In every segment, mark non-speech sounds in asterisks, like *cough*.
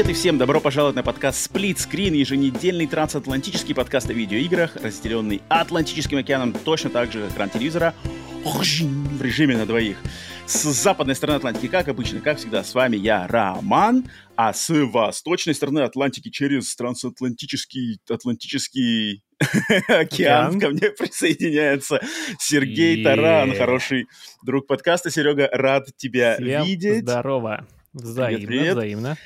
Привет и всем добро пожаловать на подкаст Split Screen, еженедельный трансатлантический подкаст о видеоиграх, разделенный Атлантическим океаном точно так же, как экран телевизора, в режиме на двоих. С западной стороны Атлантики, как обычно, как всегда, с вами я, Роман, а с восточной стороны Атлантики через трансатлантический Атлантический *laughs* океан ко мне присоединяется Сергей Таран, хороший друг подкаста. Серега, рад тебя видеть. здорово. Взаимно, взаимно.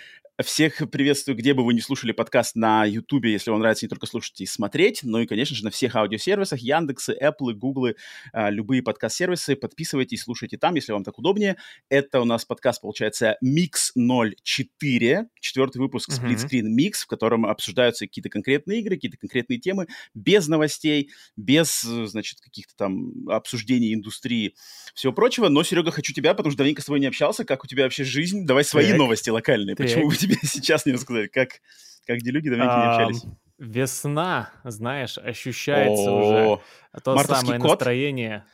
Всех приветствую, где бы вы не слушали подкаст на YouTube, если вам нравится не только слушать и смотреть, но и, конечно же, на всех аудиосервисах, Яндексы, Apple, Google, а, любые подкаст-сервисы. Подписывайтесь, слушайте там, если вам так удобнее. Это у нас подкаст, получается, Mix 04, четвертый выпуск uh-huh. Split Screen Mix, в котором обсуждаются какие-то конкретные игры, какие-то конкретные темы, без новостей, без, значит, каких-то там обсуждений индустрии, всего прочего. Но, Серега, хочу тебя, потому что давненько с тобой не общался. Как у тебя вообще жизнь? Давай свои так. новости локальные. Так. Почему тебе *laughs* сейчас не рассказать, как, как делюги давненько не общались? Весна, знаешь, ощущается уже то самое настроение.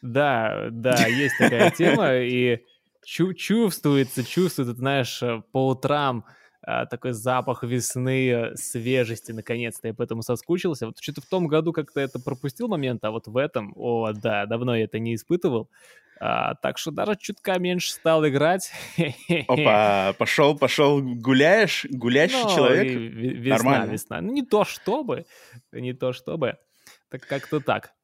Да, да, есть такая тема, и чувствуется, чувствуется, знаешь, по утрам а, такой запах весны, свежести, наконец-то я поэтому соскучился. Вот что-то в том году как-то это пропустил момент, а вот в этом, о, да, давно я это не испытывал. А, так что даже чутка меньше стал играть. Опа, пошел, пошел, гуляешь, гулящий ну, человек. Весна, Нормально. весна. Ну, не то чтобы, не то чтобы. Так как-то так.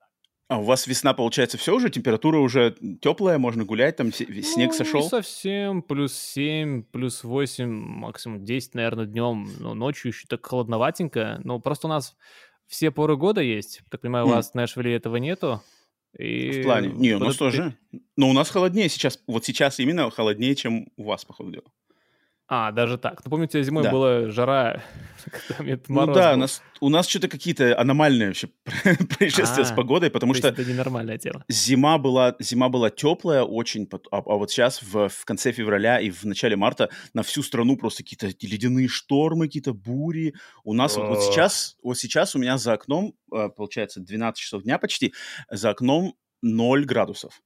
А у вас весна, получается, все уже? Температура уже теплая, можно гулять, там снег ну, сошел? не совсем, плюс 7, плюс 8, максимум 10, наверное, днем. Но ночью еще так холодноватенько. Ну, просто у нас все поры года есть. Так понимаю, у вас в Нэшвилле этого нету? И... В плане? Не, у нас тоже. Но у нас холоднее сейчас. Вот сейчас именно холоднее, чем у вас, походу дела. А, даже так. Ну, помните, зимой да. была жара, *laughs* когда Ну да, у нас, у нас что-то какие-то аномальные вообще *laughs* происшествия а, с погодой, потому что... это ненормальное дело. Зима была, зима была теплая очень, а, а вот сейчас в, в конце февраля и в начале марта на всю страну просто какие-то ледяные штормы, какие-то бури. У нас вот, вот сейчас, вот сейчас у меня за окном, а, получается, 12 часов дня почти, за окном 0 градусов.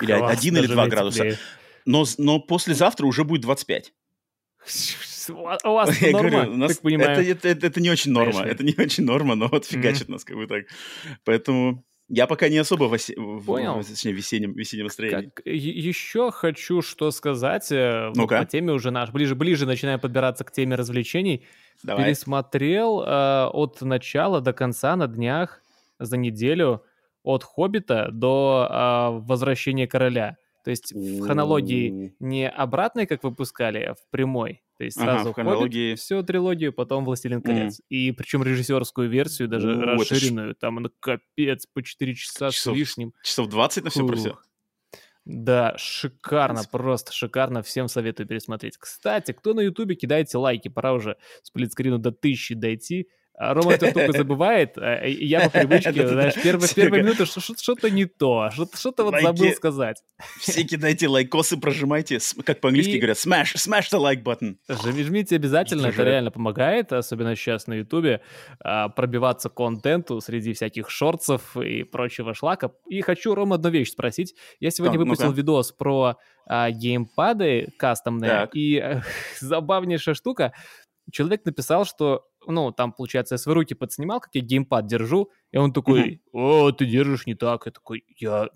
Или Класс, 1 или 2 градуса. Но, но послезавтра уже будет 25. У вас *laughs* Я говорю, у нас это, это, это, это не очень норма, Конечно. это не очень норма, но вот фигачит mm-hmm. нас как бы так. Поэтому я пока не особо в, осе... Понял. в точнее, весеннем, весеннем настроении. Как... Еще хочу что сказать. Ну по теме уже наш. Ближе-ближе начинаем подбираться к теме развлечений. Давай. Пересмотрел э, от начала до конца на днях за неделю от «Хоббита» до э, «Возвращения короля». То есть в хронологии не обратной, как выпускали, а в прямой. То есть сразу ага, в хронологии... всю трилогию, потом «Властелин колец». Mm. И причем режиссерскую версию, даже О, расширенную, ж... там она капец, по 4 часа часов, с лишним. Часов 20 на все про все? Да, шикарно, просто шикарно, всем советую пересмотреть. Кстати, кто на ютубе, кидайте лайки, пора уже сплитскрину до тысячи дойти. А Рома это только *laughs* забывает, а, и я по привычке, знаешь, *laughs* первые, первые минуты что-то не то, что-то вот забыл сказать. *laughs* Все кидайте лайкосы, прожимайте, как по-английски говорят, smash, smash the like button. Жмите обязательно, это реально помогает, особенно сейчас на ютубе, а, пробиваться контенту среди всяких шорцев и прочего шлака. И хочу, Рома, одну вещь спросить. Я сегодня выпустил видос про геймпады кастомные, и э, забавнейшая штука, человек написал, что ну, там, получается, я свои руки подснимал, как я геймпад держу, и он такой, о, ты держишь не так. Я такой, я...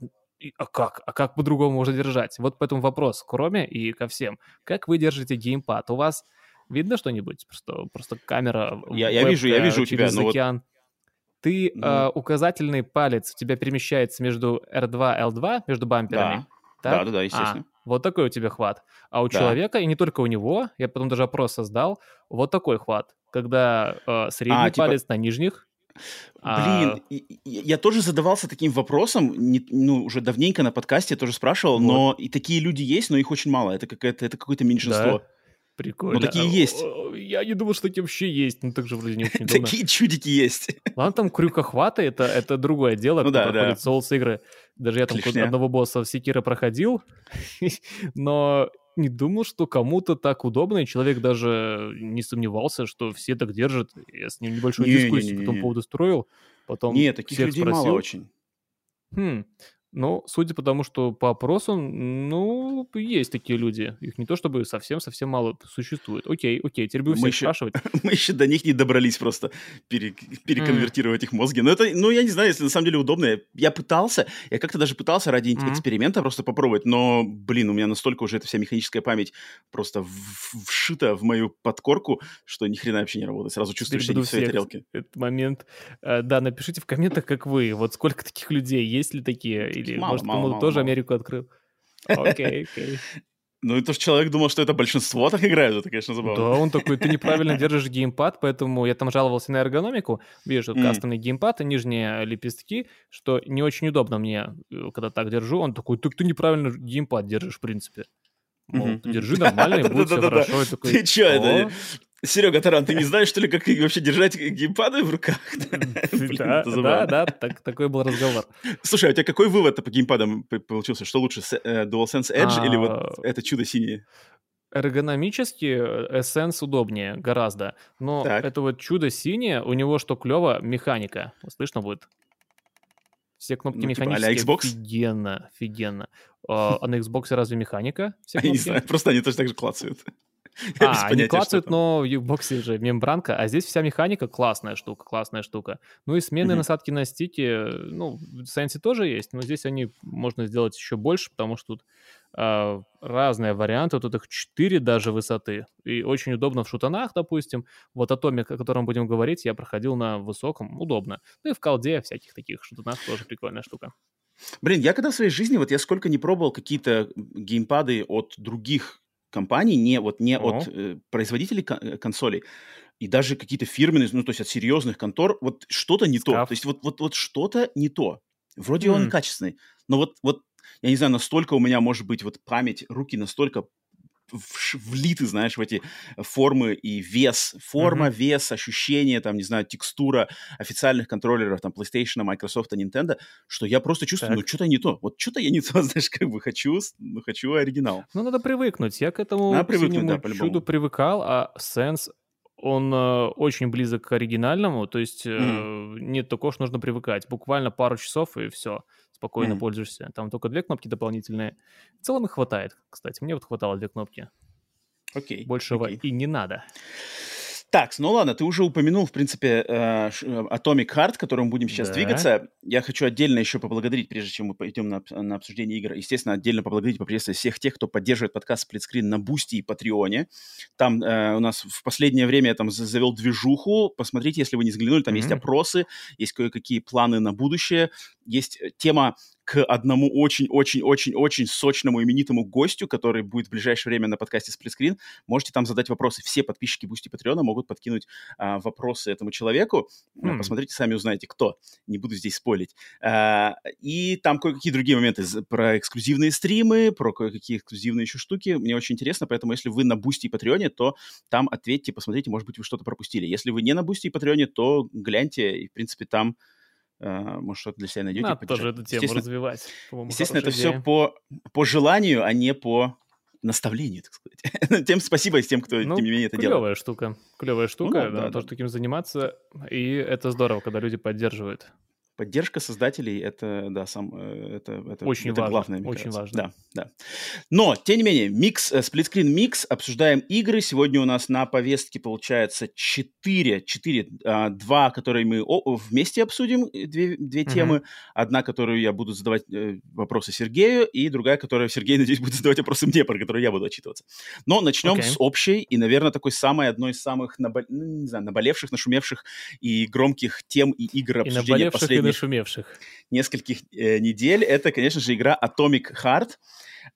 А как? А как по-другому можно держать? Вот поэтому вопрос к Роме и ко всем. Как вы держите геймпад? У вас видно что-нибудь? Просто, просто камера... Я, я вижу, я вижу у тебя, но океан. Вот... Ты ну... э, указательный палец у тебя перемещается между R2 L2, между бамперами. Да, да, да, да, естественно. А, вот такой у тебя хват. А у да. человека, и не только у него, я потом даже опрос создал, вот такой хват когда э, средний а, типа... палец на нижних. Блин, а... я тоже задавался таким вопросом, не, ну, уже давненько на подкасте тоже спрашивал, вот. но и такие люди есть, но их очень мало, это, какое-то, это какое-то меньшинство. Да. Прикольно. Ну, такие есть. Я не думал, что такие вообще есть. Ну, так же вроде не очень. Такие чудики есть. *laughs* Ладно, там крюкохваты, это, это другое дело, ну, да, да. Souls игры. Даже я там одного босса в Секира проходил, *laughs* но не думал, что кому-то так удобно, и человек даже не сомневался, что все так держат. Я с ним небольшую не, дискуссию не, не, не, по этому поводу строил. Потом Нет, таких людей спросил. мало очень. Хм, ну, судя по тому, что по опросам, ну, есть такие люди. Их не то чтобы совсем-совсем мало существует. Окей, окей, теперь буду всех спрашивать. *laughs* Мы еще до них не добрались просто пере, переконвертировать mm. их мозги. Но это, ну, я не знаю, если на самом деле удобно. Я пытался, я как-то даже пытался ради mm. эксперимента просто попробовать, но, блин, у меня настолько уже эта вся механическая память просто вшита в мою подкорку, что ни хрена вообще не работает. Сразу чувствуешь себя в своей тарелке. Этот момент. Э, да, напишите в комментах, как вы. Вот сколько таких людей, есть ли такие? Или, мало, может, мало, мало, тоже мало. Америку открыл? *laughs* Окей, окей. Ну, это же человек думал, что это большинство так играет, это, конечно, забавно. Да, он такой, ты неправильно держишь геймпад, поэтому я там жаловался на эргономику, вижу, mm. кастомный геймпад и нижние лепестки, что не очень удобно мне, э, когда так держу. Он такой, так ты неправильно геймпад держишь, в принципе. Мол, держи нормально, и *laughs* будет все хорошо. Ты что, это Серега Таран, ты не знаешь, что ли, как вообще держать геймпады в руках? *laughs* Да, да, да, такой был разговор. Слушай, а у тебя какой вывод по геймпадам получился? Что лучше, э, DualSense Edge или вот а, это чудо синее? Эргономически э, Essence удобнее гораздо, но это вот чудо синее, у него что клево, механика. Слышно будет? Все кнопки ну, типа механические. Типа, Xbox? Офигенно, офигенно. А, а на Xbox разве механика? Все *laughs* Я не знаю, просто они тоже так же клацают. *laughs* А, они клацают, но в Xbox же мембранка, а здесь вся механика классная штука, классная штука. Ну и смены насадки на стике, ну, в Sense тоже есть, но здесь они можно сделать еще больше, потому что тут э, разные варианты, тут их 4 даже высоты, и очень удобно в шутанах, допустим. Вот Atomic, о котором будем говорить, я проходил на высоком, удобно. Ну и в колде всяких таких шутанах тоже прикольная штука. Блин, я когда в своей жизни, вот я сколько не пробовал какие-то геймпады от других компаний, не, вот, не от э, производителей э, консолей, и даже какие-то фирменные, ну, то есть от серьезных контор, вот что-то не Скаф. то. То есть вот, вот, вот что-то не то. Вроде mm. он качественный, но вот, вот, я не знаю, настолько у меня, может быть, вот память, руки настолько влиты, знаешь, в эти формы и вес. Форма, mm-hmm. вес, ощущение, там, не знаю, текстура официальных контроллеров, там, PlayStation, Microsoft, Nintendo, что я просто чувствую, так. ну, что-то не то. Вот что-то я не то, *laughs* знаешь, как бы хочу, ну, хочу оригинал. Ну, надо привыкнуть. Я к этому надо привыкнуть, да, чуду привыкал, а Sense он э, очень близок к оригинальному, то есть э, mm. нет такого, что нужно привыкать. Буквально пару часов и все спокойно mm. пользуешься. Там только две кнопки дополнительные. В целом их хватает, кстати. Мне вот хватало две кнопки. Окей. Okay. Большего okay. и не надо. Так, ну ладно, ты уже упомянул, в принципе, э, Atomic Heart, к которому будем сейчас да. двигаться. Я хочу отдельно еще поблагодарить, прежде чем мы пойдем на, на обсуждение игр, естественно, отдельно поблагодарить, поприветствовать всех тех, кто поддерживает подкаст Сплит Скрин на Бусти и Патреоне. Там э, у нас в последнее время я там завел движуху. Посмотрите, если вы не взглянули, там mm-hmm. есть опросы, есть кое-какие планы на будущее. Есть э, тема к одному очень-очень-очень-очень сочному именитому гостю, который будет в ближайшее время на подкасте Сплит Скрин. Можете там задать вопросы. Все подписчики Бусти Патреона могут подкинуть а, вопросы этому человеку. Mm. Посмотрите, сами узнаете, кто. Не буду здесь спойлить. А, и там кое-какие другие моменты про эксклюзивные стримы, про кое-какие эксклюзивные еще штуки. Мне очень интересно, поэтому если вы на Бусти и Патреоне, то там ответьте, посмотрите, может быть, вы что-то пропустили. Если вы не на Бусти и Патреоне, то гляньте, и, в принципе, там может, что-то для себя найдете. Надо тоже эту тему естественно, развивать. Естественно, это идея. все по, по желанию, а не по наставлению, так сказать. *laughs* тем спасибо и тем, кто, ну, тем не менее, это клевая делает. штука. Клевая штука, ну, да, да, тоже да. таким заниматься. И это здорово, когда люди поддерживают. Поддержка создателей это, да, сам, э, это, это, очень это важно, главное. Очень важно. Да, да. Но, тем не менее, микс, сплитскрин микс, обсуждаем игры. Сегодня у нас на повестке получается 4, 4 а, 2, которые мы вместе обсудим, э, две, две uh-huh. темы. Одна, которую я буду задавать э, вопросы Сергею, и другая, которую Сергей, *laughs* надеюсь, будет задавать вопросы мне, про которые я буду отчитываться. Но начнем okay. с общей и, наверное, такой самой, одной из самых набо... ну, не знаю, наболевших, нашумевших и громких тем и игр обсуждения последних нашумевших. нескольких э, недель. Это, конечно же, игра Atomic Heart.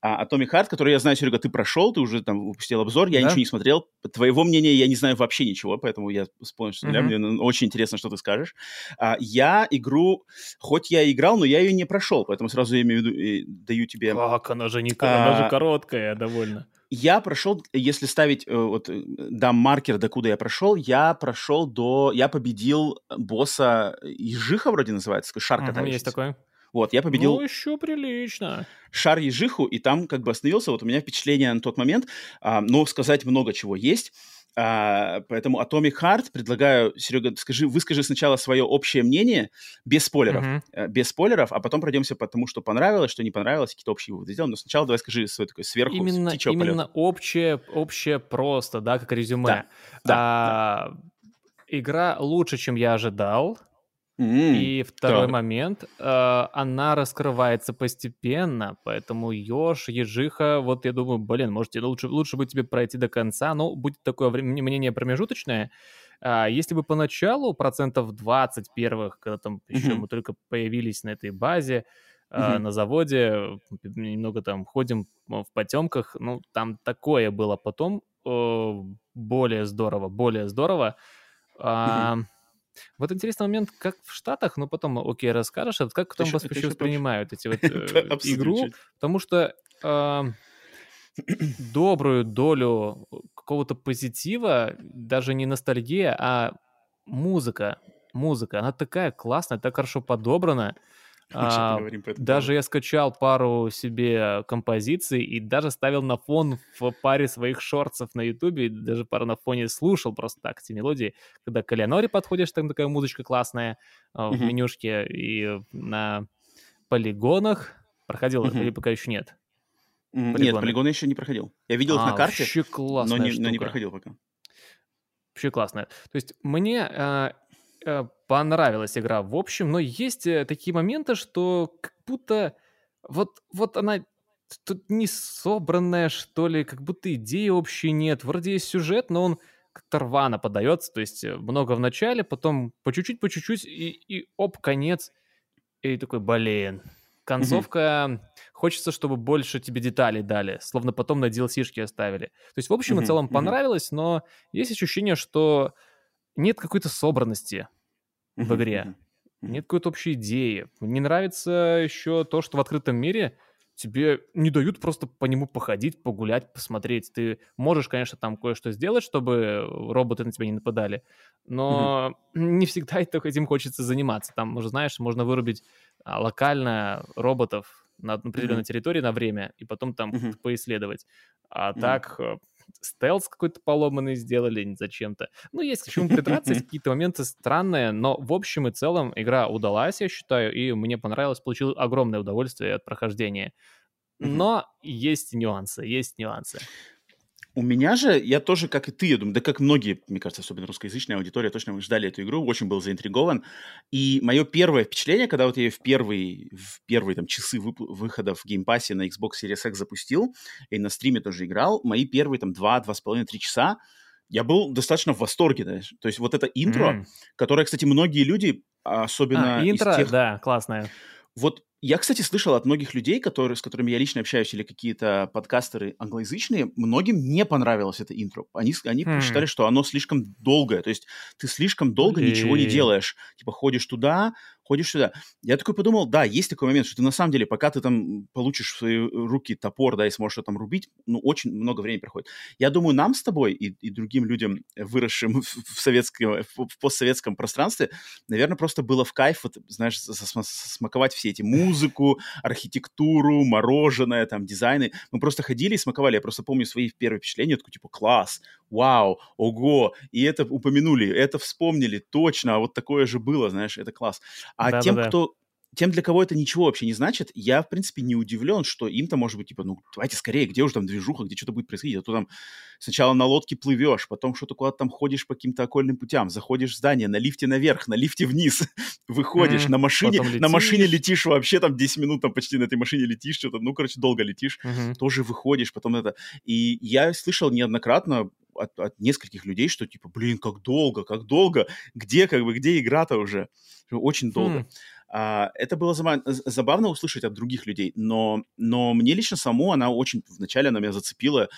А Atomic Heart, который я знаю, Серега, ты прошел, ты уже там выпустил обзор, я да? ничего не смотрел. Твоего мнения я не знаю вообще ничего, поэтому я полностью mm-hmm. мне очень интересно, что ты скажешь. А, я игру, хоть я играл, но я ее не прошел, поэтому сразу я имею в виду, даю тебе... Как, она же, не, а, она же короткая довольно. Я прошел, если ставить, э, вот, э, дам маркер, докуда я прошел, я прошел до, я победил босса Ежиха вроде называется, шар угу, катающийся. есть такой. Вот, я победил... Ну, еще прилично. Шар Ежиху, и там как бы остановился. Вот у меня впечатление на тот момент, а, но сказать много чего есть. А, поэтому Atomic Heart предлагаю, Серега, скажи, выскажи сначала свое общее мнение, без спойлеров, uh-huh. без спойлеров, а потом пройдемся по тому, что понравилось, что не понравилось, какие-то общие выводы сделаем. Но сначала давай скажи свой такой сверху Именно, именно общее, общее просто, да, как резюме. Да, да, а, да. Игра лучше, чем я ожидал. Mm, и второй так. момент, э, она раскрывается постепенно, поэтому Ёж, Ежиха, вот я думаю, блин, может, лучше, лучше бы тебе пройти до конца, но будет такое мнение промежуточное. Э, если бы поначалу процентов 20 первых, когда там mm-hmm. еще мы только появились на этой базе, э, mm-hmm. на заводе, немного там ходим в потемках, ну, там такое было потом, э, более здорово, более здорово. Mm-hmm. Вот интересный момент, как в Штатах, но потом, окей, расскажешь, а как там вообще воспринимают эти вот *laughs* э, игру, потому что добрую долю какого-то позитива, даже не ностальгия, а музыка, музыка, она такая классная, так хорошо подобрана, а, даже я скачал пару себе композиций и даже ставил на фон в паре своих шортсов на ютубе, даже пару на фоне слушал просто так эти мелодии. Когда к Элеоноре подходишь, там такая музычка классная uh, в менюшке, и на полигонах проходил, или пока еще нет? Полигоны. Нет, полигоны еще не проходил. Я видел а, их на карте, но не, но не проходил пока. Вообще классная. То есть мне Э, понравилась игра в общем, но есть э, такие моменты, что как будто вот, вот она тут не собранная, что ли, как будто идеи общей нет. Вроде есть сюжет, но он как-то рвано подается, то есть э, много в начале, потом по чуть-чуть, по чуть-чуть, и, и оп, конец. И такой, блин, концовка, хочется, чтобы больше тебе деталей дали, словно потом на DLC-шки оставили. То есть, в общем и целом понравилось, но есть ощущение, что нет какой-то собранности в игре. Нет какой-то общей идеи. Мне нравится еще то, что в открытом мире тебе не дают просто по нему походить, погулять, посмотреть. Ты можешь, конечно, там кое-что сделать, чтобы роботы на тебя не нападали, но mm-hmm. *clears throat* не всегда этим хочется заниматься. Там, уже знаешь, можно вырубить а, локально роботов на определенной mm-hmm. территории на время и потом там mm-hmm. поисследовать. А mm-hmm. так э, стелс какой-то поломанный сделали зачем-то. Ну, есть к чему придраться, есть *laughs* какие-то моменты странные, но в общем и целом игра удалась, я считаю, и мне понравилось, получил огромное удовольствие от прохождения. Но есть нюансы, есть нюансы. У меня же, я тоже, как и ты, я думаю, да как многие, мне кажется, особенно русскоязычная аудитория, точно ждали эту игру, очень был заинтригован. И мое первое впечатление, когда вот я ее в первые, в первые там, часы выхода в Game Pass е на Xbox Series X запустил, и на стриме тоже играл, мои первые там два, два с половиной, три часа, я был достаточно в восторге, да? то есть вот это интро, mm. которое, кстати, многие люди, особенно а, интро, из тех... да, классное. Вот я, кстати, слышал от многих людей, которые, с которыми я лично общаюсь, или какие-то подкастеры англоязычные, многим не понравилось это интро. Они, они hmm. посчитали, что оно слишком долгое. То есть ты слишком долго okay. ничего не делаешь. Типа ходишь туда, ходишь сюда. Я такой подумал, да, есть такой момент, что ты на самом деле, пока ты там получишь в свои руки топор, да, и сможешь там рубить, ну, очень много времени проходит. Я думаю, нам с тобой и, и другим людям, выросшим в, в советском, в, постсоветском пространстве, наверное, просто было в кайф, вот, знаешь, смаковать все эти музыку, архитектуру, мороженое, там, дизайны. Мы просто ходили и смаковали. Я просто помню свои первые впечатления, такой, типа, класс, вау, ого, и это упомянули, это вспомнили, точно, а вот такое же было, знаешь, это класс. А да, тем, да, да. кто тем, для кого это ничего вообще не значит, я, в принципе, не удивлен, что им-то может быть, типа, ну, давайте скорее, где уже там движуха, где что-то будет происходить, а то там сначала на лодке плывешь, потом что-то куда-то там ходишь по каким-то окольным путям, заходишь в здание, на лифте наверх, на лифте вниз, *laughs* выходишь, на машине, на машине летишь вообще, там 10 минут там почти на этой машине летишь, что-то, ну, короче, долго летишь, mm-hmm. тоже выходишь, потом это. И я слышал неоднократно от, от нескольких людей, что типа, блин, как долго, как долго, где как бы, где игра-то уже? Очень долго. Mm. А, это было забавно услышать от других людей, но, но мне лично саму она очень, вначале она меня зацепила,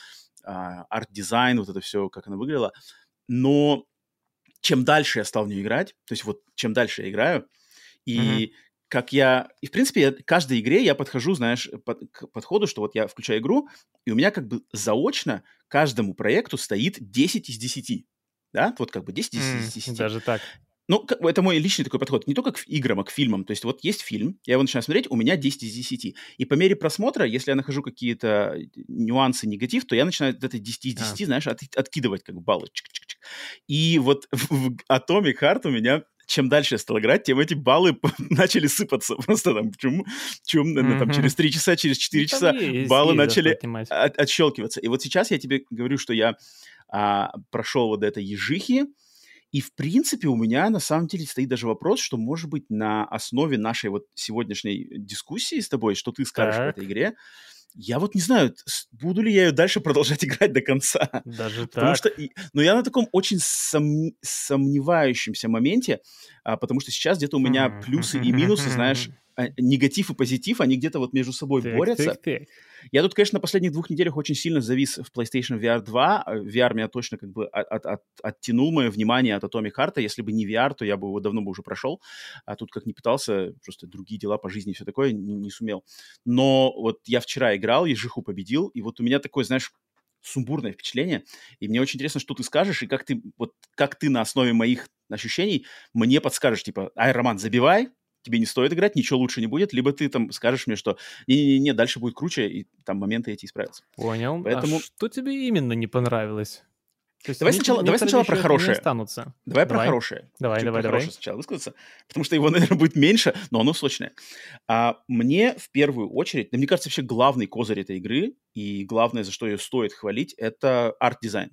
а, арт-дизайн, вот это все, как она выглядела, но чем дальше я стал в нее играть, то есть вот чем дальше я играю, и mm-hmm. Как я... И, в принципе, я, каждой игре я подхожу, знаешь, под, к подходу, что вот я включаю игру, и у меня как бы заочно каждому проекту стоит 10 из 10. Да? Вот как бы 10 из mm, 10. Даже так. Ну, это мой личный такой подход. Не только к играм, а к фильмам. То есть вот есть фильм, я его начинаю смотреть, у меня 10 из 10. И по мере просмотра, если я нахожу какие-то нюансы, негатив, то я начинаю это 10 из 10, а. знаешь, от, откидывать как бы баллы. Чик -чик -чик. И вот в Atomic Heart у меня чем дальше я стал играть, тем эти баллы *laughs* начали сыпаться. Просто там, почему, чем, mm-hmm. там через 3 часа, через 4 ну, часа есть, баллы есть начали от, отщелкиваться. И вот сейчас я тебе говорю, что я а, прошел вот до этой ежихи, и, в принципе, у меня на самом деле стоит даже вопрос, что, может быть, на основе нашей вот сегодняшней дискуссии с тобой, что ты скажешь так. в этой игре, я вот не знаю, буду ли я ее дальше продолжать *laughs* играть до конца. Даже потому так? Что, но я на таком очень сом, сомневающемся моменте, а, потому что сейчас где-то у меня плюсы и минусы, знаешь, негатив и позитив, они где-то вот между собой так, борются. Так, так. Я тут, конечно, на последних двух неделях очень сильно завис в PlayStation VR 2. VR меня точно как бы от, от, от, оттянул мое внимание от Atomic Heart. Если бы не VR, то я бы его давно бы уже прошел. А тут как не пытался, просто другие дела по жизни и все такое, не, не сумел. Но вот я вчера играл, ежиху победил, и вот у меня такое, знаешь, сумбурное впечатление, и мне очень интересно, что ты скажешь, и как ты, вот, как ты на основе моих ощущений мне подскажешь, типа, ай, Роман, забивай, тебе не стоит играть, ничего лучше не будет, либо ты там скажешь мне, что не-не-не, дальше будет круче, и там моменты эти исправятся. Понял. А Поэтому... А что тебе именно не понравилось? То есть давай сначала, давай сначала про хорошее. Останутся. Давай, давай про хорошее. Давай, Хочу давай, про давай. хорошее сначала высказаться, потому что его, наверное, будет меньше, но оно сочное. А мне в первую очередь, да, мне кажется, вообще главный козырь этой игры и главное, за что ее стоит хвалить, это арт-дизайн.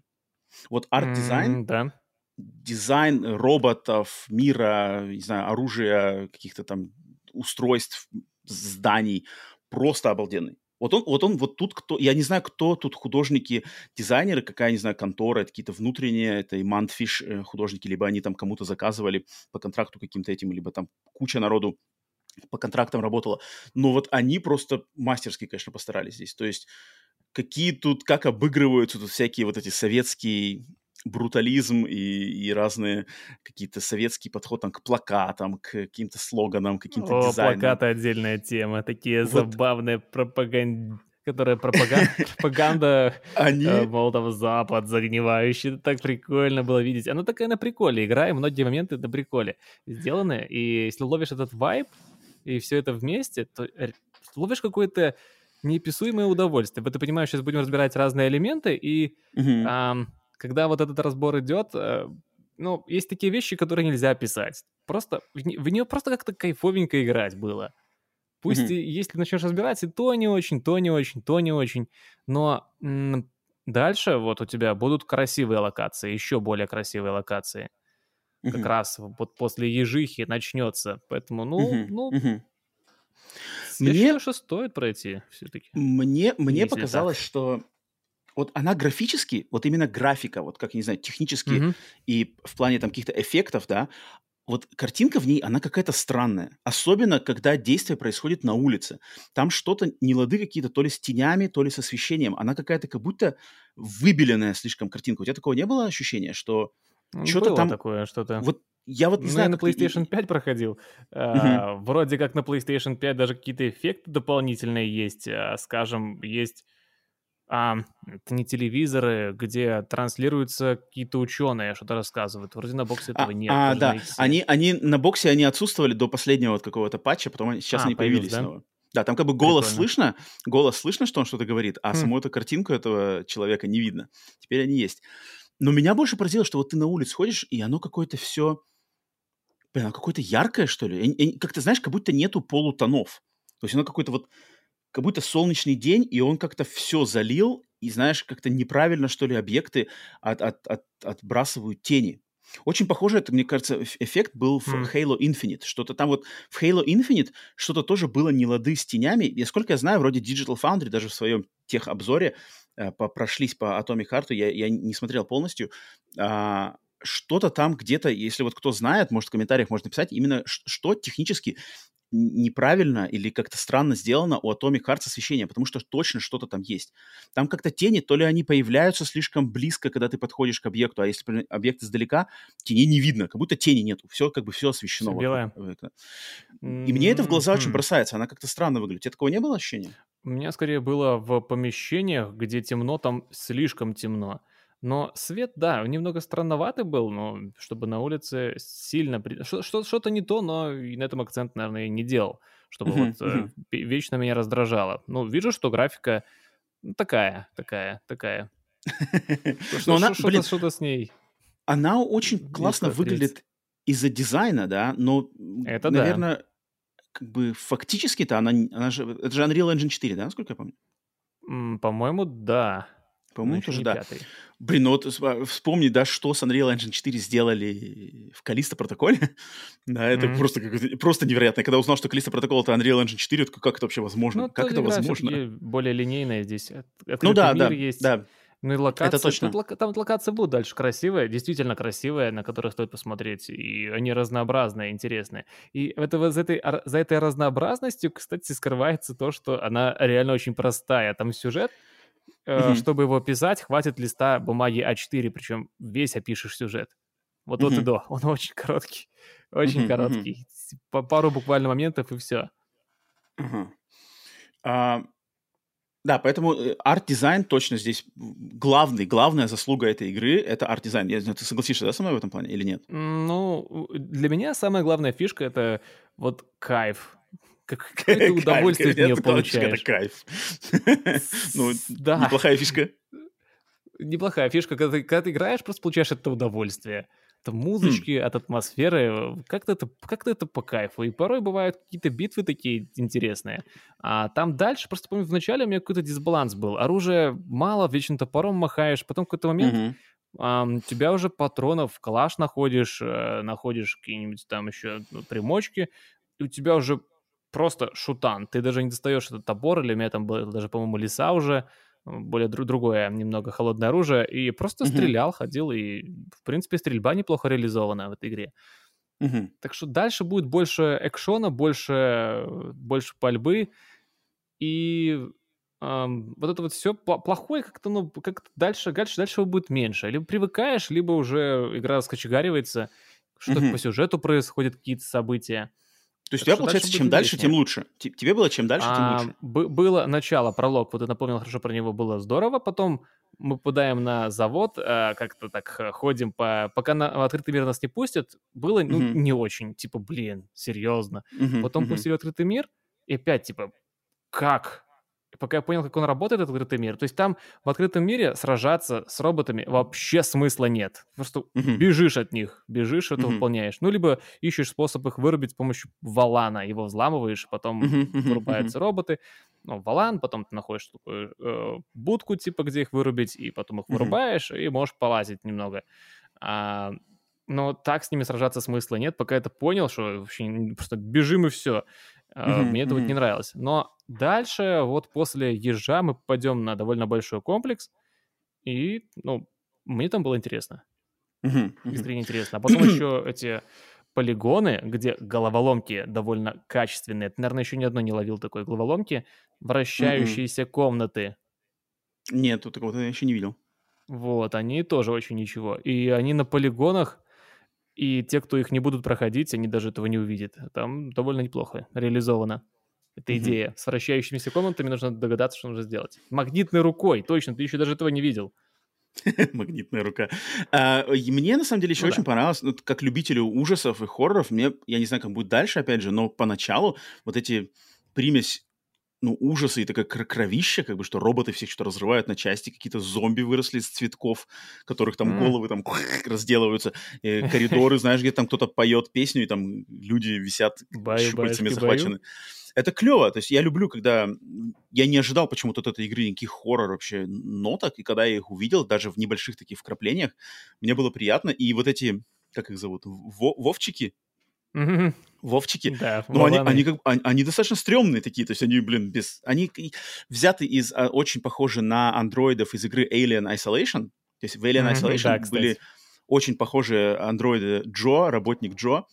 Вот арт-дизайн, mm, да дизайн роботов, мира, не знаю, оружия, каких-то там устройств, зданий, просто обалденный. Вот он, вот он, вот тут кто, я не знаю, кто тут художники, дизайнеры, какая, не знаю, контора, это какие-то внутренние, это Mundfish э, художники, либо они там кому-то заказывали по контракту каким-то этим, либо там куча народу по контрактам работала. Но вот они просто мастерски, конечно, постарались здесь. То есть какие тут, как обыгрываются тут всякие вот эти советские брутализм и, и разные какие-то советские подход там, к плакатам, к каким-то слоганам, каким-то О, дизайнам. плакаты отдельная тема, такие вот. забавные пропаганды которая *laughs* пропаганда, пропаганда Они... э, мол, там, Запад загнивающий. Это так прикольно было видеть. Она такая на приколе. Игра, и многие моменты на приколе сделаны. И если ловишь этот вайб, и все это вместе, то ловишь какое-то неописуемое удовольствие. Вот ты понимаешь, сейчас будем разбирать разные элементы, и угу. эм, когда вот этот разбор идет, э, ну, есть такие вещи, которые нельзя описать. Просто в, нее просто как-то кайфовенько играть было. Пусть mm-hmm. если начнешь разбирать, и то не очень, то не очень, то не очень, но м- дальше вот у тебя будут красивые локации, еще более красивые локации. Mm-hmm. Как раз вот после ежихи начнется. Поэтому, ну, mm-hmm. ну, mm-hmm. Я мне... считаю, что стоит пройти все-таки. Мне, мне показалось, так. что вот она графически, вот именно графика, вот как, не знаю, технически mm-hmm. и в плане там каких-то эффектов, да, вот картинка в ней, она какая-то странная. Особенно, когда действие происходит на улице. Там что-то, не лады какие-то, то ли с тенями, то ли с освещением. Она какая-то как будто выбеленная слишком картинка. У тебя такого не было ощущения, что что-то там... такое, что-то. Вот я вот не ну, знаю, я на PlayStation 5 проходил. Угу. А, вроде как на PlayStation 5 даже какие-то эффекты дополнительные есть. А, скажем, есть а, это не телевизоры, где транслируются какие-то ученые, что-то рассказывают. Вроде на боксе этого а, нет. А, да, они, они на боксе они отсутствовали до последнего вот какого-то патча, потом они, сейчас а, они появились да? снова. Да, там как бы голос Прикольно. слышно, голос слышно, что он что-то говорит, а хм. саму эту картинку этого человека не видно. Теперь они есть. Но меня больше поразило, что вот ты на улице ходишь, и оно какое-то все... Блин, оно какое-то яркое, что ли? Как ты знаешь, как будто нету полутонов. То есть оно какое-то вот как будто солнечный день, и он как-то все залил, и, знаешь, как-то неправильно, что ли, объекты от, от, от, отбрасывают тени. Очень похоже, это, мне кажется, эффект был в mm. Halo Infinite. Что-то там вот в Halo Infinite что-то тоже было не лады с тенями. И, сколько я знаю, вроде Digital Foundry даже в своем техобзоре э, по, прошлись по Atomic Heart, я, я не смотрел полностью, а, что-то там где-то, если вот кто знает, может в комментариях можно написать, именно что технически неправильно или как-то странно сделано у Atomic Heart освещение, потому что точно что-то там есть. Там как-то тени, то ли они появляются слишком близко, когда ты подходишь к объекту, а если объект издалека, теней не видно, как будто тени нету. Все как бы все освещено. Все белое. И мне это в глаза очень бросается, она как-то странно выглядит. У тебя такого не было ощущения? У меня скорее было в помещениях, где темно, там слишком темно. Но свет, да, немного странноватый был, но чтобы на улице сильно... Что-то не то, но и на этом акцент, наверное, не делал, чтобы вот э, вечно меня раздражало. Ну, вижу, что графика такая, такая, такая. Что-то *laughs* с ней. Она очень классно выглядит из-за дизайна, да, но, это наверное, да. как бы фактически-то она, она же, это же Unreal Engine 4, да, насколько я помню? По-моему, да. По-моему, тоже да. Пятый. Блин, ну вот вспомни, да, что с Unreal Engine 4 сделали в Калиста протоколе. *laughs* да, это mm-hmm. просто, просто невероятно. Когда узнал, что Калиста протокол это Unreal Engine 4, то как это вообще возможно? Ну, как это возможно? более линейная здесь. Открытый ну да, да, есть. да. Ну и локация, это точно. Тут, там локации будут дальше красивые, действительно красивые, на которые стоит посмотреть. И они разнообразные, интересные. И это, за, этой, за этой разнообразностью, кстати, скрывается то, что она реально очень простая. Там сюжет mm-hmm. чтобы его писать, хватит листа бумаги А4, причем весь опишешь сюжет. Вот mm-hmm. от и до. *laughs* Он очень короткий. Очень mm-hmm. короткий. По пару буквально моментов и все. А, да, поэтому э, арт-дизайн точно здесь главный, главная заслуга этой игры — это арт-дизайн. Я, ты согласишься, да, со мной в этом плане или нет? Ну, для меня самая главная фишка — это вот кайф *laughs* Какое то удовольствие от нее получаешь. Это кайф. *laughs* Ну, да. неплохая фишка. Неплохая фишка. Когда ты, когда ты играешь, просто получаешь это удовольствие. От музычки, mm. от атмосферы. Как-то это, как это по кайфу. И порой бывают какие-то битвы такие интересные. А там дальше, просто помню, вначале у меня какой-то дисбаланс был. Оружие мало, вечно топором махаешь. Потом в какой-то момент. Um, тебя уже патронов, калаш находишь, э, находишь какие-нибудь там еще примочки, у тебя уже просто шутан. Ты даже не достаешь этот топор, или у меня там было даже, по-моему, леса уже, более дру- другое, немного холодное оружие, и просто mm-hmm. стрелял, ходил, и, в принципе, стрельба неплохо реализована в этой игре. Mm-hmm. Так что дальше будет больше экшона, больше, больше пальбы, и эм, вот это вот все плохое как-то, ну, как-то дальше, дальше, дальше его будет меньше. Либо привыкаешь, либо уже игра скачегаривается, что-то mm-hmm. по сюжету происходят, какие-то события. То есть у тебя, получается, чем дальше, тем лучше. Тебе было чем дальше, тем а, лучше. Было начало, пролог, вот ты напомнил хорошо про него, было здорово. Потом мы попадаем на завод, а, как-то так э, ходим, по... пока на открытый мир нас не пустят, было ну, не очень. Типа, блин, серьезно. Потом пустили открытый мир, и опять, типа, как? Пока я понял, как он работает, этот открытый мир. То есть там в открытом мире сражаться с роботами вообще смысла нет. Просто uh-huh. бежишь от них, бежишь, это uh-huh. выполняешь. Ну, либо ищешь способ их вырубить с помощью валана, его взламываешь, потом uh-huh. вырубаются роботы. Ну, валан, потом ты находишь такую э, будку, типа, где их вырубить, и потом их вырубаешь, и можешь полазить немного. А, но так с ними сражаться смысла нет, пока я это понял, что вообще просто бежим и все. Mm-hmm, Мне это mm-hmm. вот не нравилось. Но дальше, вот после ежа, мы попадем на довольно большой комплекс, и, ну, мне там было интересно. Искренне интересно. А потом *clears throat* еще эти полигоны, где головоломки довольно качественные. Ты, наверное, еще ни одной не ловил такой головоломки. Вращающиеся комнаты. Нет, тут такого я еще не видел. Вот, они тоже очень ничего. И они на полигонах и те, кто их не будут проходить, они даже этого не увидят. Там довольно неплохо реализовано. Mm-hmm. идея. С вращающимися комнатами нужно догадаться, что нужно сделать. Магнитной рукой, точно, ты еще даже этого не видел. *laughs* Магнитная рука. А, мне, на самом деле, еще ну, очень да. понравилось, ну, как любителю ужасов и хорроров, мне, я не знаю, как будет дальше, опять же, но поначалу вот эти примесь ну, ужасы и такое кровище, как бы, что роботы всех что разрывают на части, какие-то зомби выросли из цветков, которых там mm. головы там *laughs* разделываются, и коридоры, знаешь, где там кто-то поет песню, и там люди висят баю, щупальцами захвачены. Баю. Это клево, то есть я люблю, когда... Я не ожидал почему-то от этой игры никаких хоррор вообще ноток, и когда я их увидел, даже в небольших таких вкраплениях, мне было приятно, и вот эти, как их зовут, Вовчики, Mm-hmm. Вовчики. Да, Но они, они, как, они, они достаточно стрёмные такие, то есть они, блин, без... Они взяты из, а, очень похожи на андроидов из игры Alien Isolation. То есть в Alien mm-hmm, Isolation да, были очень похожие андроиды Джо, работник Джо,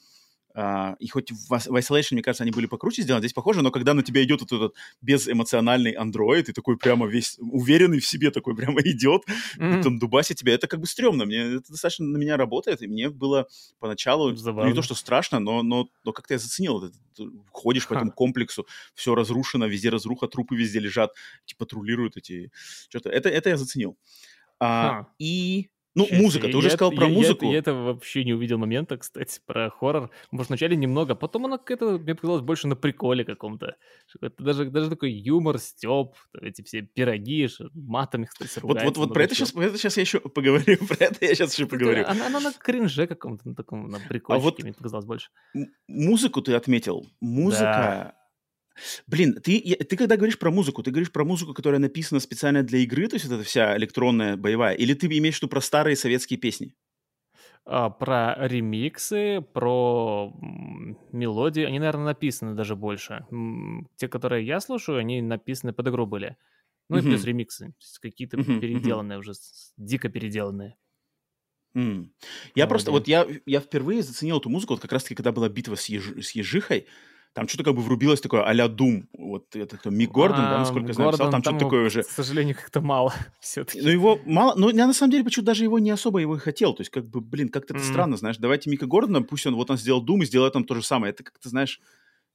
Uh, и хоть в, в Isolation, мне кажется, они были покруче сделаны, здесь похоже, но когда на тебя идет вот этот безэмоциональный андроид, и такой прямо весь уверенный в себе такой *laughs* прямо идет, mm-hmm. там дубасит тебя, это как бы стрёмно. Мне это достаточно на меня работает, и мне было поначалу ну, не то, что страшно, но, но, но как-то я заценил. Ты ходишь по этому комплексу, все разрушено, везде разруха, трупы везде лежат, эти патрулируют эти... Что-то. Это, это я заценил. А, и ну, Сейчас, музыка, ты я, уже сказал я, про я, музыку. Я, я это вообще не увидел момента, кстати, про хоррор. Может, вначале немного, потом оно какое-то, мне показалось, больше на приколе каком-то. Это даже, даже такой юмор, стёб, эти все пироги, матами, кстати, Вот, вот, вот про это, сейчас, про это сейчас я еще поговорю, *laughs* про это я сейчас еще поговорю. Она, она на кринже каком-то, на таком, на приколе, а вот мне показалось больше. Музыку ты отметил. Музыка... Да Блин, ты, ты когда говоришь про музыку, ты говоришь про музыку, которая написана специально для игры, то есть вот эта вся электронная боевая, или ты имеешь в виду про старые советские песни? А, про ремиксы, про мелодии, они, наверное, написаны даже больше. Те, которые я слушаю, они написаны под игру были. Ну и плюс ремиксы, какие-то переделанные уже, дико переделанные. Mm. Я просто, вот я, я впервые заценил эту музыку, вот как раз-таки, когда была битва с, еж, с Ежихой, там что-то как бы врубилось такое а-ля Doom. Вот это кто, Мик Гордон, а, да, насколько я знаю, писал, там, что-то такое уже. К сожалению, как-то мало *laughs* все-таки. Ну, его мало, ну, я на самом деле почему-то даже его не особо его и хотел. То есть, как бы, блин, как-то это странно, знаешь, давайте Мика Гордона, пусть он, вот он сделал Doom и сделает там то же самое. Это как-то, знаешь,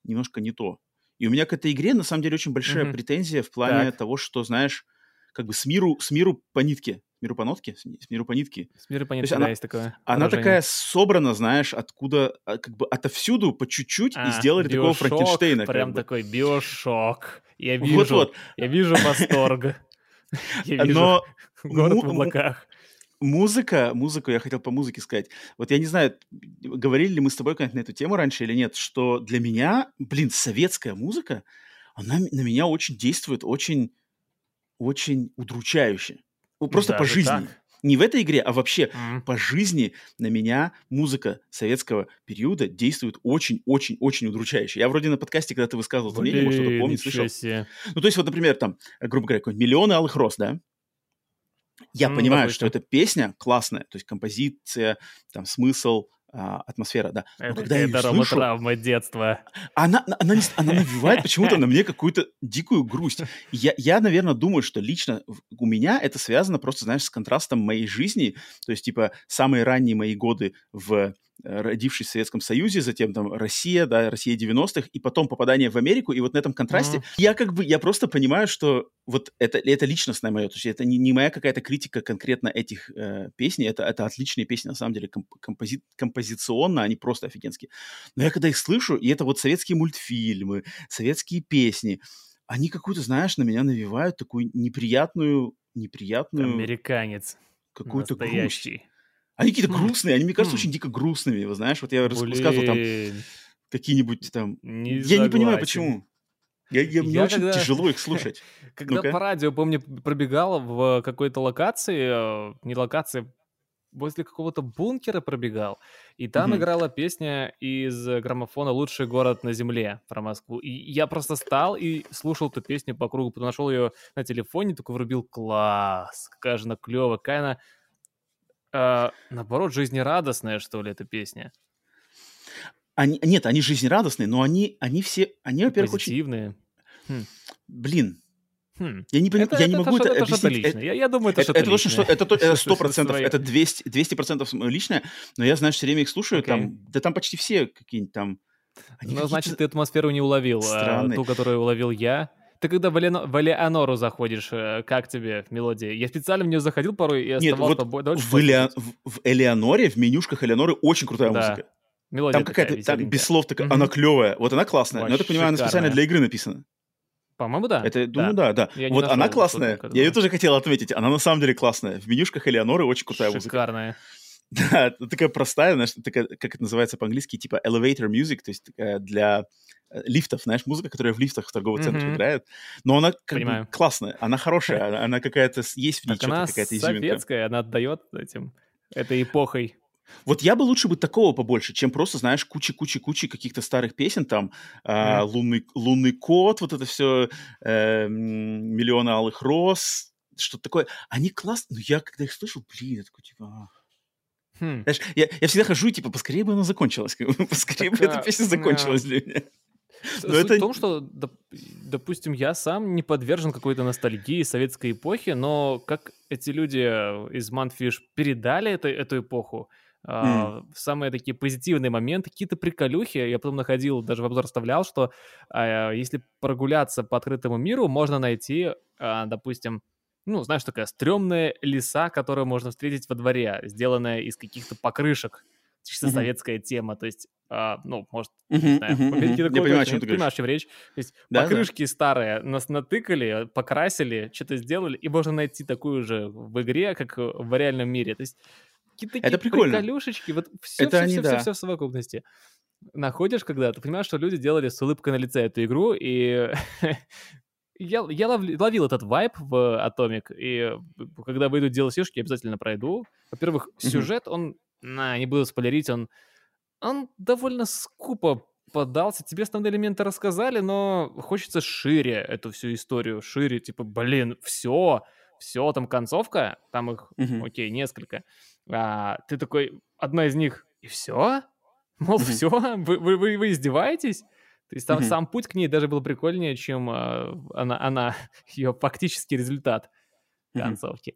немножко не то. И у меня к этой игре, на самом деле, очень большая претензия в плане того, что, знаешь, как бы с миру, с миру по нитке. С миру по нотке? С миру по нитке. С миру по нитке, да, она, есть такое Она такая собрана, знаешь, откуда, а, как бы отовсюду, по чуть-чуть, а, и сделали такого Франкенштейна. Прям как такой биошок. Я *laughs* вижу, вот -вот. я вижу восторг. *laughs* Я вижу Но *laughs* город в облаках музыка, музыку, я хотел по музыке сказать. Вот я не знаю, говорили ли мы с тобой на эту тему раньше или нет, что для меня, блин, советская музыка, она на меня очень действует, очень очень удручающе. Просто Даже по жизни. Так? Не в этой игре, а вообще mm. по жизни на меня музыка советского периода действует очень-очень-очень удручающе. Я вроде на подкасте, когда ты высказывал это мнение, может, кто-то помнит, слышал. Себе. Ну, то есть, вот, например, там, грубо говоря, «Миллионы алых роз», да? Я mm, понимаю, что эта песня классная, то есть композиция, там, смысл, а, атмосфера, да. Но это, когда это я слышу, травма детства. Она, она, не, она *laughs* навевает почему-то на мне какую-то дикую грусть. Я, я, наверное, думаю, что лично у меня это связано просто, знаешь, с контрастом моей жизни. То есть, типа, самые ранние мои годы в родившись в Советском Союзе, затем там Россия, да, Россия 90-х, и потом попадание в Америку, и вот на этом контрасте mm-hmm. я как бы, я просто понимаю, что вот это, это личностное мое, то есть это не, не моя какая-то критика конкретно этих э, песней, это, это отличные песни, на самом деле, комп, компози, композиционно они просто офигенские. Но я когда их слышу, и это вот советские мультфильмы, советские песни, они какую-то, знаешь, на меня навевают такую неприятную, неприятную... Американец. Какую-то грусть. Они какие-то грустные, они, мне кажется, очень дико грустными. Вы знаешь, вот я рассказывал там какие-нибудь там... Не я не понимаю, почему. Я, я, мне я очень когда... тяжело их *laughs* слушать. Когда по радио, помню, пробегал в какой-то локации, э, не локации, возле какого-то бункера пробегал, и там mm-hmm. играла песня из граммофона «Лучший город на земле» про Москву. И я просто стал и слушал эту песню по кругу, потом нашел ее на телефоне, такой врубил, класс, какая же она клевая, какая она э, наоборот, жизнерадостная, что ли, эта песня. Они, нет, они жизнерадостные, но они, они все, они, во-первых, Позитивные. очень... Хм. Блин, Хм. Я не понимаю, я не могу это, это объяснить. Это, я, я думаю, это, это что-то точно, что *laughs* это сто процентов, это 200 200 процентов личное, но я, знаешь, все время их слушаю, okay. там, да там почти все какие-нибудь там. Ну, значит, ты атмосферу не уловил, а, ту, которую уловил я. Ты когда в, Элеоно... в Элеонору заходишь, э, как тебе мелодия? Я специально в нее заходил порой и Нет, вот дольше. В, Эле... в, Элеоноре, в менюшках Элеоноры очень крутая да. музыка. Мелодия там какая-то, там, без слов, такая, угу. она клевая. Вот она классная. Вообще Но я так понимаю, она специально для игры написана. По-моему, да. Это, думаю, да, да. да. Вот она классная. Я ее тоже хотел отметить. Она на самом деле классная. В менюшках Элеоноры очень крутая Шикарная. музыка. Шикарная. *laughs* Да, такая простая, знаешь, такая, как это называется по-английски, типа elevator music, то есть такая для Э, лифтов, знаешь, музыка, которая в лифтах в торговых центрах mm-hmm. играет, но она как Понимаю. бы классная, она хорошая, она, *laughs* она какая-то, есть в ней что-то, какая-то изюминка. советская, она отдает этим, этой эпохой. Вот я бы лучше бы такого побольше, чем просто, знаешь, кучи-кучи-кучи каких-то старых песен, там, э, лунный, лунный кот, вот это все, э, миллионы алых роз, что-то такое. Они классные, но я, когда их слышу, блин, я такой, типа... Хм. Знаешь, я, я всегда хожу, типа, поскорее бы она закончилась, *laughs* поскорее так, бы эта песня закончилась для меня. Но Суть это... в том, что, допустим, я сам не подвержен какой-то ностальгии советской эпохи, но как эти люди из Манфиш передали это, эту эпоху, Mm. Самые такие позитивные моменты, какие-то приколюхи. Я потом находил, даже в обзор вставлял, что uh, если прогуляться по открытому миру, можно найти, uh, допустим, ну, знаешь, такая стрёмная леса, которую можно встретить во дворе, сделанная из каких-то покрышек чисто mm-hmm. советская тема, то есть, а, ну, может, mm-hmm, не знаю, mm-hmm, mm-hmm. Я понимаю, о чем ты понимаешь, чем речь. То есть да, покрышки да. старые нас натыкали, покрасили, что-то сделали, и можно найти такую же в игре, как в реальном мире. То есть какие-то такие Это прикольно. приколюшечки, вот все, Это все, они, все, да. все, все в совокупности. Находишь, когда ты понимаешь, что люди делали с улыбкой на лице эту игру, и *laughs* я, я лов, ловил этот вайп в Atomic, и когда выйдут DLC-шки, обязательно пройду. Во-первых, сюжет, он на, не буду спойлерить, он, он довольно скупо подался. Тебе основные элементы рассказали, но хочется шире эту всю историю, шире, типа, блин, все, все, там концовка, там их, mm-hmm. окей, несколько. А, ты такой, одна из них, и все? Мол, mm-hmm. все? Вы, вы, вы, вы издеваетесь? То есть там mm-hmm. сам путь к ней даже был прикольнее, чем а, она, она, *laughs* ее фактический результат концовки.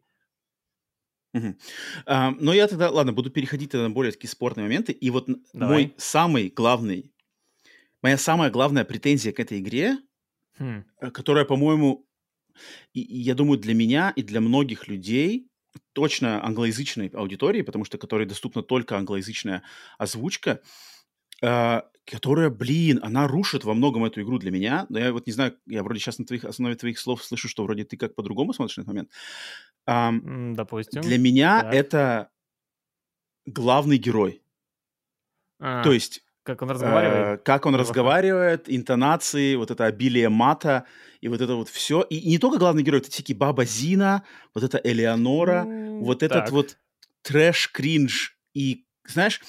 Mm-hmm. Угу. А, но я тогда, ладно, буду переходить на более такие спорные моменты. И вот Давай. мой самый главный, моя самая главная претензия к этой игре, хм. Э, которая, по-моему, и, и я думаю, для меня и для многих людей, точно англоязычной аудитории, потому что которой доступна только англоязычная озвучка, э, которая, блин, она рушит во многом эту игру для меня. Но я вот не знаю, я вроде сейчас на твоих, основе твоих слов слышу, что вроде ты как по-другому смотришь на этот момент. Um, Допустим. Для меня так. это главный герой. А, То есть... Как он разговаривает? Э, как он разговаривает, интонации, вот это обилие мата, и вот это вот все. И, и не только главный герой, это всякие Баба Зина, вот это Элеонора, mm, вот так. этот вот трэш-кринж. И, знаешь,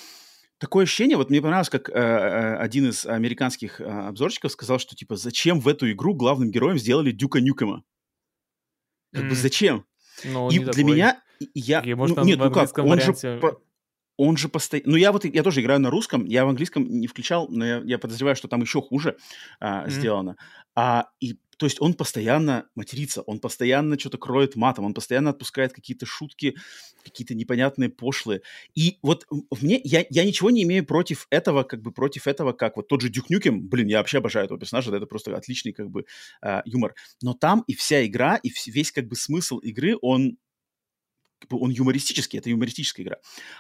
такое ощущение, вот мне понравилось, как э, э, один из американских э, обзорщиков сказал, что типа зачем в эту игру главным героем сделали Дюка Нюкема? Как mm. бы зачем? Ну, и для такой. меня я... И, может, ну, нет, ну как, он варианте... же... По... Он же постоянно... Ну, я вот, я тоже играю на русском, я в английском не включал, но я, я подозреваю, что там еще хуже а, mm-hmm. сделано. А, и то есть он постоянно матерится, он постоянно что-то кроет матом, он постоянно отпускает какие-то шутки, какие-то непонятные пошлые. И вот мне, я, я ничего не имею против этого, как бы против этого, как вот тот же Дюк Нюкем, блин, я вообще обожаю этого персонажа, это просто отличный как бы э, юмор. Но там и вся игра, и весь как бы смысл игры, он он юмористический, это юмористическая игра.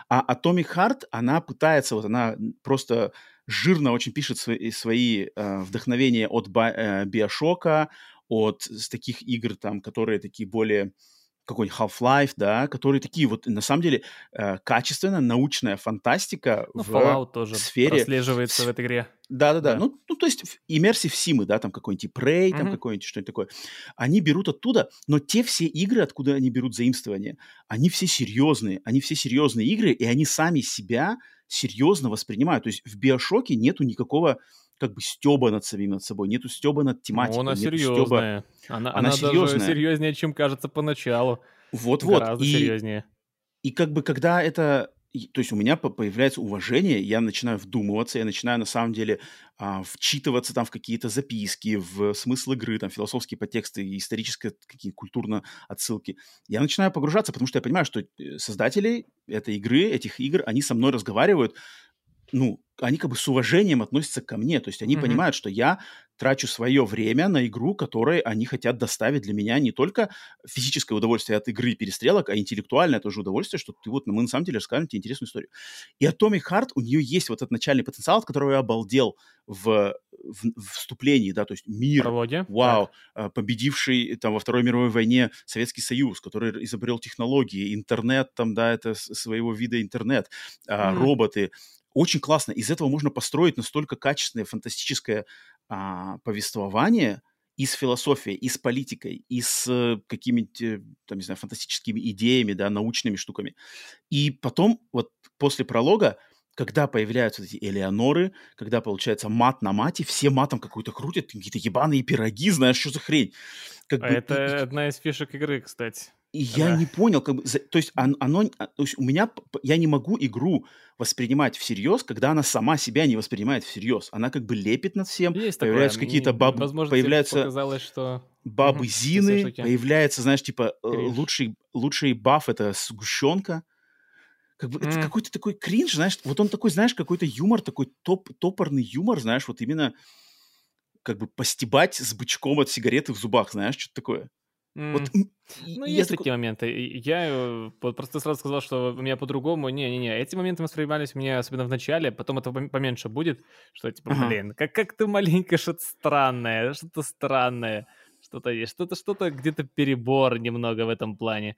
А Atomic Heart, она пытается, вот она просто жирно очень пишет свои, свои э, вдохновения от э, Биошока, от таких игр, там, которые такие более какой-нибудь Half-Life, да, которые такие вот, на самом деле, э, качественная научная фантастика ну, в Fallout тоже сфере... прослеживается в этой игре. Да-да-да, ну, ну, то есть иммерсив симы, да, там какой-нибудь Prey, там mm-hmm. какой-нибудь что-нибудь такое. Они берут оттуда, но те все игры, откуда они берут заимствование, они все серьезные, они все серьезные игры, и они сами себя серьезно воспринимают. То есть в Биошоке нету никакого как бы стеба над самим над собой, нету стеба над тематикой. Ну, она серьезная. Стёба... Она, она, она серьезная. даже серьезнее, чем кажется поначалу. Вот-вот. Гораздо и, серьезнее. И как бы когда это то есть у меня появляется уважение, я начинаю вдумываться, я начинаю на самом деле а, вчитываться там в какие-то записки, в смысл игры, там философские подтексты, исторические какие культурно отсылки. Я начинаю погружаться, потому что я понимаю, что э, создатели этой игры, этих игр, они со мной разговаривают ну, они как бы с уважением относятся ко мне. То есть они mm-hmm. понимают, что я трачу свое время на игру, которой они хотят доставить для меня не только физическое удовольствие от игры перестрелок, а интеллектуальное тоже удовольствие, что ты вот, мы на самом деле расскажем тебе интересную историю. И Atomic Heart, у нее есть вот этот начальный потенциал, от которого я обалдел в, в, в вступлении, да, то есть мир, Прологе. вау, так. А, победивший там во Второй мировой войне Советский Союз, который изобрел технологии, интернет там, да, это своего вида интернет, mm-hmm. роботы, очень классно. Из этого можно построить настолько качественное, фантастическое а, повествование и с философией, и с политикой, и с какими-то, там, не знаю, фантастическими идеями, да, научными штуками. И потом, вот после пролога, когда появляются эти Элеоноры, когда получается мат на мате, все матом какой-то крутят, какие-то ебаные пироги, знаешь, что за хрень. Как а бы, это одна из фишек игры, кстати. И я да. не понял, как бы, то есть оно, а, то есть у меня, я не могу игру воспринимать всерьез, когда она сама себя не воспринимает всерьез. Она как бы лепит над всем, Есть появляются какие-то бабы, Возможно, появляются показалось, что... бабы *laughs* Зины, появляется, знаешь, типа э, лучший, лучший баф это сгущенка. Как бы mm. это какой-то такой кринж, знаешь, вот он такой, знаешь, какой-то юмор, такой топ, топорный юмор, знаешь, вот именно как бы постебать с бычком от сигареты в зубах, знаешь, что-то такое. Mm. Вот, ну, есть такой... такие моменты. Я э, вот просто сразу сказал, что у меня по-другому. Не-не-не, эти моменты воспринимались у меня особенно в начале, потом это поменьше будет, что типа, блин, как, как ты маленько что-то странное, что-то странное, что-то есть, что-то, что-то где-то перебор немного в этом плане.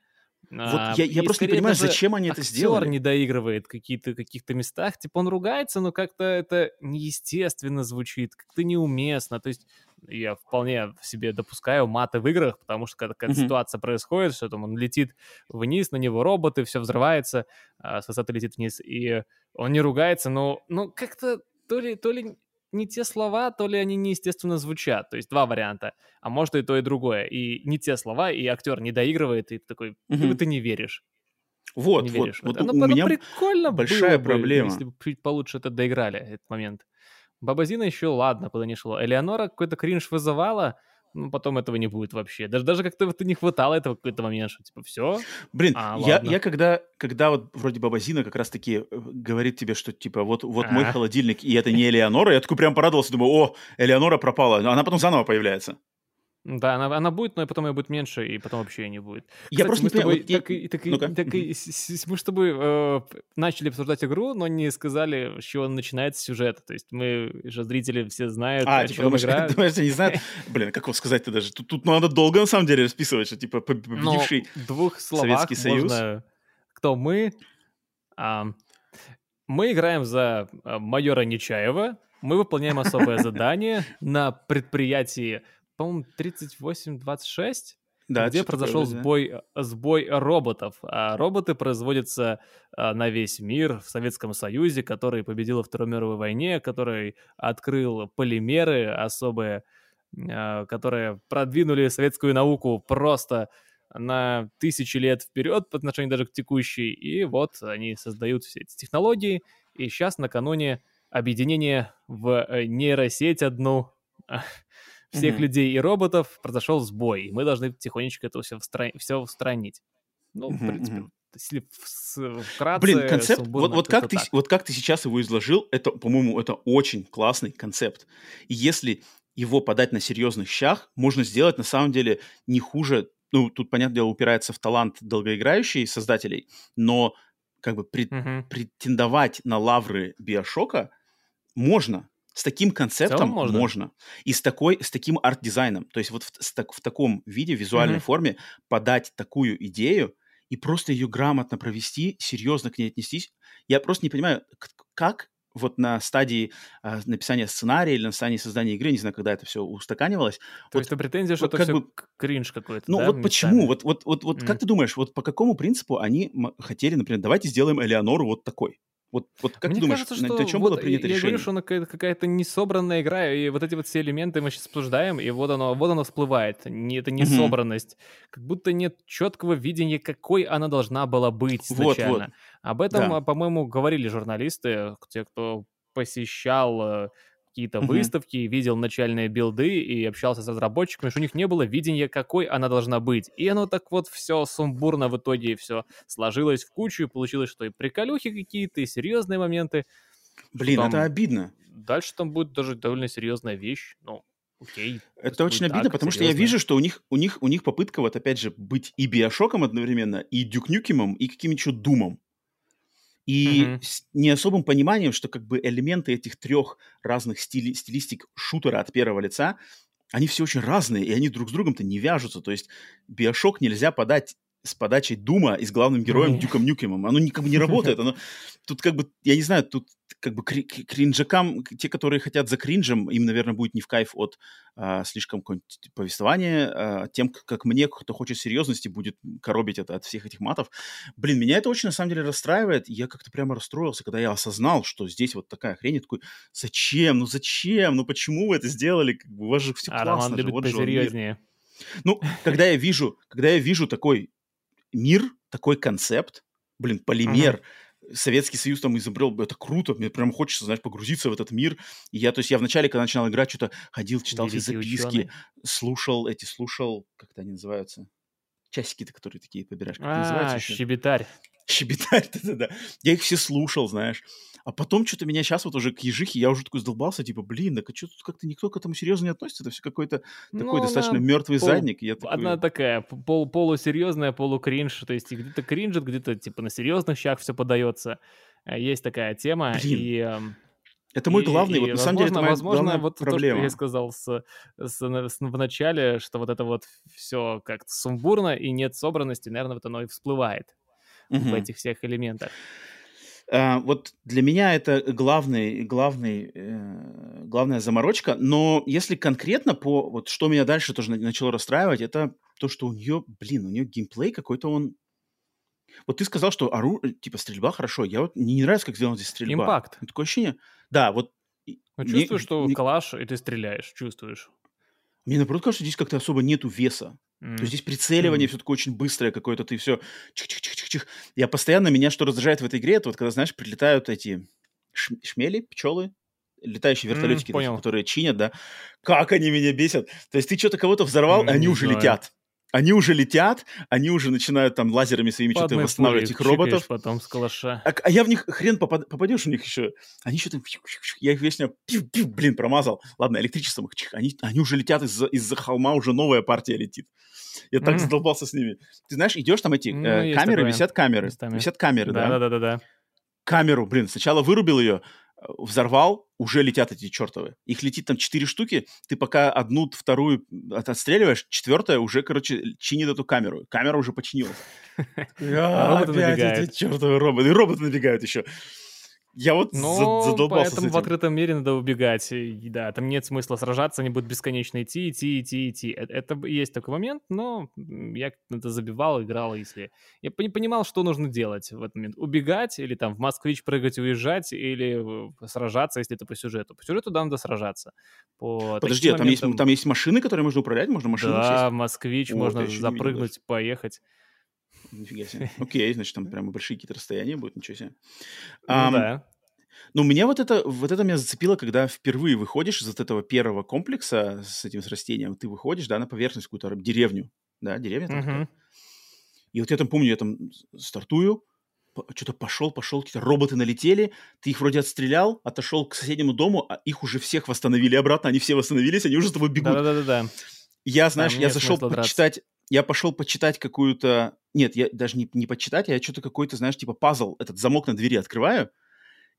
Вот а, я, я просто не понимаю, зачем они это сделали. не доигрывает какие-то каких-то местах, типа он ругается, но как-то это неестественно звучит, как-то неуместно. То есть я вполне себе допускаю маты в играх, потому что когда какая-то mm-hmm. ситуация происходит, что там он летит вниз, на него роботы, все взрывается, а с высоты летит вниз, и он не ругается, но ну, как-то то ли, то ли не те слова, то ли они неестественно звучат. То есть два варианта. А может и то, и другое. И не те слова, и актер не доигрывает, и ты такой, mm-hmm. ты не веришь. Вот, не вот, веришь вот. Оно, у меня прикольно большая было проблема. Бы, если бы чуть получше это доиграли, этот момент. Баба Зина еще ладно, куда не шло. Элеонора какой-то кринж вызывала, ну, потом этого не будет вообще. Даже, даже как-то вот не хватало этого какой-то момент, что типа все. Блин, а, я, я когда, когда вот вроде Баба Зина как раз-таки э, говорит тебе, что типа вот, вот мой холодильник, и это не Элеонора, я такой прям порадовался, думаю, о, Элеонора пропала. Она потом заново появляется. Да, она, она будет, но потом ее будет меньше, и потом вообще не будет. Я просто не понимаю. Вот так, и, так, так и, мы с тобой э, начали обсуждать игру, но не сказали, с чего начинается сюжет. То есть мы же зрители все знают, а, о типа, чем думаешь, игра. *laughs* Думаешь, не знают? Блин, как его сказать-то даже? Тут, тут надо долго на самом деле расписывать, что типа победивший в двух словах Советский Союз. Можно... Кто мы? А, мы играем за а, майора Нечаева. Мы выполняем особое *laughs* задание на предприятии по-моему, 38-26, да, где произошел сбой, да. сбой роботов. А роботы производятся а, на весь мир в Советском Союзе, который победил во Второй мировой войне, который открыл полимеры особые, а, которые продвинули советскую науку просто на тысячи лет вперед по отношению даже к текущей. И вот они создают все эти технологии. И сейчас накануне объединения в э, нейросеть одну *laughs* всех mm-hmm. людей и роботов, произошел сбой. И мы должны тихонечко это все, встра... все устранить. Ну, mm-hmm. в принципе, если вкратце... Блин, концепт, вот, вот, как ты, вот как ты сейчас его изложил, это, по-моему, это очень классный концепт. И если его подать на серьезных щах, можно сделать, на самом деле, не хуже... Ну, тут, понятное дело, упирается в талант долгоиграющих создателей, но как бы пред, mm-hmm. претендовать на лавры Биошока можно. С таким концептом можно. можно. И с, такой, с таким арт-дизайном. То есть вот в, в, в таком виде, в визуальной mm-hmm. форме подать такую идею и просто ее грамотно провести, серьезно к ней отнестись. Я просто не понимаю, как вот на стадии э, написания сценария или на стадии создания игры, не знаю, когда это все устаканивалось. То вот, есть это претензия, что вот это все бы, кринж какой-то, Ну да, вот почему? Вот, вот, вот, вот mm. как ты думаешь, вот по какому принципу они хотели, например, давайте сделаем Элеонору вот такой? Вот, вот как Мне ты думаешь, кажется, что на, чем вот было принято я решение? Я говорю, что она какая-то несобранная игра, и вот эти вот все элементы мы сейчас обсуждаем, и вот оно, вот оно всплывает. Не, это несобранность. Mm-hmm. Как будто нет четкого видения, какой она должна была быть изначально. Вот, вот. Об этом, да. по-моему, говорили журналисты, те, кто посещал э, какие-то mm-hmm. выставки, видел начальные билды и общался с разработчиками, что у них не было видения, какой она должна быть. И оно так вот все сумбурно в итоге все сложилось в кучу, и получилось, что и приколюхи какие-то, и серьезные моменты. Блин, там... это обидно. Дальше там будет даже довольно серьезная вещь, ну, окей. Это очень обидно, так, потому серьезно. что я вижу, что у них, у, них, у них попытка вот опять же быть и Биошоком одновременно, и Дюкнюкимом, и каким-нибудь еще Думом. И mm-hmm. с не особым пониманием, что как бы элементы этих трех разных стили, стилистик шутера от первого лица, они все очень разные, и они друг с другом-то не вяжутся. То есть Биошок нельзя подать с подачей Дума и с главным героем. Дюком Нюкемом. Оно никак не работает. *laughs* Оно, тут как бы, я не знаю, тут как бы кринжакам, те, которые хотят за кринжем, им, наверное, будет не в кайф от а, слишком повествования. А, тем, как мне, кто хочет серьезности, будет коробить это от всех этих матов. Блин, меня это очень, на самом деле, расстраивает. Я как-то прямо расстроился, когда я осознал, что здесь вот такая хрень. Я такой, зачем? Ну зачем? Ну почему вы это сделали? Как бы, у вас же все а классно. Роман любит вот посерьезнее. Ну, когда я вижу, когда я вижу такой мир, такой концепт, блин, полимер, uh-huh. Советский Союз там изобрел, это круто, мне прям хочется, знаешь, погрузиться в этот мир. И я, то есть я вначале, когда начинал играть, что-то ходил, читал все записки, ученые. слушал эти, слушал, как это они называются, часики-то, которые такие побираешь, как а, называется еще? *laughs* щебетарь. Щебетарь, да-да-да. Я их все слушал, знаешь. А потом что-то меня сейчас вот уже к ежихе, я уже такой сдолбался, типа, блин, так а что тут как-то никто к этому серьезно не относится, это все какой-то ну, такой достаточно мертвый пол... задник. Я такой... Она такая пол полусерьезная, полукринж, то есть где-то кринжит, где-то типа на серьезных щах все подается. Э, есть такая тема, блин. и... Эм, это мой главный, и, вот на возможно, самом деле это моя возможно, вот проблема. То, что я сказал с, с, с, в начале, что вот это вот все как-то сумбурно и нет собранности, наверное, вот оно и всплывает угу. в этих всех элементах. Uh, вот для меня это главный, главный, uh, главная заморочка. Но если конкретно по вот что меня дальше тоже начало расстраивать, это то, что у нее, блин, у нее геймплей какой-то он вот ты сказал, что ору... Э, типа стрельба хорошо. Я вот мне не нравится, как сделана здесь стрельба. Импакт. Такое ощущение. Да, вот. Ну, чувствуешь, мне, что мне... калаш, и ты стреляешь, чувствуешь. Мне наоборот кажется, здесь как-то особо нету веса. Mm. То есть здесь прицеливание mm. все такое очень быстрое какое-то, ты все чих-чих-чих-чих. Я постоянно, меня что раздражает в этой игре, это вот когда, знаешь, прилетают эти шмели, пчелы, летающие вертолетики, mm, такие, которые чинят, да. Как они меня бесят. То есть ты что-то кого-то взорвал, mm, и они уже знаю. летят они уже летят, они уже начинают там лазерами своими что-то восстанавливать этих роботов. потом с калаша. А, а я в них хрен попад, попадешь в них еще. Они что-то... Я их вечно, блин, промазал. Ладно, электричеством их. Они, они уже летят из-за из холма, уже новая партия летит. Я так mm. задолбался с ними. Ты знаешь, идешь там эти ну, э, камеры, такое. висят камеры. Висят камеры, да? Да-да-да. Камеру, блин, сначала вырубил ее, взорвал, уже летят эти чертовы. Их летит там четыре штуки, ты пока одну, вторую отстреливаешь, четвертая уже, короче, чинит эту камеру. Камера уже починилась. *laughs* А, опять эти чертовы роботы. И роботы набегают еще. Я вот Но задолбался поэтому в открытом мире надо убегать. И, да, там нет смысла сражаться, они будут бесконечно идти, идти, идти, идти. Это, это есть такой момент, но я это забивал, играл, если... Я не понимал, что нужно делать в этот момент. Убегать или там в москвич прыгать, уезжать, или сражаться, если это по сюжету. По сюжету да, надо сражаться. По Подожди, а там, моментам... есть, там есть машины, которые можно управлять? Можно машину Да, сесть? москвич, О, можно запрыгнуть, поехать. Нифига себе. *laughs* Окей, значит, там прямо большие какие-то расстояния будут, ничего себе. Ну да. Ну, меня вот это, вот это меня зацепило, когда впервые выходишь из вот этого первого комплекса с этим с растением, ты выходишь, да, на поверхность какую-то деревню, да, деревня там uh-huh. И вот я там помню, я там стартую, что-то пошел, пошел, какие-то роботы налетели, ты их вроде отстрелял, отошел к соседнему дому, а их уже всех восстановили обратно, они все восстановились, они уже с тобой бегут. Да-да-да. Я, знаешь, я зашел почитать, я пошел почитать какую-то... Нет, я даже не, не почитать, а я что-то какой-то, знаешь, типа пазл, этот замок на двери открываю,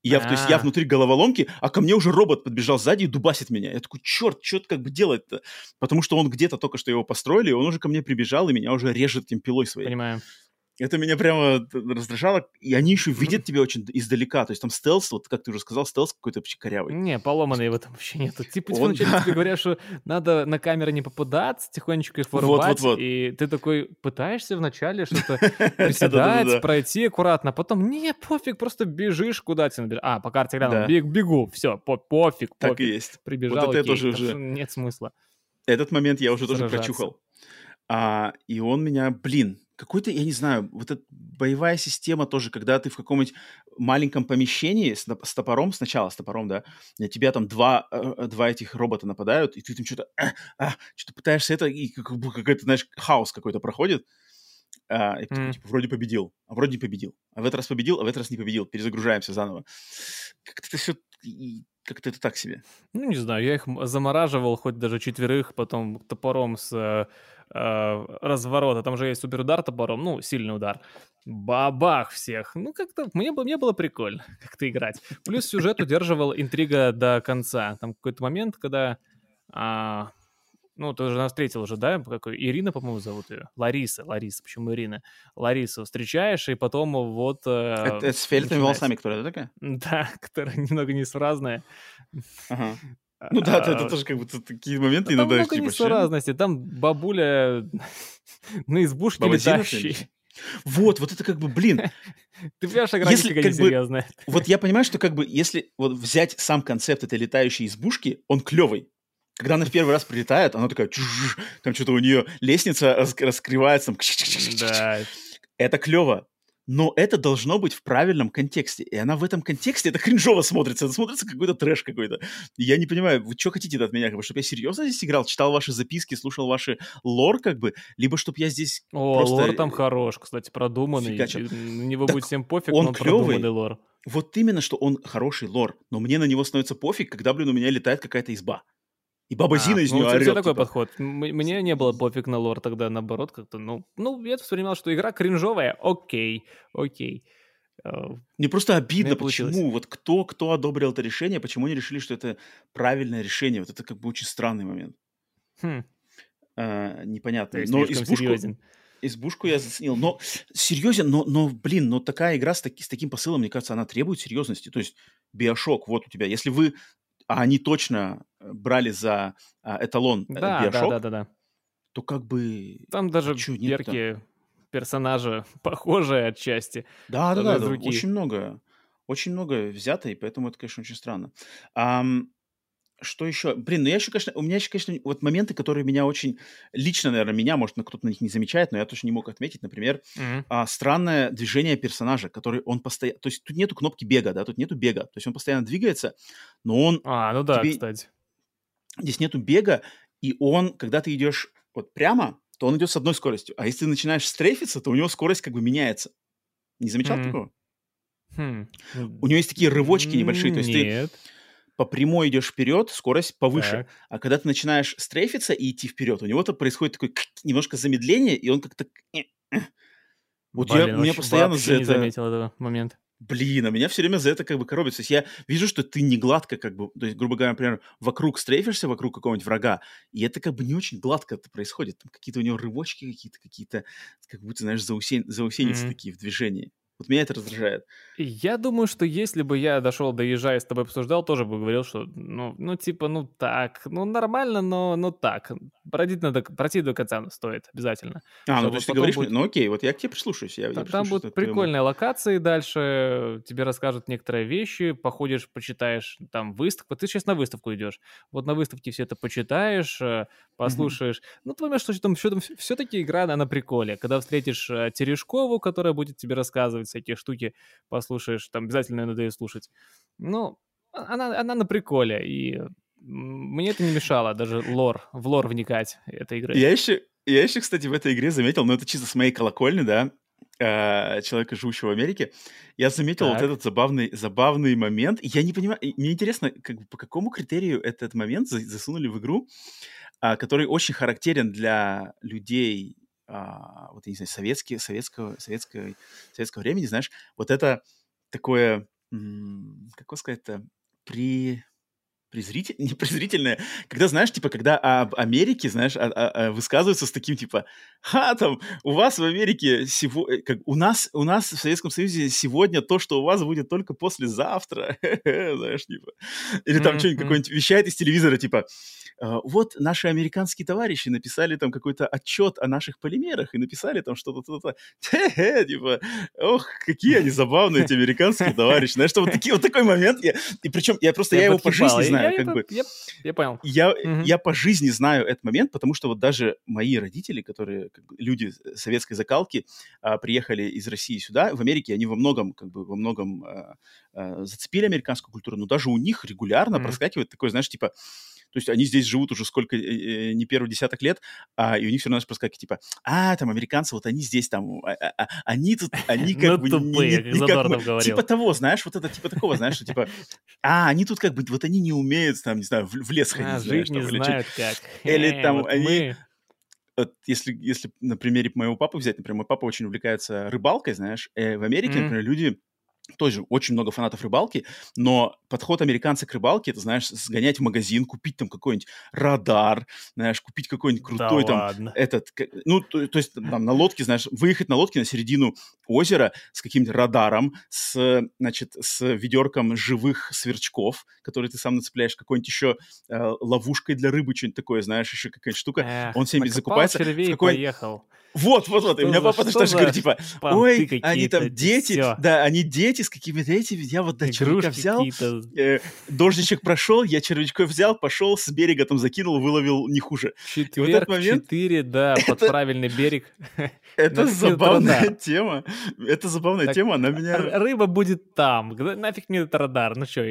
и я, то есть я а. внутри головоломки, а ко мне уже робот подбежал сзади и дубасит меня. Я такой, черт, что как бы делать-то? Потому что он где-то только что его построили, и он уже ко мне прибежал, и меня уже режет этим пилой своей. Понимаю. Это меня прямо раздражало. И они еще видят тебя очень издалека. То есть там стелс, вот как ты уже сказал, стелс какой-то вообще корявый. Не, поломанный его там вообще нету. Типа Он... вначале тебе говорят, что надо на камеры не попадаться, тихонечко их вырубать. Вот, вот, вот. И ты такой пытаешься вначале что-то *laughs* приседать, пройти аккуратно, а потом не, пофиг, просто бежишь куда тебе А, по карте глянул, бегу, все, пофиг, пофиг. Так и есть. Прибежал, вот это тоже уже... Нет смысла. Этот момент я уже тоже прочухал. А, и он меня, блин, какой-то, я не знаю, вот эта боевая система тоже, когда ты в каком-нибудь маленьком помещении с, с топором, сначала с топором, да, на тебя там два, э, э два этих робота нападают, и ты там что-то, э, э, что-то пытаешься это, и как, какой-то, знаешь, хаос какой-то проходит, а, и mm. типа, вроде победил, а вроде не победил, а в этот раз победил, а в этот раз не победил, перезагружаемся заново. Как-то это все как-то это так себе. Ну, не знаю, я их замораживал, хоть даже четверых, потом топором с э, разворота. Там же есть суперудар топором, ну, сильный удар. Бабах всех. Ну, как-то мне, мне было прикольно *laughs* как-то играть. Плюс сюжет удерживал интрига до конца. Там какой-то момент, когда... А, ну, ты уже нас встретил уже, да? Какой? Ирина, по-моему, зовут ее. Лариса, Лариса, почему Ирина? Ларису встречаешь, и потом вот... Э, это, это с фиолетовыми волосами, которая да, такая? *laughs* Да, которая немного несуразная. Ага. Ну да, это, это тоже как бы такие моменты там иногда... Там много типа, несуразности. Там бабуля *laughs* на избушке летающей. Вот, вот это как бы, блин. *laughs* Ты понимаешь, графика как несерьезная. Бы, вот я понимаю, что как бы если вот взять сам концепт этой летающей избушки, он клевый. Когда она в первый раз прилетает, она такая, там что-то у нее лестница раскрывается, там, да. Это клево но это должно быть в правильном контексте. И она в этом контексте, это кринжово смотрится, это смотрится какой-то трэш какой-то. Я не понимаю, вы что хотите от меня, как бы, чтобы я серьезно здесь играл, читал ваши записки, слушал ваши лор, как бы, либо чтобы я здесь О, просто... лор там хорош, кстати, продуманный. Фигачил. На него так будет всем пофиг, он но он клёвый. продуманный лор. Вот именно, что он хороший лор, но мне на него становится пофиг, когда, блин, у меня летает какая-то изба. И баба Зина а, из ну, нее орет. такой типа. подход. Мне не было пофиг на лор тогда, наоборот, как-то, ну, ну, я воспринимал, что игра кринжовая, окей, окей. Uh, Мне просто обидно, почему, вот кто, кто одобрил это решение, почему они решили, что это правильное решение. Вот это как бы очень странный момент. Хм. Uh, непонятно. Но избушку, серьезен. избушку я заценил. Но серьезен, но, но блин, но такая игра с, таки, с таким посылом, мне кажется, она требует серьезности. То есть Биошок, вот у тебя. Если вы а они точно э, брали за а, эталон э, да, Bioshock, да, да, да, да. то как бы... Там даже а яркие персонажи *laughs* похожие отчасти. Да, да, да, да очень много. Очень много взято, и поэтому это, конечно, очень странно. Um, что еще? Блин, ну я еще, конечно, у меня еще, конечно, вот моменты, которые меня очень, лично, наверное, меня, может, кто-то на них не замечает, но я точно не мог отметить, например, mm-hmm. а, странное движение персонажа, который он постоянно, то есть тут нету кнопки бега, да, тут нету бега, то есть он постоянно двигается, но он... А, ну да, тебе... кстати. Здесь нету бега, и он, когда ты идешь вот прямо, то он идет с одной скоростью, а если ты начинаешь стрейфиться, то у него скорость как бы меняется. Не замечал mm-hmm. такого? Хм. У него есть такие рывочки небольшие, то есть Нет. ты по прямой идешь вперед, скорость повыше. Так. А когда ты начинаешь стрейфиться и идти вперед, у него-то происходит такое немножко замедление, и он как-то... *clears throat* Вот Блин, я, у меня постоянно за это... не заметил этого момента. Блин, а меня все время за это как бы коробится. То есть я вижу, что ты не гладко как бы, то есть, грубо говоря, например, вокруг стрейфишься, вокруг какого-нибудь врага, и это как бы не очень гладко это происходит. Там какие-то у него рывочки какие-то, какие-то, как будто, знаешь, заусен... заусеницы mm-hmm. такие в движении. Вот меня это раздражает. Я думаю, что если бы я дошел, доезжая, с тобой обсуждал, тоже бы говорил, что, ну, ну типа, ну так, ну нормально, но, ну так. Пройти, надо, пройти до конца стоит обязательно. А, ну то есть ты говоришь, будет... ну окей, вот я к тебе прислушаюсь. Я, там, я там будут прикольные твоему... локации, дальше тебе расскажут некоторые вещи, походишь, почитаешь там выставку. Ты сейчас на выставку идешь. Вот на выставке все это почитаешь, э, послушаешь. Mm-hmm. Ну, твое что там, что там все-таки игра, она на приколе. Когда встретишь э, Терешкову, которая будет тебе рассказывать, рассказывать всякие штуки, послушаешь, там обязательно надо ее слушать. Ну, а, она, она на приколе, и мне это не мешало даже лор, в лор вникать этой игры. Я еще, я еще, кстати, в этой игре заметил, но это чисто с моей колокольни, да, э, человека, живущего в Америке, я заметил так. вот этот забавный, забавный момент. Я не понимаю, мне интересно, как, по какому критерию этот момент засунули в игру, а, который очень характерен для людей а, вот, я не знаю, советские, советского, советского, советского времени, знаешь, вот это такое, как сказать-то, при презритель, *laughs* не презрительное, когда, знаешь, типа, когда об Америке, знаешь, а, а, а, высказываются с таким, типа, ха, там, у вас в Америке, сего... Э, как, у, нас, у нас в Советском Союзе сегодня то, что у вас будет только послезавтра, *laughs* знаешь, типа, или там mm-hmm. что-нибудь какое-нибудь вещает из телевизора, типа, «А, вот наши американские товарищи написали там какой-то отчет о наших полимерах и написали там что-то, что-то, типа, ох, какие они забавные, эти *laughs* американские товарищи, знаешь, что вот, такие, вот такой момент, и причем я просто, я его по жизни знаю, знаю, я, как бы... Я, я понял. Я, угу. я по жизни знаю этот момент, потому что вот даже мои родители, которые как бы, люди советской закалки, а, приехали из России сюда, в Америке, они во многом, как бы, во многом а, а, зацепили американскую культуру, но даже у них регулярно угу. проскакивает такое, знаешь, типа то есть они здесь живут уже сколько, э, э, не первый десяток лет, а, и у них все равно проскакивает, типа, а, там, американцы, вот они здесь, там, а, а, а, они тут, они *laughs* как бы... Тупые, не, не, не как мы, типа того, знаешь, вот это, типа такого, знаешь, что, типа, а, они тут как бы, вот они не умеют, там, не знаю, в, в лес ходить, а, знаешь, там, не или знают как. Или там вот они... Мы вот если, если на примере моего папы взять, например, мой папа очень увлекается рыбалкой, знаешь, э, в Америке, mm-hmm. например, люди тоже очень много фанатов рыбалки, но подход американца к рыбалке, это, знаешь, сгонять в магазин, купить там какой-нибудь радар, знаешь, купить какой-нибудь крутой да там ладно. этот, ну, то, то есть там на лодке, знаешь, выехать на лодке на середину озера с каким-нибудь радаром, с, значит, с ведерком живых сверчков, которые ты сам нацепляешь, какой-нибудь еще э, ловушкой для рыбы, что-нибудь такое, знаешь, еще какая-нибудь штука. Эх, Он всеми закупается. в какой... поехал. Вот, вот, вот. И у меня папа тоже говорит, типа, ой, они там дети, да, они дети с какими-то этими, я вот до червяка взял, э, дождичек прошел, я червячкой взял, пошел с берега там закинул, выловил не хуже. Четверг, четыре, да, *laughs* под правильный берег. *laughs* Это забавная тема. Это забавная тема, она меня... Рыба будет там. Нафиг мне этот радар? Ну что,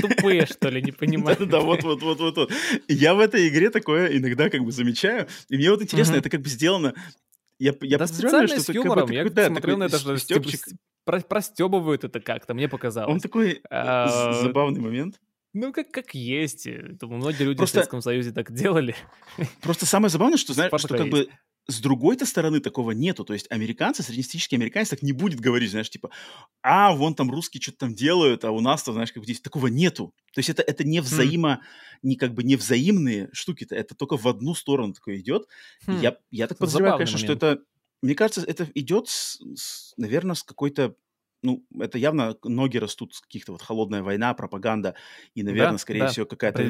тупые, что ли, не *laughs* понимаю? Да, вот, вот, вот, вот. Я в этой игре такое иногда как бы замечаю. И мне вот интересно, это как бы сделано я, я да специально что с юмором. Я да, смотрел на это, что стёбчик... простебывают это как-то, мне показалось. Он такой а, забавный момент. Ну, как, как есть. Думаю, многие люди Просто... в Советском Союзе так делали. Просто самое забавное, что, знаешь, что как бы с другой-то стороны такого нету. То есть американцы, среднестатистический американец так не будет говорить, знаешь, типа, а, вон там русские что-то там делают, а у нас-то, знаешь, как здесь такого нету. То есть это, это не хм. взаимо, mm. не как бы не взаимные штуки-то, это только в одну сторону такое идет. Mm. Я, я так подозреваю, конечно, момент. что это, мне кажется, это идет, с, с, наверное, с какой-то ну, это явно ноги растут с каких-то вот холодная война, пропаганда и, наверное, да, скорее да, всего, какая-то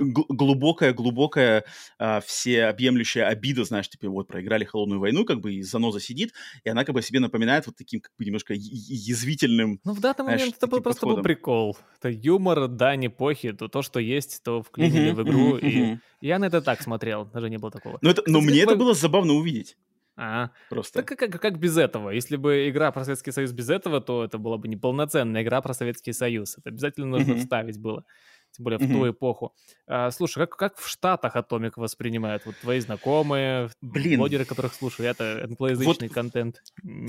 глубокая, глубокая, а, всеобъемлющая обида, знаешь, типа вот проиграли холодную войну, как бы и заноза сидит, и она как бы себе напоминает вот таким как бы немножко язвительным. Ну, в данный знаешь, момент это был просто был прикол. Это юмор, да, не похи, то, то что есть, то вклинили uh-huh, в игру, uh-huh, и uh-huh. я на это так смотрел, даже не было такого. Но, это, но мне это было забавно увидеть. А, просто. Так как, как без этого? Если бы игра про Советский Союз без этого, то это была бы неполноценная игра про Советский Союз. Это обязательно нужно mm-hmm. вставить было. Тем более mm-hmm. в ту эпоху. А, слушай, как, как в Штатах Атомик воспринимают? Вот твои знакомые, Блин. блогеры, которых слушаю, это англоязычный вот контент.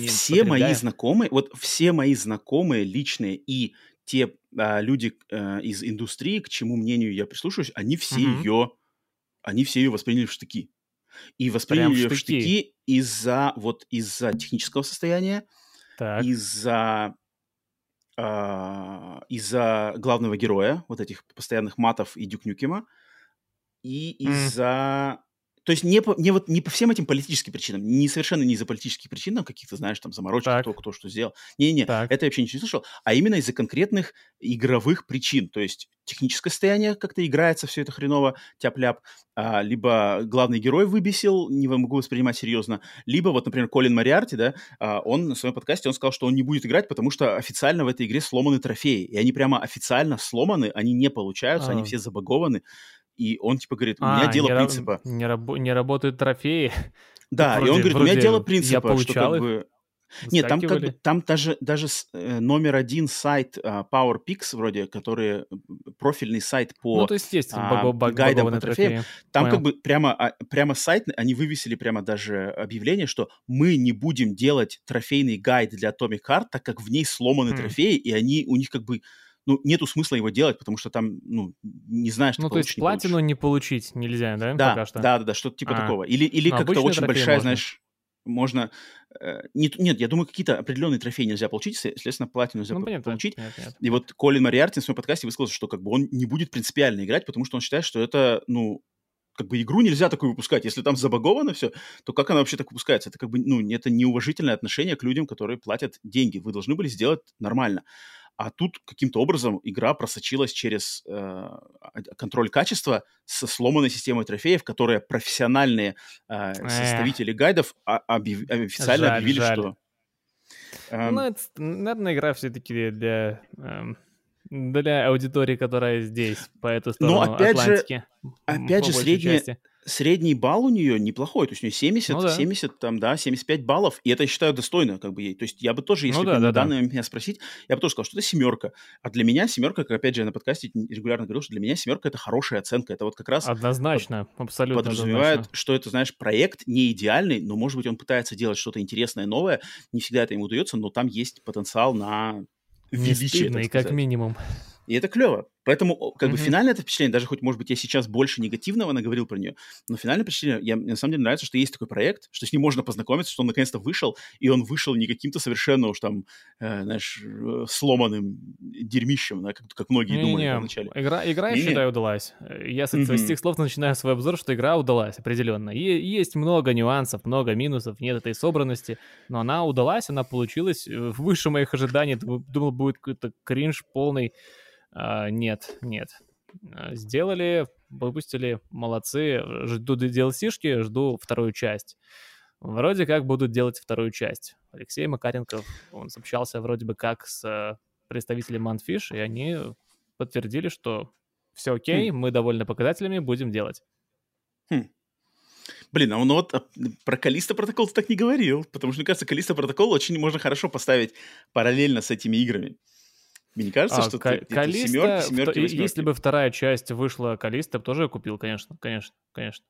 все мои знакомые, вот все мои знакомые личные и те а, люди а, из индустрии, к чему мнению я прислушиваюсь, они все mm-hmm. ее, они все ее восприняли в штыки. И восприняли ее в штыки из-за вот из-за технического состояния, из-за э, из-за главного героя, вот этих постоянных матов и Дюкнюкема, и из-за то есть не по, не, вот, не по всем этим политическим причинам, не совершенно не из-за политических причин, там каких-то, знаешь, там заморочек, кто, кто что сделал. Не-не-не, это я вообще ничего не слышал. А именно из-за конкретных игровых причин. То есть техническое состояние как-то играется, все это хреново, тяп-ляп. А, либо главный герой выбесил, не могу воспринимать серьезно. Либо вот, например, Колин Мариарти, да, а, он на своем подкасте, он сказал, что он не будет играть, потому что официально в этой игре сломаны трофеи. И они прямо официально сломаны, они не получаются, а. они все забагованы и он типа говорит, у меня а, дело не принципа. Не, раб- не работают трофеи. *laughs* Да, вроде, и он говорит, у меня дело принципа, я получал что как их. бы... Нет, там как бы, там даже, даже э, номер один сайт uh, PowerPix вроде, который профильный сайт по ну, то есть есть uh, гайдам по трофеям. Там Понял. как бы прямо, а, прямо сайт, они вывесили прямо даже объявление, что мы не будем делать трофейный гайд для Atomic Heart, так как в ней сломаны mm. трофеи, и они, у них как бы ну, нету смысла его делать, потому что там, ну, не знаешь, Ну, то есть платину не получить нельзя, да, да пока что? Да, да, да, что-то типа а. такого. Или, или ну, как-то очень большая, можно. знаешь, можно... Э, нет, нет, я думаю, какие-то определенные трофеи нельзя получить, следственно, платину нельзя ну, понятно, получить. Нет, нет. И вот Колин Мариарти в своем подкасте высказался, что как бы он не будет принципиально играть, потому что он считает, что это, ну, как бы игру нельзя такую выпускать. Если там забаговано все, то как она вообще так выпускается? Это как бы, ну, это неуважительное отношение к людям, которые платят деньги. Вы должны были сделать нормально. А тут каким-то образом игра просочилась через э, контроль качества со сломанной системой трофеев, которые профессиональные э, составители гайдов объяв... официально жаль, объявили, жаль. что... Э, ну, это, наверное, игра все-таки для... Э, для аудитории, которая здесь, по эту сторону Но опять Атлантики. Же, опять же, средняя, части средний балл у нее неплохой, то есть у нее 70, ну, да. 70, там, да, 75 баллов, и это, я считаю, достойно как бы ей. То есть я бы тоже, если ну, да, бы да, на да. данный момент меня спросить, я бы тоже сказал, что это семерка. А для меня семерка, как опять же я на подкасте регулярно говорил, что для меня семерка это хорошая оценка. Это вот как раз... Однозначно, под, абсолютно Подразумевает, однозначно. что это, знаешь, проект не идеальный, но, может быть, он пытается делать что-то интересное, новое. Не всегда это ему удается, но там есть потенциал на величие, не как минимум. И это клево. Поэтому, как mm-hmm. бы, финальное это впечатление, даже хоть, может быть, я сейчас больше негативного наговорил про нее, но финальное впечатление, я, мне на самом деле нравится, что есть такой проект, что с ним можно познакомиться, что он наконец-то вышел, и он вышел не каким-то совершенно уж там, э, знаешь, э, сломанным дерьмищем, да, как, как многие не, думали не, вначале. Игра, игра я считаю, удалась. Я с, mm-hmm. с этих слов начинаю свой обзор, что игра удалась определенно. И есть много нюансов, много минусов, нет этой собранности, но она удалась, она получилась э, выше моих ожиданий. Думал, будет какой-то кринж полный. А, нет, нет. А, сделали, выпустили, молодцы. Жду DLC-шки, жду вторую часть. вроде как будут делать вторую часть. Алексей Макаренков, он общался вроде бы как с э, представителем Manfish, и они подтвердили, что все окей, хм. мы довольны показателями, будем делать. Хм. Блин, а ну вот а, про Калиста протокол так не говорил, потому что, мне кажется, Калиста протокол очень можно хорошо поставить параллельно с этими играми. Мне не кажется, а, что К- ты, Калиста, семерки, семерки, восьмерки. Если бы вторая часть вышла Калиста, тоже купил, конечно, конечно, конечно.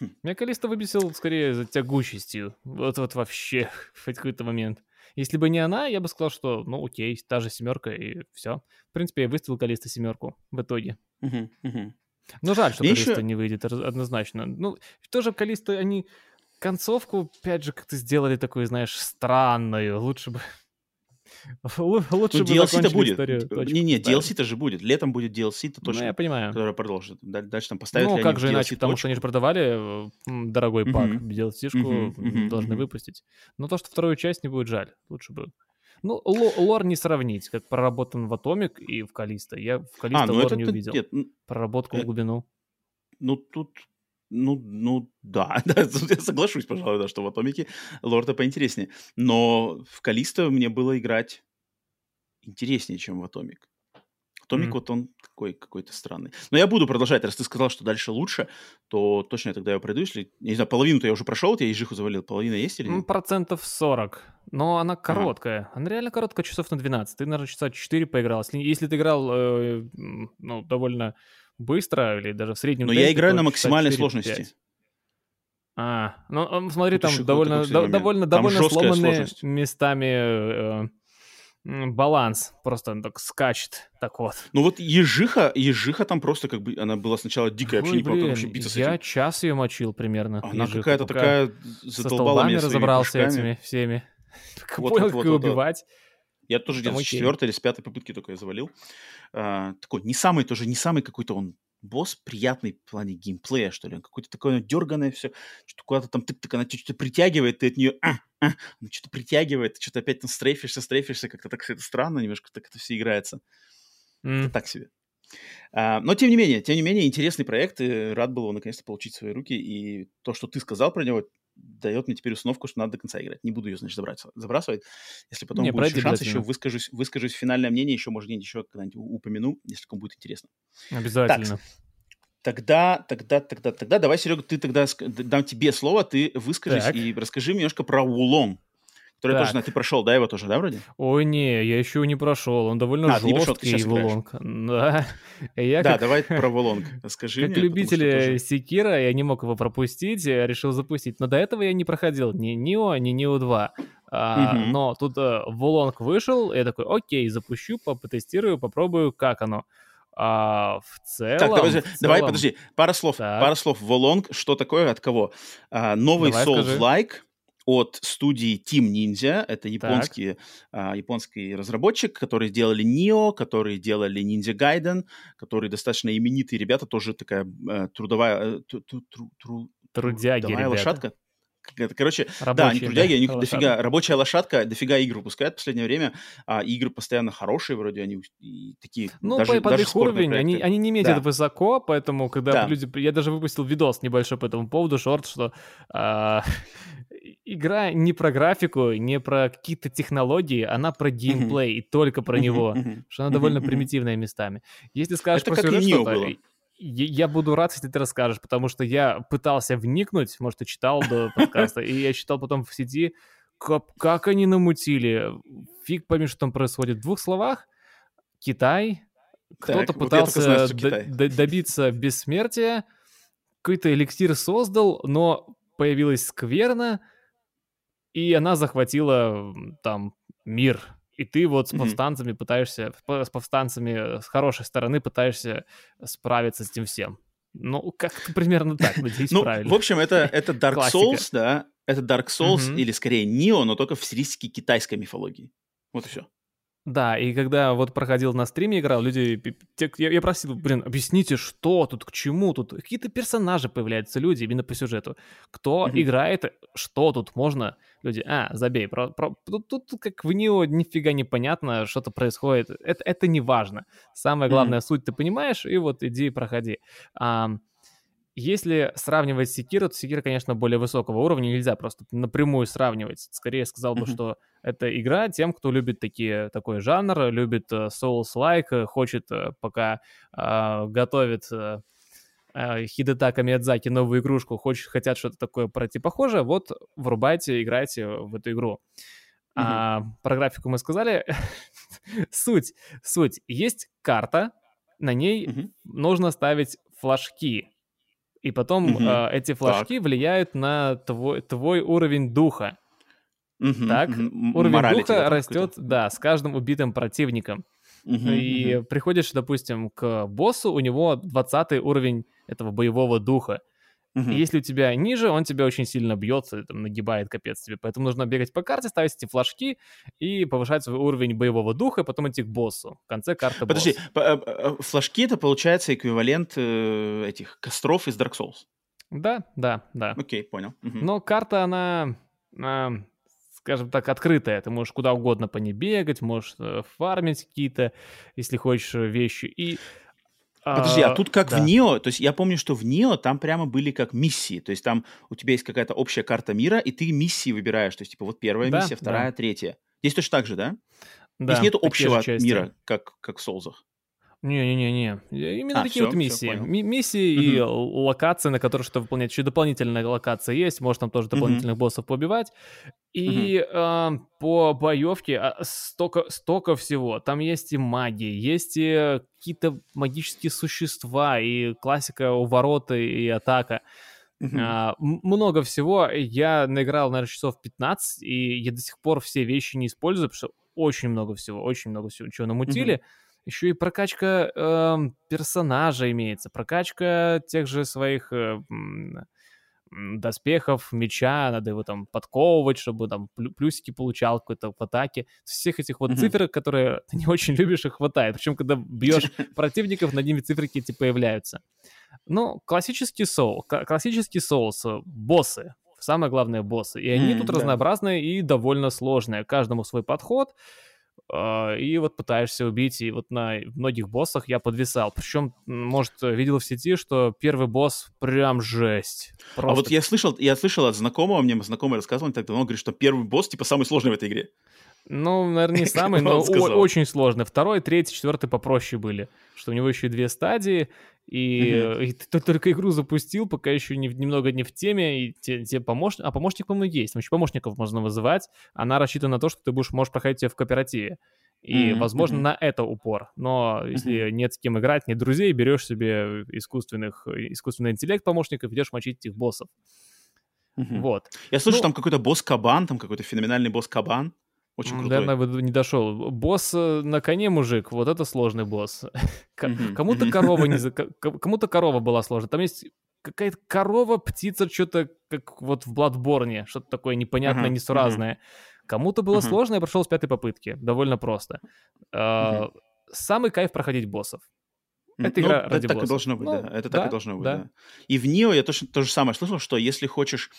Хм. Меня Калиста выбесил скорее за тягучестью. Вот вот вообще *laughs* в какой-то момент. Если бы не она, я бы сказал, что, ну, окей, та же семерка и все. В принципе, я выставил Калиста семерку в итоге. Uh-huh. Ну, жаль, что Калиста еще... не выйдет однозначно. Ну, тоже Калиста, они концовку, опять же, как-то сделали такую, знаешь, странную. Лучше бы Лучше ну, бы DLC-то будет. Не-не, DLC-то же будет. Летом будет DLC-то точно. Ну, я понимаю. Которая продолжит. Дальше там поставят Ну, как же иначе, потому что они же продавали дорогой пак. DLC-шку должны выпустить. Но то, что вторую часть не будет, жаль. Лучше бы. Ну, лор не сравнить, как проработан в Атомик и в Калиста. Я в Калиста а, ну лор это, не увидел. Нет, Проработку в э, глубину. Ну, тут ну, ну да, *laughs* да, я соглашусь, пожалуй, да, что в Атомике Лорда поинтереснее. Но в Калисто мне было играть интереснее, чем в Атомик. Атомик mm-hmm. вот он такой какой-то странный. Но я буду продолжать, раз ты сказал, что дальше лучше, то точно я тогда я пройду, если... Я не знаю, половину-то я уже прошел, я ежиху завалил, половина есть или нет? Процентов 40. Но она короткая. Ага. Она реально короткая, часов на 12. Ты, наверное, часа 4 поиграл. Если, если ты играл, э, ну, довольно быстро или даже в среднем Но я играю на максимальной 4, сложности. А, ну смотри, там довольно, до, довольно, там довольно сломанные сложность. местами э, баланс, просто так скачет, так вот. Ну вот ежиха, ежиха там просто как бы, она была сначала дикая, вообще не помню, как вообще биться с этим. Я час ее мочил примерно. Она какая-то такая задолбала меня разобрался этими всеми. *laughs* Вот, Понял, вот, как вот, убивать. Я тоже где-то с четвертой или с пятой попытки только я завалил. А, такой не самый тоже, не самый какой-то он босс приятный в плане геймплея, что ли. Он какой-то такой дерганное все, что куда-то там тык-тык, она что-то притягивает, ты от нее а, а, она что-то притягивает, ты что-то опять там стрейфишься, стрейфишься, как-то так это странно немножко так это все играется. Mm. Это так себе. А, но тем не менее, тем не менее, интересный проект, и рад был его наконец-то получить в свои руки, и то, что ты сказал про него, дает мне теперь установку, что надо до конца играть. Не буду ее, значит, забрасывать. Если потом не, будет шанс, еще выскажусь, выскажусь финальное мнение, еще, может, где-нибудь еще когда-нибудь упомяну, если кому будет интересно. Обязательно. Так, тогда, тогда, тогда, тогда, давай, Серега, ты тогда дам тебе слово, ты выскажись так. и расскажи немножко про Вулон. Который так. тоже, на ты прошел, да, его тоже, да, вроде? Ой, не, я еще не прошел, он довольно а, жесткий, Вулонг. Да, *laughs* я да как... давай *laughs* про Вулонг, расскажи Как мне, любитель тоже... Секира, я не мог его пропустить, я решил запустить, но до этого я не проходил ни Нио, ни Нио 2. А, угу. Но тут а, Вулонг вышел, я такой, окей, запущу, потестирую, попробую, как оно. А, в целом... Так, давай, в давай подожди, пара слов, так. пара слов. Волонг, что такое, от кого? А, новый Souls-like, от студии Team Ninja. Это японские, а, японский разработчик, которые делали Nio, которые делали Ninja Gaiden, которые достаточно именитые ребята, тоже такая а, трудовая... А, тру, тру, тру, Трудяги, трудовая ребята. лошадка. Короче, Рабочие, да, они трудяги, да, у них лошадка. дофига, рабочая лошадка, дофига игр выпускают в последнее время, а игры постоянно хорошие вроде, они и такие, Ну, даже, под даже их уровень, они, они не метят да. высоко, поэтому, когда да. люди... Я даже выпустил видос небольшой по этому поводу, шорт, что а, *laughs* игра не про графику, не про какие-то технологии, она про геймплей, и только про него, что она довольно примитивная местами. Если скажешь про сюжет что-то, я буду рад, если ты расскажешь, потому что я пытался вникнуть, может, ты читал до *laughs* подкаста, и я читал потом в сети, как, как они намутили. Фиг пойми, что там происходит. В двух словах, Китай, кто-то вот пытался знаю, д- добиться бессмертия, какой-то эликсир создал, но появилась скверна, и она захватила там мир. И ты вот с повстанцами mm-hmm. пытаешься, с повстанцами с хорошей стороны пытаешься справиться с этим всем. Ну, как *laughs* примерно так, надеюсь, ну, правильно. в общем, это, *laughs* это Dark Souls, да, это Dark Souls, или скорее Neo, но только в стилистике китайской мифологии. Вот и все. Да, и когда вот проходил на стриме, играл, люди, я, я просил, блин, объясните, что тут, к чему тут, какие-то персонажи появляются, люди именно по сюжету. Кто mm-hmm. играет, что тут можно, люди, а, забей, про, про, тут, тут, тут как в него нифига не понятно, что-то происходит, это, это не важно. Самое главное, mm-hmm. суть ты понимаешь, и вот иди проходи. А, если сравнивать Секиру, то Секира, конечно, более высокого уровня, нельзя просто напрямую сравнивать. Скорее сказал бы, mm-hmm. что это игра тем, кто любит такие, такой жанр, любит uh, Souls-like, хочет, uh, пока uh, готовит uh, Хидетака Миядзаки новую игрушку, хочет, хотят что-то такое пройти похожее, вот врубайте, играйте в эту игру. Mm-hmm. А, про графику мы сказали. *laughs* суть, суть. Есть карта, на ней mm-hmm. нужно ставить флажки. И потом угу. э, эти флажки так. влияют на твой, твой уровень духа. Угу, так, угу. уровень Моралити, духа растет, да, с каждым убитым противником. Угу, и угу. приходишь, допустим, к боссу, у него 20 уровень этого боевого духа. Угу. И если у тебя ниже, он тебя очень сильно бьется, там, нагибает капец тебе. Поэтому нужно бегать по карте, ставить эти флажки и повышать свой уровень боевого духа, и потом идти к боссу. В конце карты Подожди, босс. Э, э, флажки это получается эквивалент э, этих костров из Dark Souls? Да, да, да. Окей, понял. Угу. Но карта, она... А, скажем так, открытая. Ты можешь куда угодно по ней бегать, можешь фармить какие-то, если хочешь, вещи. И Подожди, а, а тут как да. в Нео, то есть я помню, что в Нео там прямо были как миссии, то есть там у тебя есть какая-то общая карта мира, и ты миссии выбираешь, то есть типа вот первая да, миссия, вторая, да. третья. Здесь точно так же, да? Да. Здесь нет общего мира, как, как в Соузах. Не-не-не-не. Именно а, такие все, вот миссии. миссии угу. и локации, на которые что выполнять. Еще дополнительная локация есть. Может там тоже дополнительных угу. боссов побивать. И угу. э, по боевке а, столько, столько всего. Там есть и магия, есть и какие-то магические существа, и классика уворота и атака. Uh-huh. А, много всего. Я наиграл, наверное, часов 15, и я до сих пор все вещи не использую, потому что очень много всего, очень много всего, чего намутили. Uh-huh еще и прокачка э, персонажа имеется, прокачка тех же своих э, доспехов, меча, надо его там подковывать, чтобы там плюсики получал какой-то в атаке. Всех этих вот mm-hmm. цифр, которые ты не очень *laughs* любишь, их хватает. Причем, когда бьешь *laughs* противников, над ними циферки эти появляются. Ну, классический соул, классический соус, боссы, самое главное боссы. И они mm, тут да. разнообразные и довольно сложные. Каждому свой подход. А, и вот пытаешься убить, и вот на многих боссах я подвисал. Причем, может, видел в сети, что первый босс прям жесть. Просто. А вот я слышал, я слышал от знакомого, мне знакомый рассказывал так давно, он говорит, что первый босс, типа, самый сложный в этой игре. Ну, наверное, не *laughs* самый, но очень сложный. Второй, третий, четвертый попроще были. Что у него еще и две стадии, и, mm-hmm. и ты только игру запустил, пока еще не, немного не в теме, и те, те помощник, а помощник, по-моему, есть, там еще помощников можно вызывать, она рассчитана на то, что ты будешь, можешь проходить ее в кооперативе. И, mm-hmm. возможно, mm-hmm. на это упор. Но если mm-hmm. нет с кем играть, нет друзей, берешь себе искусственных, искусственный интеллект помощников, идешь мочить этих боссов. Mm-hmm. Вот. Я слышу, ну, там какой-то босс-кабан, там какой-то феноменальный босс-кабан. Очень крутой. Наверное, не дошел. Босс э, на коне, мужик, вот это сложный босс. *laughs* Кому-то корова не *laughs* кому-то корова была сложная. Там есть какая-то корова, птица, что-то как вот в Бладборне, что-то такое непонятное, несуразное. Кому-то было сложно, я прошел с пятой попытки. Довольно просто. А, самый кайф проходить боссов. Это игра ну, ради это так и должно быть, ну, да. Это так и должно быть, да. И в Нио я тоже то же самое слышал, что если хочешь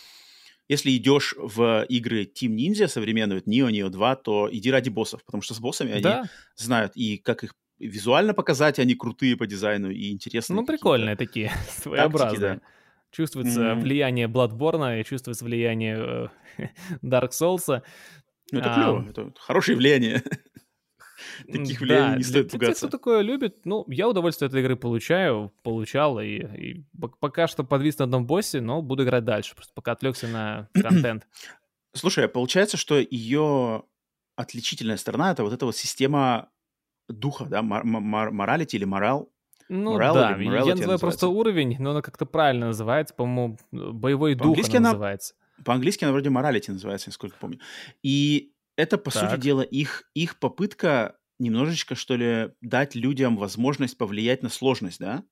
если идешь в игры Team Ninja современные, Neo, Neo 2, то иди ради боссов, потому что с боссами да. они знают и как их визуально показать, они крутые по дизайну и интересные. Ну, прикольные такие, *laughs* своеобразные. Тактики, да. Чувствуется mm-hmm. влияние Bloodborne и чувствуется влияние э, *laughs* Dark Souls. Ну, это а, клево, это хорошее влияние. *laughs* Таких влияний да, не стоит для, пугаться. Те, кто такое любит, ну, я удовольствие от этой игры получаю, получал, и, и пока что подвис на одном боссе, но буду играть дальше, просто пока отвлекся на *clears throat* контент. Слушай, а получается, что ее отличительная сторона — это вот эта вот система духа, да, моралити или морал, ну Morality, да, Morality я называю называется. просто уровень, но она как-то правильно называется, по-моему, боевой дух она, она называется. По-английски она вроде Morality называется, насколько помню. И это, по так. сути дела, их, их попытка немножечко, что ли, дать людям возможность повлиять на сложность, да?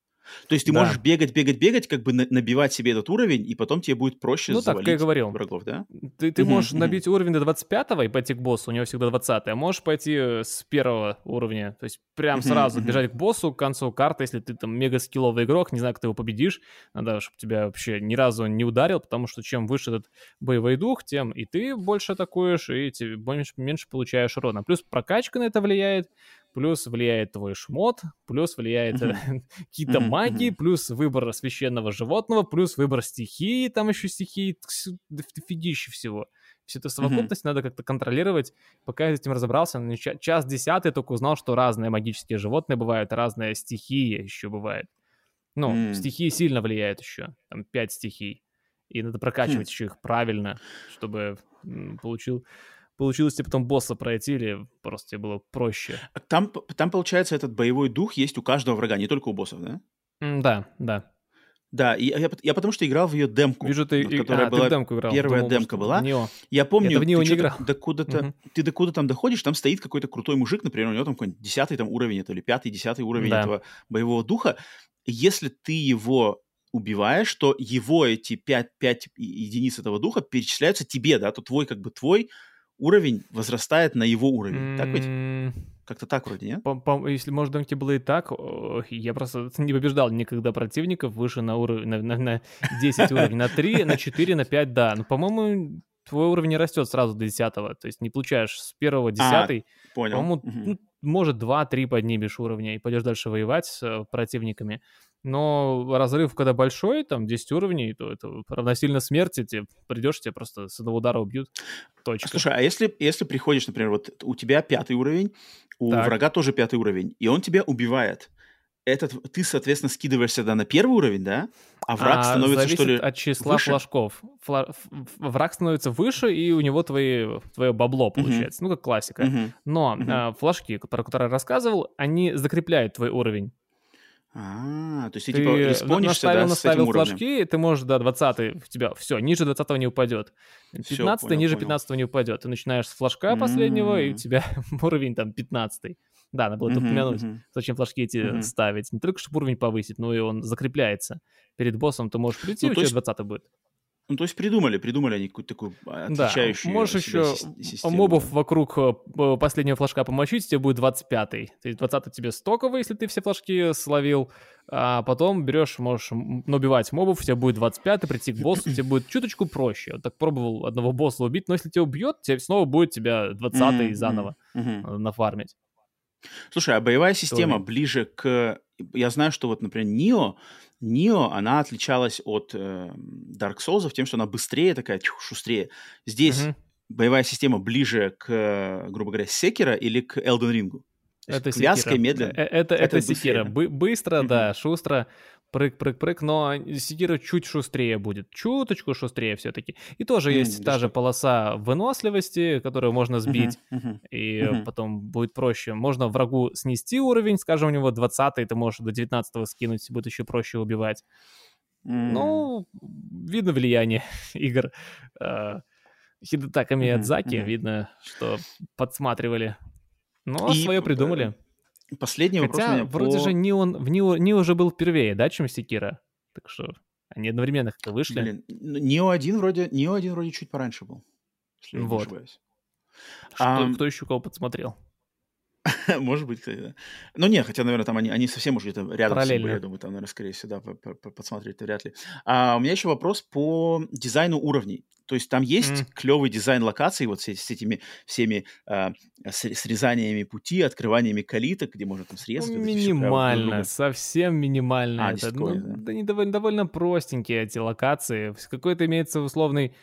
То есть ты да. можешь бегать, бегать, бегать, как бы набивать себе этот уровень, и потом тебе будет проще ну, завалить так, я говорил. врагов, да? Ты, ты можешь набить уровень до 25 и пойти к боссу, у него всегда 20 а можешь пойти э, с первого уровня, то есть прям сразу бежать к боссу, к концу карты, если ты там мега скилловый игрок, не знаю, как ты его победишь, надо, чтобы тебя вообще ни разу не ударил, потому что чем выше этот боевой дух, тем и ты больше атакуешь, и тебе меньше, меньше получаешь урона. Плюс прокачка на это влияет, плюс влияет твой шмот, плюс влияет mm-hmm. *laughs* какие-то магии, плюс выбор священного животного, плюс выбор стихии, там еще стихии, фигищи всего. Всю эту совокупность надо как-то контролировать. Пока я с этим разобрался, ну, час десятый только узнал, что разные магические животные бывают, разные стихии еще бывают. Ну, стихии сильно влияют еще. Там пять стихий. И надо прокачивать хм. еще их правильно, чтобы получил получилось тебе потом босса пройти или просто тебе было проще? Там, там, получается, этот боевой дух есть у каждого врага, не только у боссов, да? да, да. Да, и я, я потому что играл в ее демку. Вижу, ты, которая а, была, ты в демку играл. Первая Думал, демка была. Нео. Я помню, я в Нео ты не играл. Докуда-то, угу. Ты докуда там доходишь, там стоит какой-то крутой мужик, например, у него там какой-нибудь десятый там уровень, это или пятый, десятый уровень да. этого боевого духа. Если ты его убиваешь, то его эти 5, 5 единиц этого духа перечисляются тебе, да, то твой, как бы, твой уровень возрастает на его уровень. Mm-hmm. Так ведь? Как-то так вроде, нет? По, по, если, может, думаете, было и так, я просто *laughs* не побеждал никогда противников выше на уровень, на, на, на 10 уровней, на 3, на 4, на 5, да. Но, по-моему, твой уровень не растет сразу до 10 то есть не получаешь с первого 10 а, понял. По-моему, угу. ну, может, 2-3 поднимешь уровня и пойдешь дальше воевать с э, противниками. Но разрыв, когда большой, там 10 уровней, то это равносильно смерти, тебе придешь, тебе просто с одного удара убьют. Точка. Слушай, а если, если приходишь, например, вот у тебя пятый уровень, у так. врага тоже пятый уровень, и он тебя убивает, этот, ты, соответственно, скидываешься да, на первый уровень, да? А враг а, становится, что ли, от числа выше? флажков. Фла... Враг становится выше, и у него твои, твое бабло получается. Uh-huh. Ну, как классика. Uh-huh. Но. А, флажки, про которые я рассказывал, они закрепляют твой уровень. А, то есть ты, ты типа респонишься, наставил, да, наставил с этим флажки, ты можешь, да, 20 в тебя, все, ниже 20 не упадет. 15 ниже понял. 15 не упадет. Ты начинаешь с флажка последнего, и у тебя *laughs* уровень там 15 да, надо было это упомянуть, uh-huh. зачем флажки эти uh-huh. ставить. Не только чтобы уровень повысить, но и он закрепляется. Перед боссом ты можешь прийти, ну, у тебя есть... 20 будет. Ну, то есть придумали, придумали они какую-то такую отличающую Да, можешь еще систему. мобов вокруг э, последнего флажка помочить, тебе будет 25-й. То есть 20-й тебе стоковый, если ты все флажки словил, а потом берешь, можешь набивать мобов, у тебя будет 25-й, прийти к боссу, тебе будет чуточку проще. Вот так пробовал одного босса убить, но если тебя убьет, тебе снова будет тебя 20-й заново mm-hmm. нафармить. Слушай, а боевая система ближе к... Я знаю, что вот, например, Нио, Нио, она отличалась от э, Dark Souls тем, что она быстрее такая, тьфу, шустрее. Здесь угу. боевая система ближе к, грубо говоря, Секера или к Elden Ring? Это Секира. медленно. Э, это, это, это Секира. Быстро, mm да, шустро прыг-прыг-прыг, но Секира чуть шустрее будет, чуточку шустрее все-таки. И тоже mm, есть та что? же полоса выносливости, которую можно сбить, uh-huh, uh-huh, и uh-huh. потом будет проще. Можно врагу снести уровень, скажем, у него 20 ты можешь до 19 скинуть, будет еще проще убивать. Mm. Ну, видно влияние *laughs* игр. Uh, Хидетака Миядзаки, видно, что подсматривали. Но и, свое придумали. Последний вопрос Хотя, вроде по... же не он, в Нио, Нио уже был впервые, да, чем Секира? Так что они одновременно как-то вышли. Блин, Нио один вроде, Нио один вроде чуть пораньше был. Если вот. Что, а, кто еще кого подсмотрел? *laughs* Может быть, кстати, да. Ну, нет, хотя, наверное, там они, они совсем уже где-то рядом с собой, я думаю, там, наверное, скорее всего, да, подсмотреть вряд ли. А у меня еще вопрос по дизайну уровней. То есть там есть mm. клевый дизайн локаций вот с, с этими всеми э, срезаниями пути, открываниями калиток, где можно там срезать. Ну, минимально, совсем минимально. А, это, ну, да? да не довольно, довольно простенькие эти локации. Какой-то имеется условный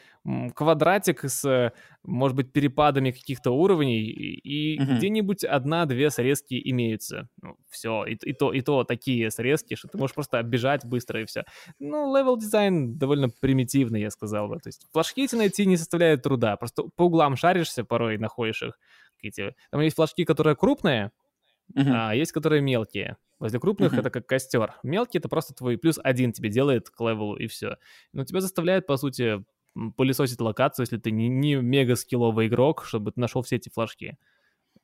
квадратик с, может быть, перепадами каких-то уровней, и mm-hmm. где-нибудь одна-две срезки имеются. Ну, все, и, и, то, и то такие срезки, что ты можешь просто оббежать быстро и все. Ну, левел дизайн довольно примитивный, я сказал бы. То есть флажки эти найти не составляет труда, просто по углам шаришься порой, находишь их. Эти. Там есть флажки, которые крупные, uh-huh. а есть которые мелкие. Возле крупных uh-huh. это как костер. Мелкий это просто твой плюс один тебе делает к левелу и все. Но тебя заставляет, по сути, пылесосить локацию, если ты не, не мега скилловый игрок, чтобы ты нашел все эти флажки.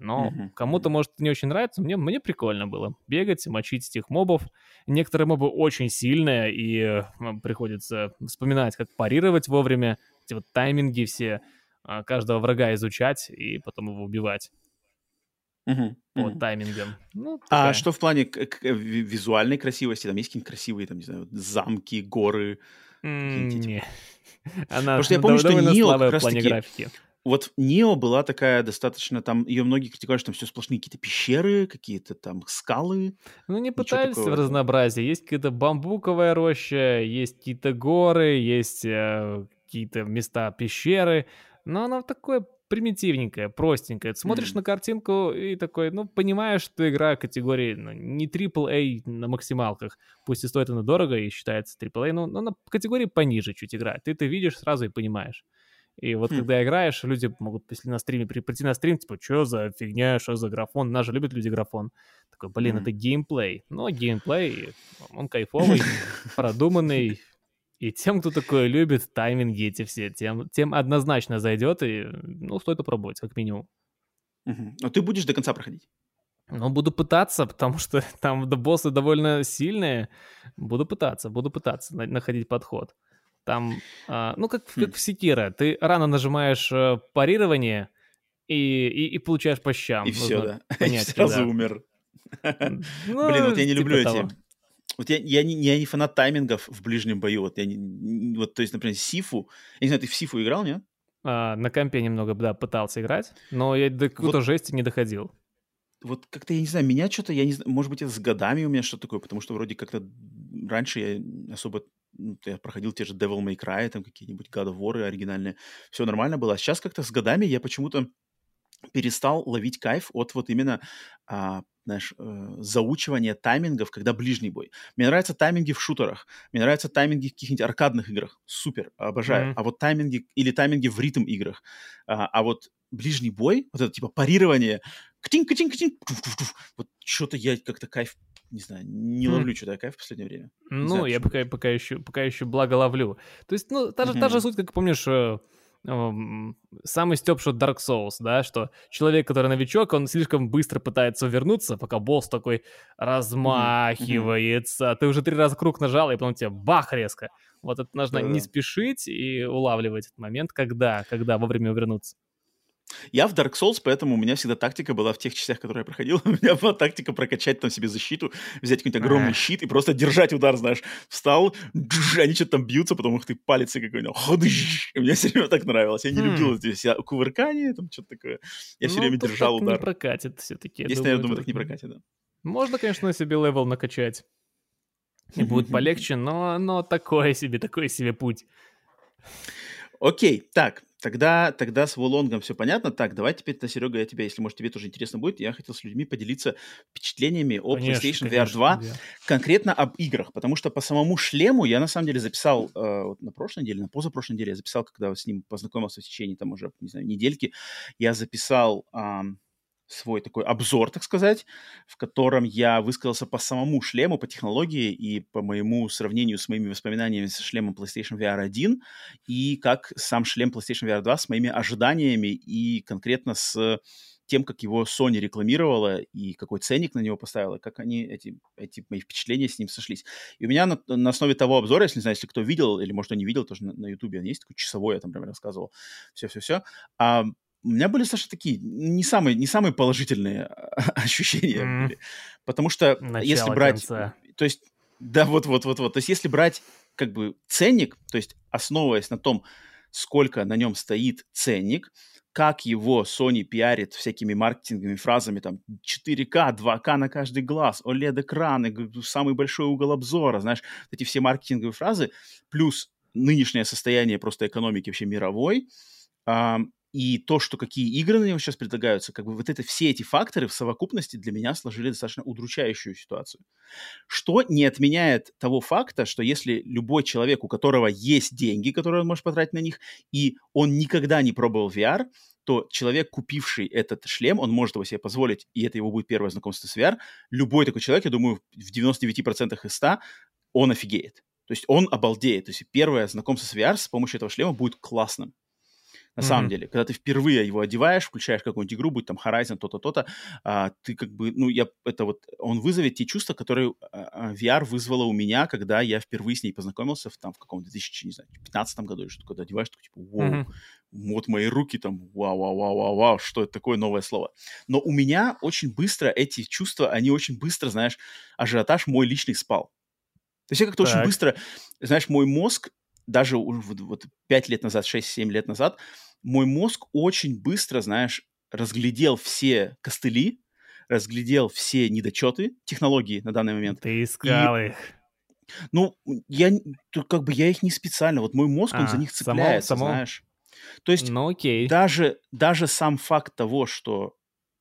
Но uh-huh. кому-то, может, не очень нравится. Мне, мне прикольно было бегать, мочить этих мобов. Некоторые мобы очень сильные, и э, приходится вспоминать, как парировать вовремя. Эти вот тайминги все, э, каждого врага изучать и потом его убивать. Uh-huh. По uh-huh. таймингам. Ну, а что в плане визуальной красивости? Там есть какие-нибудь красивые, там, не знаю, замки, горы? Mm. *laughs* Она Потому что я помню, что Нио как раз таки... графики. вот Нио была такая достаточно, там, ее многие критиковали, что там все сплошные какие-то пещеры, какие-то там скалы. Ну, не пытались в разнообразие. Есть какая-то бамбуковая роща, есть какие-то горы, есть э, какие-то места пещеры, но она такое примитивненькая, простенькая. Ты смотришь mm. на картинку и такой, ну, понимаешь, что игра категории ну, не AAA на максималках. Пусть и стоит она дорого и считается AAA, но, но на категории пониже чуть игра. Ты это видишь сразу и понимаешь. И вот хм. когда играешь, люди могут, если на стриме, прийти на стрим, типа, что за фигня, что за графон? Нас же любят люди графон. Такой, блин, mm. это геймплей. Но геймплей, он кайфовый, *laughs* продуманный, и тем, кто такое любит, тайминги эти все, тем, тем однозначно зайдет, и, ну, стоит попробовать, как минимум. Угу. Но ты будешь до конца проходить? Ну, буду пытаться, потому что *laughs* там боссы довольно сильные. Буду пытаться, буду пытаться находить подход. Там, а, ну, как, хм. как в Секира, ты рано нажимаешь э, парирование и, и, и получаешь по щам. И все, да. Понять, *laughs* и сразу да. умер. Ну, Блин, вот я не типа люблю того. эти вот я, я, не, я не фанат таймингов в ближнем бою. Вот я не, вот, то есть, например, Сифу. Я не знаю, ты в Сифу играл, нет? А, на компе немного, да, пытался играть, но я до какой-то вот, жести не доходил. Вот как-то, я не знаю, меня что-то, я не знаю, может быть, это с годами у меня что-то такое, потому что вроде как-то раньше я особо, ну, я проходил те же Devil May Cry, там какие-нибудь God of War оригинальные, все нормально было. А сейчас как-то с годами я почему-то перестал ловить кайф от вот именно а, знаешь, э, заучивание таймингов, когда ближний бой. Мне нравятся тайминги в шутерах, мне нравятся тайминги в каких-нибудь аркадных играх, супер, обожаю. Mm-hmm. А вот тайминги или тайминги в ритм играх, а, а вот ближний бой, вот это типа парирование, ктинг, ктинг, ктинг, вот что-то я как-то кайф не знаю, не хм. ловлю что-то кайф в последнее время. Ну, знаю, я пока, пока, еще, пока еще благо ловлю. То есть, ну, та же, mm-hmm. та же суть, как помнишь, э, самый степшот Dark Souls, да, что человек, который новичок, он слишком быстро пытается вернуться, пока босс такой размахивается, mm-hmm. ты уже три раза круг нажал, и потом тебе бах резко. Вот это нужно да, не спешить и улавливать этот момент, когда, когда вовремя вернуться. Я в Dark Souls, поэтому у меня всегда тактика была в тех частях, которые я проходил. *laughs* У меня была тактика прокачать там себе защиту, взять какой-нибудь огромный щит и просто держать удар, знаешь. Встал, они что-то там бьются, потом их ты палец какой-нибудь. И мне все время так нравилось. Я не любил здесь кувыркание, там что-то такое. Я все ну, время держал удар. не прокатит все-таки. Если, я думаю, так не прокатит, да. Можно, конечно, себе левел накачать. И будет *laughs* полегче, но, но такой себе, такой себе путь. Окей, так, Тогда, тогда с Волонгом все понятно. Так, давай теперь, на Серега, я тебя, если, может, тебе тоже интересно будет, я хотел с людьми поделиться впечатлениями о конечно, PlayStation конечно, VR 2, да. конкретно об играх, потому что по самому шлему я, на самом деле, записал э, вот на прошлой неделе, на позапрошлой неделе я записал, когда с ним познакомился в течение, там, уже, не знаю, недельки, я записал... Э, свой такой обзор, так сказать, в котором я высказался по самому шлему, по технологии и по моему сравнению с моими воспоминаниями с шлемом PlayStation VR 1 и как сам шлем PlayStation VR 2 с моими ожиданиями и конкретно с тем, как его Sony рекламировала и какой ценник на него поставила, как они, эти, эти мои впечатления с ним сошлись. И у меня на, на основе того обзора, если не знаю, если кто видел, или, может, не видел, тоже на, он есть такой часовой, я там, например, рассказывал, все-все-все, а, у меня были, Саша, такие не самые, не самые положительные ощущения mm. были. Потому что Начало если брать... Конца. То есть, да, вот-вот-вот-вот. То есть если брать как бы ценник, то есть основываясь на том, сколько на нем стоит ценник, как его Sony пиарит всякими маркетинговыми фразами, там, 4К, 2К на каждый глаз, OLED-экраны, самый большой угол обзора, знаешь, эти все маркетинговые фразы, плюс нынешнее состояние просто экономики вообще мировой, и то, что какие игры на него сейчас предлагаются, как бы вот это все эти факторы в совокупности для меня сложили достаточно удручающую ситуацию. Что не отменяет того факта, что если любой человек, у которого есть деньги, которые он может потратить на них, и он никогда не пробовал VR, то человек, купивший этот шлем, он может его себе позволить, и это его будет первое знакомство с VR. Любой такой человек, я думаю, в 99% из 100 он офигеет. То есть он обалдеет. То есть первое знакомство с VR с помощью этого шлема будет классным. На mm-hmm. самом деле, когда ты впервые его одеваешь, включаешь какую-нибудь игру, будь там Horizon, то-то, то-то, а, ты как бы, ну, я, это вот, он вызовет те чувства, которые а, VR вызвала у меня, когда я впервые с ней познакомился в, там, в каком-то 2015 году или что-то, когда одеваешь, такой, типа, вау, mm-hmm. вот мои руки там, вау-вау-вау-вау-вау, что это такое новое слово. Но у меня очень быстро эти чувства, они очень быстро, знаешь, ажиотаж мой личный спал. То есть я как-то так. очень быстро, знаешь, мой мозг даже вот, вот 5 лет назад, 6-7 лет назад, мой мозг очень быстро, знаешь, разглядел все костыли, разглядел все недочеты технологии на данный момент. Ты искал и... их. Ну, я как бы я их не специально, вот мой мозг, а, он за них цепляется, само, само... знаешь. То есть ну, окей. Даже, даже сам факт того, что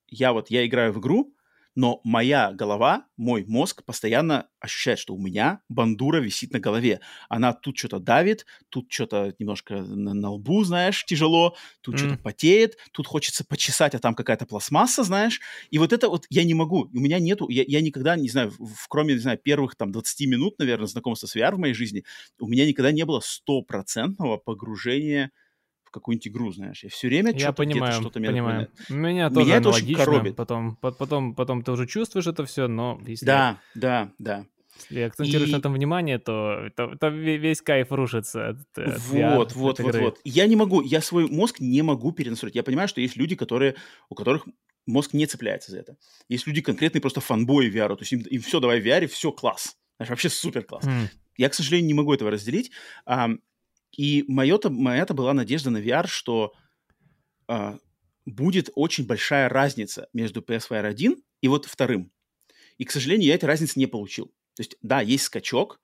я вот, я играю в игру, но моя голова, мой мозг постоянно ощущает, что у меня бандура висит на голове. Она тут что-то давит, тут что-то немножко на, на лбу, знаешь, тяжело, тут mm. что-то потеет, тут хочется почесать, а там какая-то пластмасса, знаешь. И вот это вот я не могу, у меня нету, я, я никогда, не знаю, в, кроме, не знаю, первых там 20 минут, наверное, знакомства с VR в моей жизни, у меня никогда не было стопроцентного погружения в какую-нибудь игру, знаешь. Я все время я что-то понимаю, что-то понимаю. Меня, меня тоже меня это очень коробит. Потом, потом, потом ты уже чувствуешь это все, но если... Да, да, да. Если акцентируешь и... на этом внимание, то, то, то весь кайф рушится. От, от вот, VR, вот, вот, игры. вот. Я не могу, я свой мозг не могу перенастроить. Я понимаю, что есть люди, которые, у которых мозг не цепляется за это. Есть люди конкретные просто фанбои VR, то есть им, им все, давай в VR, все, класс. Знаешь, вообще супер класс. Mm. Я, к сожалению, не могу этого разделить. И моя-то, моя-то была надежда на VR, что э, будет очень большая разница между PSVR 1 и вот вторым. И, к сожалению, я этой разницы не получил. То есть, да, есть скачок,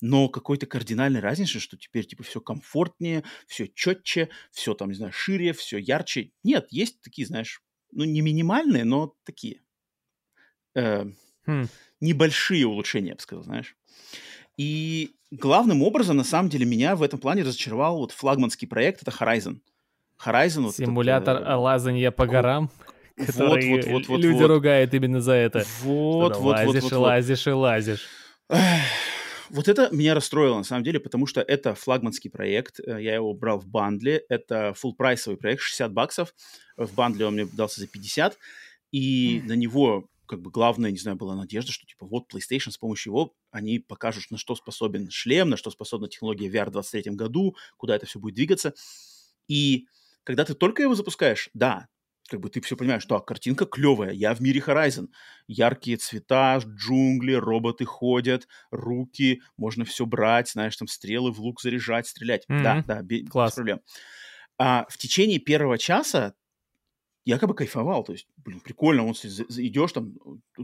но какой-то кардинальной разницы, что теперь типа все комфортнее, все четче, все там, не знаю, шире, все ярче. Нет, есть такие, знаешь, ну не минимальные, но такие э, хм. небольшие улучшения, я бы сказал, знаешь. И главным образом, на самом деле, меня в этом плане разочаровал вот флагманский проект, это Horizon. Horizon... Вот Симулятор этот, э, лазания по горам, вот, который вот, вот, вот, люди вот. ругают именно за это. Вот, вот, лазишь вот, вот, лазишь и лазишь. Вот это меня расстроило, на самом деле, потому что это флагманский проект, э, я его брал в бандле, это full прайсовый проект, 60 баксов, в бандле он мне дался за 50, и на него как бы главная, не знаю, была надежда, что типа вот PlayStation с помощью его они покажут, на что способен шлем, на что способна технология VR в 2023 году, куда это все будет двигаться. И когда ты только его запускаешь, да, как бы ты все понимаешь, что а, картинка клевая, я в мире Horizon. Яркие цвета, джунгли, роботы ходят, руки, можно все брать, знаешь, там стрелы в лук заряжать, стрелять. Mm-hmm. Да, да, без, без проблем. А в течение первого часа я как бы кайфовал, то есть, блин, прикольно, он идешь там,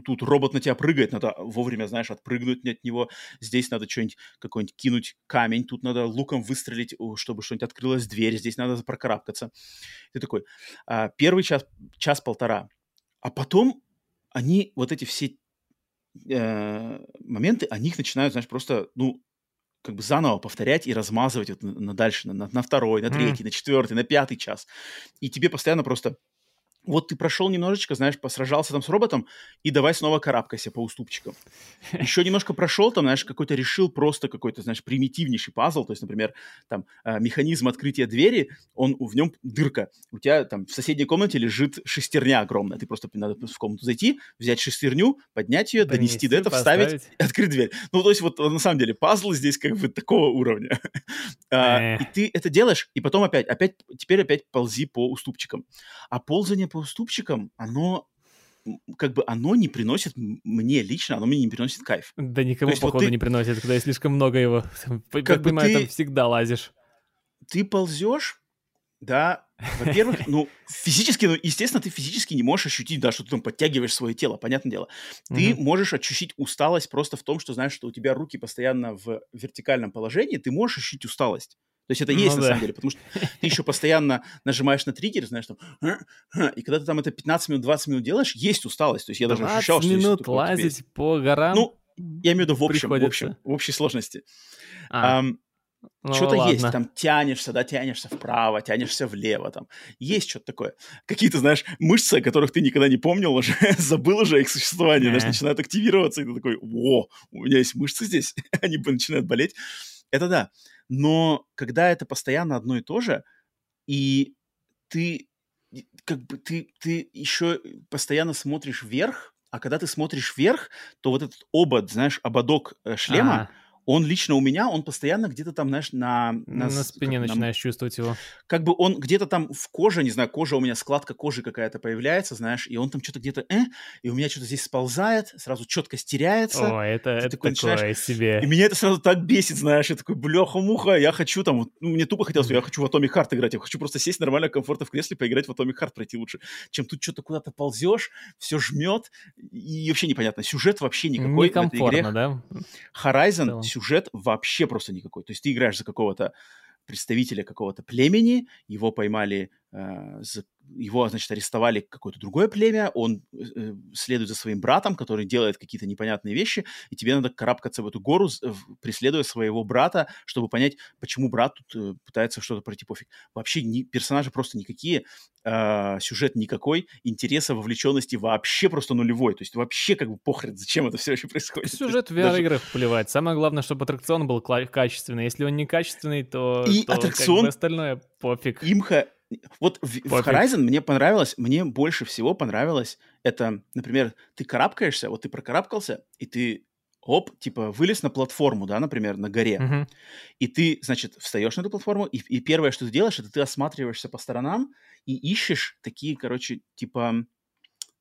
тут робот на тебя прыгает, надо вовремя, знаешь, отпрыгнуть от него, здесь надо что-нибудь, какой-нибудь кинуть камень, тут надо луком выстрелить, чтобы что-нибудь открылась дверь, здесь надо прокарабкаться. Ты такой, а, первый час, час-полтора, а потом они, вот эти все э, моменты, они их начинают, знаешь, просто, ну, как бы заново повторять и размазывать вот на, на дальше, на, на второй, на третий, mm. на четвертый, на пятый час. И тебе постоянно просто вот ты прошел немножечко, знаешь, посражался там с роботом, и давай снова карабкайся по уступчикам. Еще немножко прошел, там, знаешь, какой-то решил просто какой-то, знаешь, примитивнейший пазл, то есть, например, там, э, механизм открытия двери, он, в нем дырка. У тебя там в соседней комнате лежит шестерня огромная, ты просто надо в комнату зайти, взять шестерню, поднять ее, донести до этого, поставить, открыть дверь. Ну, то есть, вот на самом деле, пазл здесь как бы такого уровня. *laughs* А, и ты это делаешь, и потом опять, опять, теперь опять ползи по уступчикам. А ползание по по уступчикам, оно как бы оно не приносит мне лично, оно мне не приносит кайф. Да никому, есть, походу, вот ты... не приносит, когда слишком много его. *laughs* Как понимаю, ты... там всегда лазишь. Ты ползешь, да, во-первых, ну, физически, ну, естественно, ты физически не можешь ощутить, да, что ты там подтягиваешь свое тело, понятное дело. Ты mm-hmm. можешь ощутить усталость просто в том, что знаешь, что у тебя руки постоянно в вертикальном положении, ты можешь ощутить усталость. То есть это ну, есть да. на самом деле, потому что ты еще постоянно нажимаешь на триггер, знаешь, там, и когда ты там это 15 минут, 20 минут делаешь, есть усталость. То есть я даже ощущал, что... минут лазить по горам Ну, я имею в виду в общем, в общем, в общей сложности. А. Um, ну, что-то ладно. есть, там тянешься, да, тянешься вправо, тянешься влево, там есть что-то такое. Какие-то, знаешь, мышцы, о которых ты никогда не помнил уже, *laughs* забыл уже их существование, знаешь, начинают активироваться, и ты такой, о, у меня есть мышцы здесь, *laughs* они начинают болеть. Это да. Но когда это постоянно одно и то же, и ты как бы ты, ты еще постоянно смотришь вверх, а когда ты смотришь вверх, то вот этот обод, знаешь, ободок э, шлема, а он лично у меня, он постоянно где-то там, знаешь, на... На, на спине как, начинаешь на, чувствовать его. Как бы он где-то там в коже, не знаю, кожа у меня, складка кожи какая-то появляется, знаешь, и он там что-то где-то, э, и у меня что-то здесь сползает, сразу четко стеряется. О, это, это такой, такое себе. И меня это сразу так бесит, знаешь, я такой, бляха-муха, я хочу там, ну, мне тупо хотелось, я хочу в Atomic Heart играть, я хочу просто сесть нормально, комфортно в кресле, поиграть в Atomic Heart, пройти лучше, чем тут что-то куда-то ползешь, все жмет, и вообще непонятно, сюжет вообще никакой Некомфортно, в этой игре. да? Horizon, сюжет вообще просто никакой. То есть ты играешь за какого-то представителя какого-то племени, его поймали его, значит, арестовали какое-то другое племя, он э, следует за своим братом, который делает какие-то непонятные вещи, и тебе надо карабкаться в эту гору, э, преследуя своего брата, чтобы понять, почему брат тут э, пытается что-то пройти пофиг. Вообще ни, персонажи просто никакие, э, сюжет никакой, интереса, вовлеченности вообще просто нулевой, то есть вообще как бы похрен, зачем это все вообще происходит. Сюжет в VR-играх даже... плевать, самое главное, чтобы аттракцион был качественный, если он не качественный, то, и то аттракцион... как бы остальное пофиг. Имха вот в, в Horizon мне понравилось, мне больше всего понравилось это, например, ты карабкаешься, вот ты прокарабкался, и ты оп, типа, вылез на платформу, да, например, на горе, uh-huh. и ты, значит, встаешь на эту платформу, и, и первое, что ты делаешь, это ты осматриваешься по сторонам и ищешь такие, короче, типа,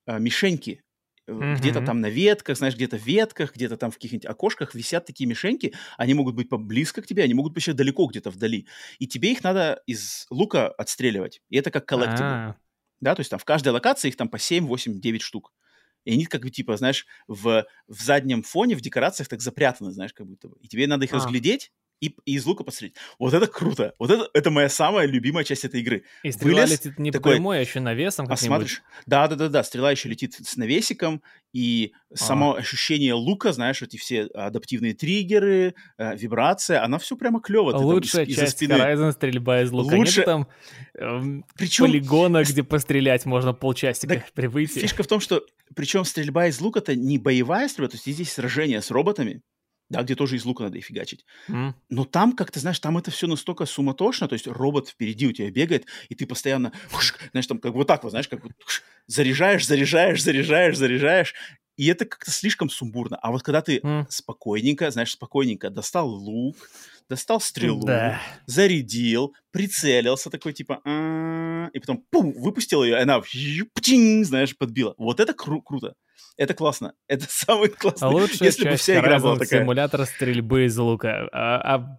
э, мишеньки, Mm-hmm. Где-то там на ветках, знаешь, где-то в ветках, где-то там в каких-нибудь окошках висят такие мишеньки. Они могут быть близко к тебе, они могут быть еще далеко где-то вдали. И тебе их надо из лука отстреливать. И это как коллектив. Ah. Да, то есть там в каждой локации их там по 7, 8, 9 штук. И они как бы, типа, знаешь, в, в заднем фоне, в декорациях так запрятаны, знаешь, как будто бы. И тебе надо их а. разглядеть, и, и из лука посмотреть. Вот это круто. Вот это, это моя самая любимая часть этой игры. И стрела Вылез, летит не такой, прямой, а еще навесом а смотришь, да, да, да, да, стрела еще летит с навесиком, и а. само ощущение лука, знаешь, эти все адаптивные триггеры, э, вибрация, она все прямо клево. Лучшая там, часть спины. Horizon стрельба из лука. Лучше... Нет там э, Причем... полигона, где пострелять можно полчасика так, при выйти. Фишка в том, что причем стрельба из лука это не боевая стрельба, то есть здесь сражение с роботами, да, где тоже из лука надо и фигачить. Mm. Но там, как ты знаешь, там это все настолько суматошно, то есть робот впереди у тебя бегает, и ты постоянно, знаешь, там как вот так вот, знаешь, как вот заряжаешь, заряжаешь, заряжаешь, заряжаешь, и это как-то слишком сумбурно. А вот когда ты mm. спокойненько, знаешь, спокойненько достал лук, достал стрелу, да. зарядил, прицелился такой типа, и потом пум, выпустил ее, и она знаешь, подбила. Вот это кру- круто. Это классно. *laughs* Это самый классный. А лучшая если бы вся игра была такая. симулятор стрельбы из лука. А, а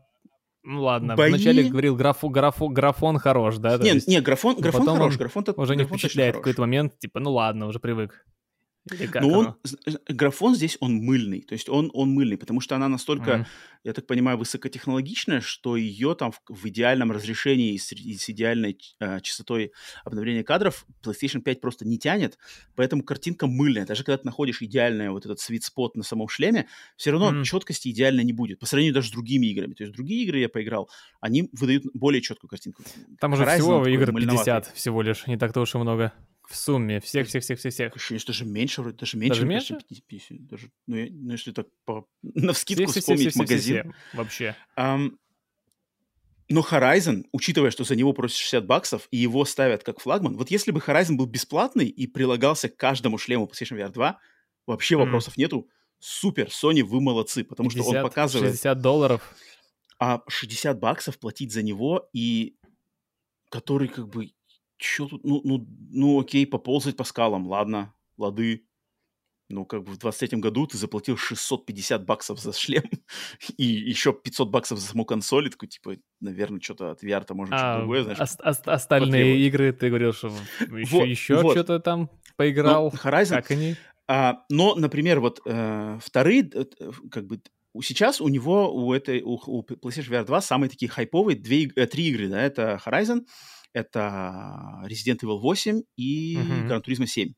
ну ладно, Бои... вначале говорил графу, графу, графон хорош, да? Не, не, графон, графон хорош, графон уже не впечатляет в какой-то момент, типа, ну ладно, уже привык. Ну, он, графон здесь, он мыльный, то есть он, он мыльный, потому что она настолько, mm. я так понимаю, высокотехнологичная, что ее там в, в идеальном разрешении и с, и с идеальной э, частотой обновления кадров PlayStation 5 просто не тянет, поэтому картинка мыльная. Даже когда ты находишь идеальный вот этот sweet spot на самом шлеме, все равно mm. четкости идеально не будет, по сравнению даже с другими играми. То есть другие игры я поиграл, они выдают более четкую картинку. Там уже Horizon всего игр 50 всего лишь, не так-то уж и много. В сумме, всех-всех-всех-всех-всех. Ощущение, что даже меньше, вроде даже меньше. Даже меньше? 50, даже, ну, я, ну, если так по, *laughs* на вскидку все, вспомнить все, все, магазин. Все, все, все. Вообще. Um, но Horizon, учитывая, что за него просят 60 баксов, и его ставят как флагман, вот если бы Horizon был бесплатный и прилагался к каждому шлему PlayStation VR 2, вообще mm. вопросов нету. Супер, Sony, вы молодцы, потому 50, что он показывает... 60 долларов. А 60 баксов платить за него, и который как бы Чё тут? Ну, ну, ну, окей, поползать по скалам, ладно, лады. Ну, как бы в 23-м году ты заплатил 650 баксов за шлем *laughs* и еще 500 баксов за саму консоль. И такой, типа, наверное, что-то от VR-то может а, что-то другое, знаешь. Ост- ост- остальные игры, ты говорил, что *laughs* еще, вот, еще вот. что-то там поиграл. Ну, Horizon, как они? А, но, например, вот э, вторые, э, как бы, сейчас у него, у этой, у, у PlayStation VR 2 самые такие хайповые две, э, три игры, да, это Horizon, это Resident Evil 8 и uh-huh. Gran Turismo 7.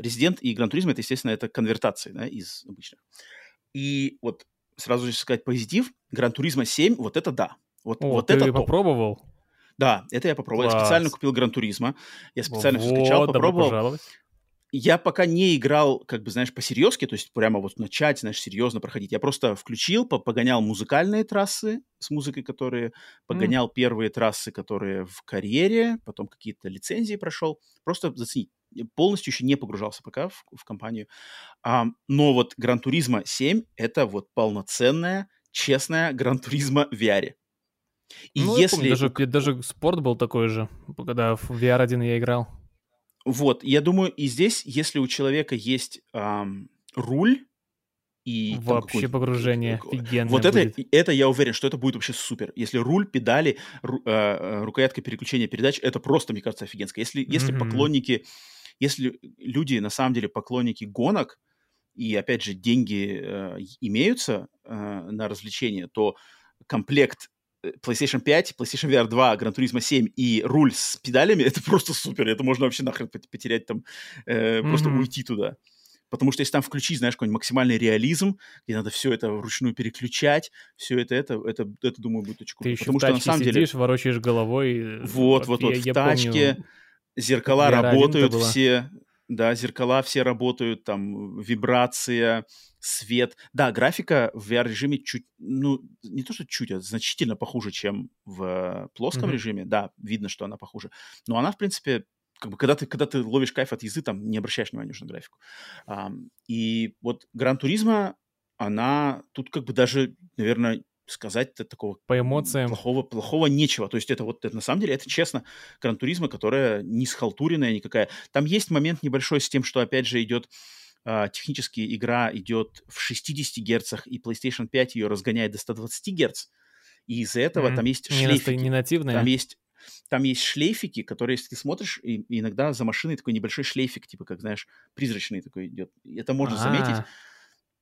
Resident и Gran Turismo, это, естественно, это конвертации да, из обычных. И вот сразу же сказать позитив, Gran Turismo 7, вот это да. Вот, О, вот ты это попробовал? Да, это я попробовал. Класс. Я специально купил Gran Turismo. Я специально вот, все скачал, попробовал я пока не играл, как бы, знаешь, по-серьезки, то есть прямо вот начать, знаешь, серьезно проходить. Я просто включил, погонял музыкальные трассы с музыкой, которые... Погонял mm. первые трассы, которые в карьере, потом какие-то лицензии прошел. Просто заценить. Полностью еще не погружался пока в, в компанию. А, но вот Гран Туризма 7 — это вот полноценная честная Гран Туризма в VR. И ну, если... Помню, даже, даже спорт был такой же, когда в VR 1 я играл. Вот, я думаю, и здесь, если у человека есть эм, руль, и вообще погружение офигенное Вот это, это я уверен, что это будет вообще супер. Если руль, педали, ру, э, рукоятка переключения передач, это просто, мне кажется, офигенское. Если, mm-hmm. если поклонники, если люди на самом деле поклонники гонок, и опять же деньги э, имеются э, на развлечения, то комплект PlayStation 5, PlayStation VR 2, Gran Turismo 7 и руль с педалями, это просто супер. Это можно вообще нахрен потерять там, э, mm-hmm. просто уйти туда. Потому что если там включить, знаешь, какой-нибудь максимальный реализм, где надо все это вручную переключать, все это, это, это, это думаю, будет очень круто. Ты Потому что на самом сидишь, деле... ворочаешь головой. Вот, вот, вот, я, в я тачке помню, зеркала работают все, да, зеркала все работают, там, вибрация, свет. Да, графика в VR-режиме чуть, ну, не то, что чуть, а значительно похуже, чем в плоском mm-hmm. режиме. Да, видно, что она похуже. Но она, в принципе, как бы, когда ты, когда ты ловишь кайф от езды, там не обращаешь внимания уже на графику. А, и вот Гран Туризма, она тут как бы даже, наверное, сказать такого по эмоциям плохого плохого нечего. То есть это вот это, на самом деле это честно Гран Туризма, которая не схалтуренная никакая. Там есть момент небольшой с тем, что опять же идет технически игра идет в 60 герцах, и PlayStation 5 ее разгоняет до 120 герц. И из-за этого mm-hmm. там есть шлейфики. Не нативная. Там есть там есть шлейфики, которые, если ты смотришь, и, и иногда за машиной такой небольшой шлейфик, типа, как, знаешь, призрачный такой идет. Это можно А-а-а. заметить.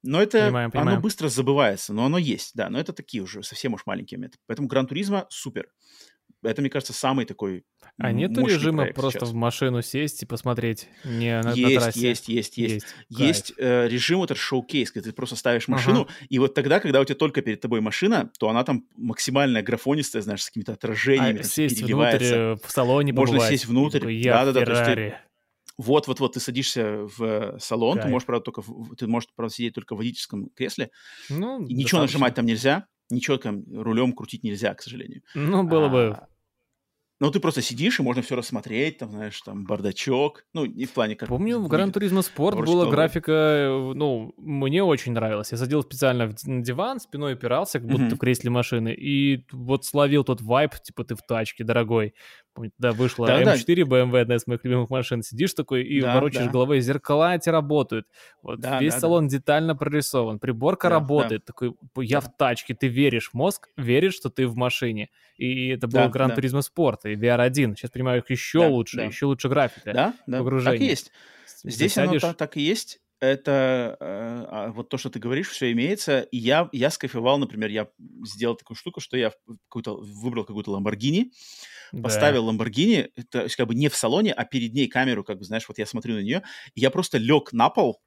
Но это, понимаем, понимаем. оно быстро забывается, но оно есть, да, но это такие уже совсем уж маленькие моменты. Поэтому Гран Туризма супер это, мне кажется, самый такой А нет режима просто сейчас. в машину сесть и посмотреть, не на, есть, на трассе? Есть, есть, есть. Есть, есть э, режим, вот этот шоу-кейс, когда ты просто ставишь машину, ага. и вот тогда, когда у тебя только перед тобой машина, то она там максимально графонистая, знаешь, с какими-то отражениями, а, сесть внутрь, в салоне Можно побывать. сесть внутрь. Да-да-да. То есть вот-вот-вот, ты садишься в салон, Кайф. ты можешь, правда, только ты можешь, правда, сидеть только в водительском кресле. Ну, и ничего нажимать там нельзя, ничего там рулем крутить нельзя, к сожалению. Ну, было а, бы ну, ты просто сидишь, и можно все рассмотреть, там, знаешь, там, бардачок. Ну, не в плане как... Помню, в Гран Туризма Спорт была графика, э, ну, мне очень нравилась. Я садил специально на диван, спиной опирался, как будто mm-hmm. в кресле машины, и вот словил тот вайп, типа, ты в тачке, дорогой. Да, вышла да, М4 BMW, одна из моих любимых машин. Сидишь такой и да, ворочаешь да. головой, зеркала эти работают. Вот да, весь да, салон да. детально прорисован, приборка да, работает. Да. Такой, я да. в тачке, ты веришь, мозг верит, что ты в машине. И это был Гран да, Туризма Спорт и VR1. Сейчас понимаю, их еще да, лучше, да. еще лучше графика. Да, да, погружение. так и есть. Здесь Засядешь... оно так, так и есть это э, а, вот то, что ты говоришь, все имеется. И я, я скайфовал, например, я сделал такую штуку, что я какую-то, выбрал какую-то Lamborghini, да. поставил Lamborghini, то есть как бы не в салоне, а перед ней камеру, как бы, знаешь, вот я смотрю на нее, и я просто лег на пол,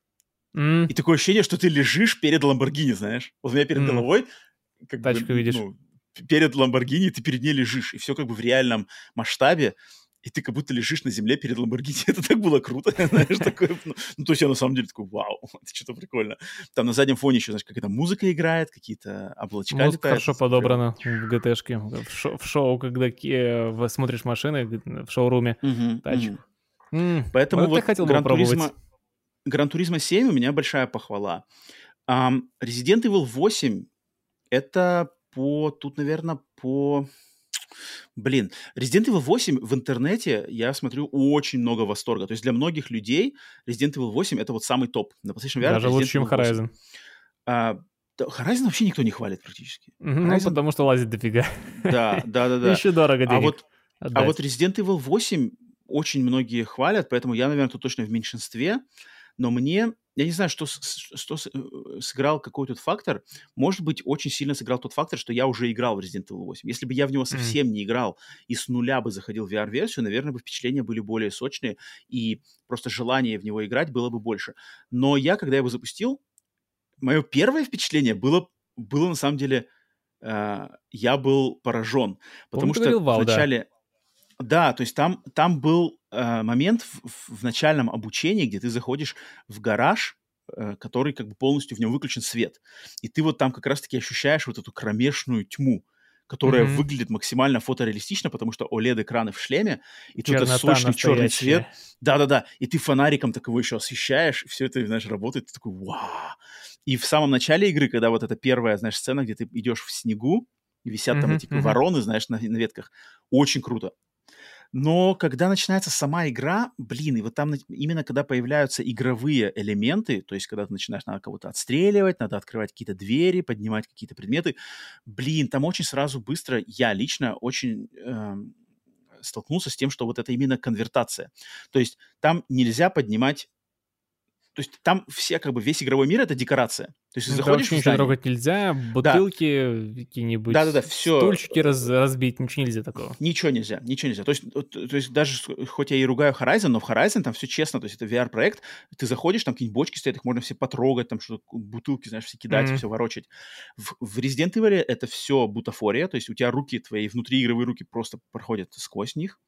mm. и такое ощущение, что ты лежишь перед Lamborghini, знаешь. Вот у меня перед mm. головой как Тачку бы, видишь. Ну, перед Ламборгини ты перед ней лежишь, и все как бы в реальном масштабе и ты как будто лежишь на земле перед Ламборгини. *laughs* Это так было круто, *laughs* знаешь, такое. Ну, ну, то есть я на самом деле такой, вау, *laughs* это что-то прикольно. Там на заднем фоне еще, знаешь, какая-то музыка играет, какие-то облачка Музыка летают. хорошо подобрана в ГТшке. В, шоу, в шоу когда э, смотришь машины в шоуруме, угу, тачек. Угу. Mm. Поэтому вот, вот хотел Гран Туризма, Гран Туризма 7 у меня большая похвала. Um, Resident Evil 8 это по, тут, наверное, по Блин, Resident Evil 8 в интернете, я смотрю, очень много восторга. То есть для многих людей Resident Evil 8 это вот самый топ. На PlayStation VR Даже лучше, чем Horizon. А, Horizon вообще никто не хвалит практически. Ну, Horizon... потому что лазит дофига. Да, да, да. да. Еще дорого денег а вот, а вот Resident Evil 8 очень многие хвалят, поэтому я, наверное, тут точно в меньшинстве. Но мне я не знаю, что, что э, сыграл какой тут фактор. Может быть, очень сильно сыграл тот фактор, что я уже играл в Resident Evil 8. Если бы я в него совсем mm. не играл и с нуля бы заходил в VR-версию, наверное, бы впечатления были более сочные, и просто желание в него играть было бы больше. Но я, когда его запустил, мое первое впечатление было, было на самом деле, э, я был поражен. Потому Помню, что вау, вначале... Да да, то есть там, там был э, момент в, в начальном обучении, где ты заходишь в гараж, э, который как бы полностью в нем выключен свет. И ты вот там как раз-таки ощущаешь вот эту кромешную тьму, которая mm-hmm. выглядит максимально фотореалистично, потому что OLED-экраны в шлеме, и Чернота только сочный настоящая. черный цвет. Да-да-да, и ты фонариком так его еще освещаешь, и все это, знаешь, работает, ты такой, вау. И в самом начале игры, когда вот эта первая, знаешь, сцена, где ты идешь в снегу, и висят mm-hmm, там эти mm-hmm. вороны, знаешь, на, на ветках, очень круто. Но когда начинается сама игра, блин, и вот там именно когда появляются игровые элементы, то есть когда ты начинаешь, надо кого-то отстреливать, надо открывать какие-то двери, поднимать какие-то предметы, блин, там очень сразу быстро, я лично очень э, столкнулся с тем, что вот это именно конвертация. То есть там нельзя поднимать то есть там все, как бы, весь игровой мир — это декорация. То есть ты заходишь в здание... трогать нельзя, бутылки да. какие-нибудь, Да-да-да, все. стульчики раз, разбить, ничего нельзя такого. Ничего нельзя, ничего нельзя. То есть, то есть даже, хоть я и ругаю Horizon, но в Horizon там все честно, то есть это VR-проект, ты заходишь, там какие-нибудь бочки стоят, их можно все потрогать, там что-то, бутылки, знаешь, все кидать, mm-hmm. все ворочать. В, в Resident Evil это все бутафория, то есть у тебя руки твои, внутриигровые руки просто проходят сквозь них.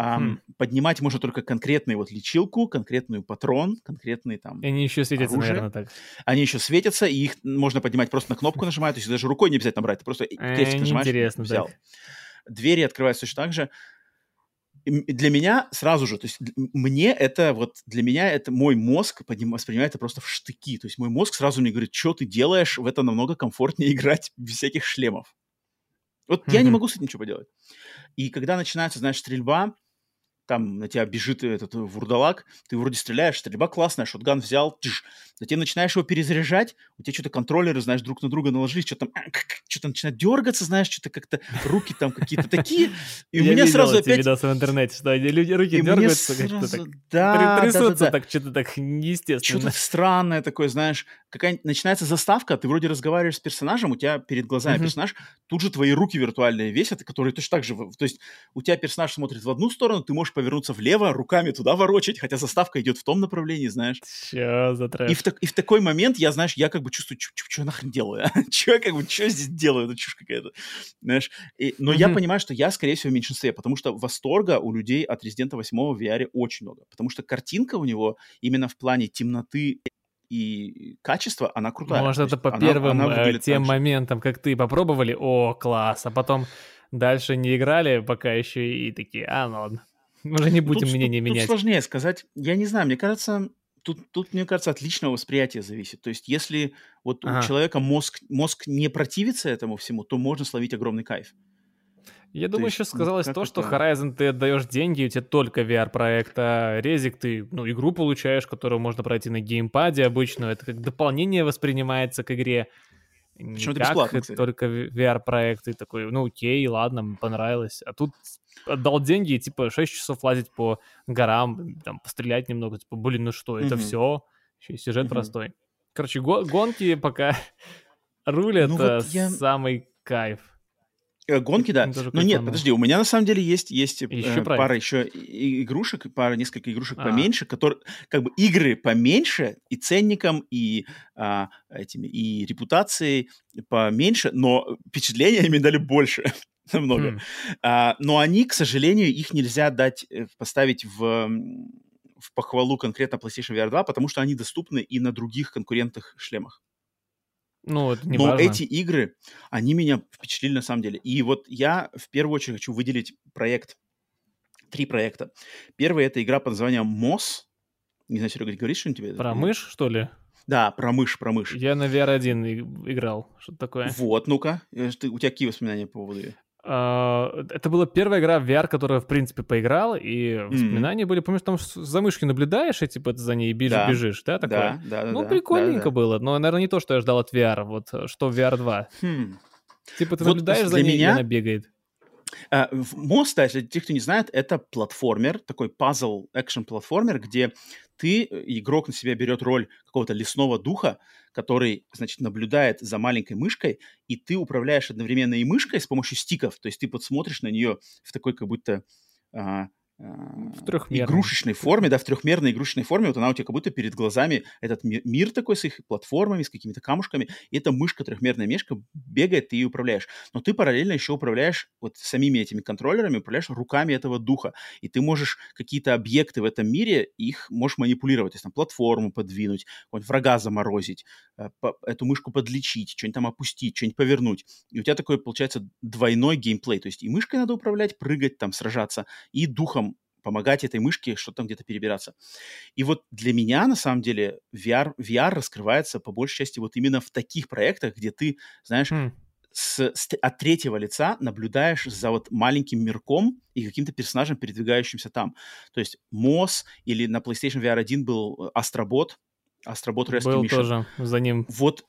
Хм. Поднимать можно только конкретную вот лечилку, конкретную патрон, конкретный там они еще светятся, оружие. наверное, так. Они еще светятся, и их можно поднимать просто на кнопку нажимать, то есть даже рукой не обязательно брать, ты просто крестик э, нажимаешь, интересно, взял. Так. Двери открываются точно так же. И для меня сразу же, то есть мне это вот, для меня это мой мозг подним, воспринимает это просто в штыки. То есть мой мозг сразу мне говорит, что ты делаешь, в это намного комфортнее *laughs* играть без всяких шлемов. Вот mm-hmm. я не могу с этим ничего поделать. И когда начинается, знаешь, стрельба, там на тебя бежит этот вурдалак, ты вроде стреляешь, стрельба классная, шотган взял, тыш, затем начинаешь его перезаряжать, у тебя что-то контроллеры, знаешь, друг на друга наложились, что-то там, что-то начинает дергаться, знаешь, что-то как-то руки там какие-то такие, *laughs* и у меня сразу опять... видосы в интернете, что люди, руки дергаются, как-то так трясутся так, что-то так неестественно. Что-то странное такое, знаешь, какая начинается заставка, ты вроде разговариваешь с персонажем, у тебя перед глазами персонаж, тут же твои руки виртуальные весят, которые точно так же, то есть у тебя персонаж смотрит в одну сторону, ты можешь повернуться влево, руками туда ворочать, хотя заставка идет в том направлении, знаешь. Чё за трэш? И в, и в такой момент я, знаешь, я как бы чувствую, что я нахрен делаю, а? *laughs* Что я как бы, что здесь делаю? Это чушь какая-то, знаешь. И, но mm-hmm. я понимаю, что я, скорее всего, в меньшинстве, потому что восторга у людей от Resident 8 в VR очень много. Потому что картинка у него именно в плане темноты и качество, она крутая. Может, это по она, первым она э, тем моментам, как ты попробовали, о, класс, а потом дальше не играли пока еще и такие, а, ну ладно. *laughs* Мы уже не будем тут, мнение тут, менять. Тут сложнее сказать. Я не знаю, мне кажется, тут, тут, мне кажется, от личного восприятия зависит. То есть, если вот ага. у человека мозг, мозг не противится этому всему, то можно словить огромный кайф. Я думаю, еще сказалось ну, то, что Horizon ты отдаешь деньги, у тебя только VR-проект, а Резик ты, ну, игру получаешь, которую можно пройти на геймпаде обычно, это как дополнение воспринимается к игре. Причем это бесплатно, кстати. только VR-проект, и такой, ну окей, ладно, понравилось. А тут отдал деньги и, типа, 6 часов лазить по горам, там, пострелять немного, типа, блин, ну что, это mm-hmm. все? Еще и сюжет mm-hmm. простой. Короче, го- гонки пока *laughs* рулят, ну, вот я... самый кайф. Э, гонки, да. Но нет, подожди, у меня на самом деле есть, есть еще э, пара еще игрушек, пара, несколько игрушек а. поменьше, которые, как бы, игры поменьше и ценником, и а, этими, и репутацией поменьше, но впечатления им дали больше. *laughs* намного. Mm. А, но они, к сожалению, их нельзя дать, э, поставить в, в похвалу конкретно PlayStation VR 2, потому что они доступны и на других конкурентных шлемах. Ну, это не Но важно. эти игры, они меня впечатлили на самом деле. И вот я в первую очередь хочу выделить проект, три проекта. Первый — это игра под названием MOS. Не знаю, Серега, говоришь что-нибудь тебе? Про мышь, что ли? Да, про мышь, про мышь. Я на VR1 играл. Что-то такое. Вот, ну-ка. Э, у тебя какие воспоминания по поводу ее? А, это была первая игра в VR, которая, в принципе, поиграл, и воспоминания mm-hmm. были, помнишь, там за мышкой наблюдаешь, и типа ты за ней бежишь, да. бежишь, да, такое? Да, да, Ну, да, прикольненько да, да. было, но, наверное, не то, что я ждал от VR, вот что в VR 2. Хм. Типа ты вот наблюдаешь за ней, меня... и она бегает. Uh, Мост, да, если те, кто не знает, это платформер, такой пазл экшен платформер, где ты, э, игрок на себя берет роль какого-то лесного духа, который, значит, наблюдает за маленькой мышкой, и ты управляешь одновременно и мышкой с помощью стиков, то есть ты подсмотришь на нее в такой как будто а, в игрушечной форме, да, в трехмерной игрушечной форме, вот она у тебя как будто перед глазами этот мир, мир такой с их платформами, с какими-то камушками, и эта мышка, трехмерная мишка бегает, ты ее управляешь. Но ты параллельно еще управляешь вот самими этими контроллерами, управляешь руками этого духа, и ты можешь какие-то объекты в этом мире, их можешь манипулировать, то есть там платформу подвинуть, врага заморозить, э, эту мышку подлечить, что-нибудь там опустить, что-нибудь повернуть. И у тебя такой, получается, двойной геймплей, то есть и мышкой надо управлять, прыгать, там, сражаться, и духом помогать этой мышке что-то там где-то перебираться. И вот для меня, на самом деле, VR, VR раскрывается по большей части вот именно в таких проектах, где ты, знаешь, mm. с, с, от третьего лица наблюдаешь за вот маленьким мирком и каким-то персонажем, передвигающимся там. То есть МОС или на PlayStation VR 1 был Астробот, Астробот Rescue Был Mission. тоже, за ним. Вот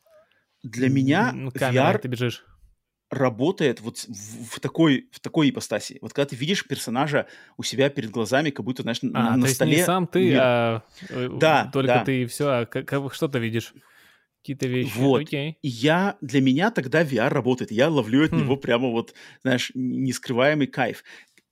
для меня Камера, VR... ты бежишь работает вот в, в такой в такой ипостаси. Вот когда ты видишь персонажа у себя перед глазами, как будто, знаешь, а, на, на то столе... не сам ты, мир. а э, да, только да. ты и все, а как, что ты видишь? Какие-то вещи. Вот. Окей. И я, для меня тогда VR работает. Я ловлю от хм. него прямо вот, знаешь, нескрываемый кайф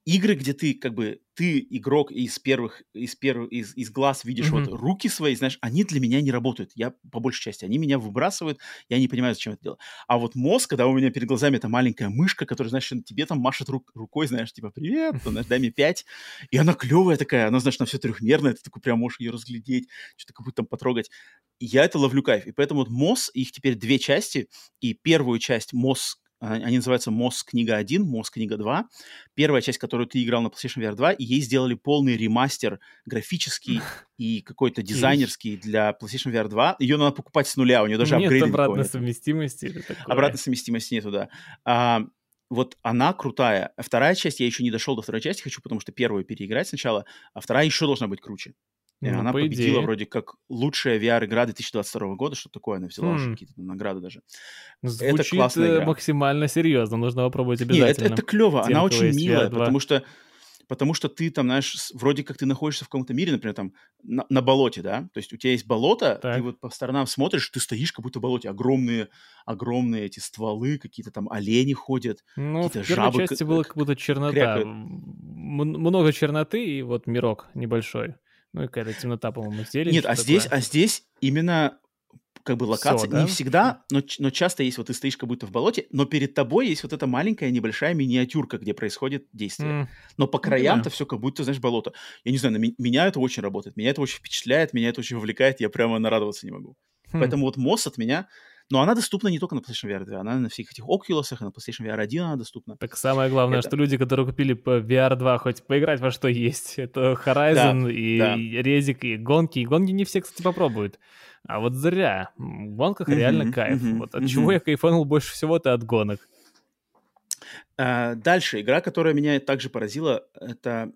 игры, где ты как бы ты игрок из первых из первых из, из глаз видишь mm-hmm. вот руки свои, знаешь, они для меня не работают. Я по большей части они меня выбрасывают, я не понимаю, зачем это делать. А вот мозг, когда у меня перед глазами эта маленькая мышка, которая, знаешь, тебе там машет рук, рукой, знаешь, типа привет, там, знаешь, дай мне пять, и она клевая такая, она, знаешь, на все трехмерная, ты такой прям можешь ее разглядеть, что-то как будто там потрогать. И я это ловлю кайф. И поэтому вот МОС, их теперь две части, и первую часть МОС а, они называются «Мост книга 1», «Мост книга 2». Первая часть, которую ты играл на PlayStation VR 2, и ей сделали полный ремастер графический и какой-то дизайнерский для PlayStation VR 2. Ее надо покупать с нуля, у нее даже нет апгрейда обратной совместимости. Обратной совместимости нету, да. А, вот она крутая. Вторая часть, я еще не дошел до второй части, хочу, потому что первую переиграть сначала, а вторая еще должна быть круче. И ну, она по победила идее. вроде как лучшая VR-игра 2022 года, что такое, она взяла уже хм. какие-то награды даже. Звучит это классная игра. максимально серьезно, нужно попробовать обязательно. Нет, это, это клево, она очень милая, потому что потому что ты там, знаешь, вроде как ты находишься в каком-то мире, например, там на, на болоте, да, то есть у тебя есть болото, так. ты вот по сторонам смотришь, ты стоишь как будто в болоте, огромные, огромные эти стволы, какие-то там олени ходят, ну, какие-то в первой части было как будто чернота, крякают. много черноты и вот мирок небольшой. Ну и какая-то темнота, по-моему, зелень. Нет, а здесь, а здесь именно как бы локация. Всё, да? Не всегда, но, но часто есть, вот ты стоишь как будто в болоте, но перед тобой есть вот эта маленькая небольшая миниатюрка, где происходит действие. Mm. Но по краям-то все как будто, знаешь, болото. Я не знаю, на меня это очень работает, меня это очень впечатляет, меня это очень вовлекает, я прямо нарадоваться не могу. Mm. Поэтому вот МОС от меня но она доступна не только на PlayStation VR 2, она на всех этих Oculus, и на PlayStation VR 1 она доступна. Так самое главное, это... что люди, которые купили по VR 2, хоть поиграть во что есть, *laughs* это Horizon да, и да. Резик, и гонки. И гонки не все, кстати, попробуют. А вот зря. В гонках mm-hmm, реально кайф. Mm-hmm, вот от mm-hmm. чего я кайфанул больше всего, это от гонок. А, дальше. Игра, которая меня также поразила, это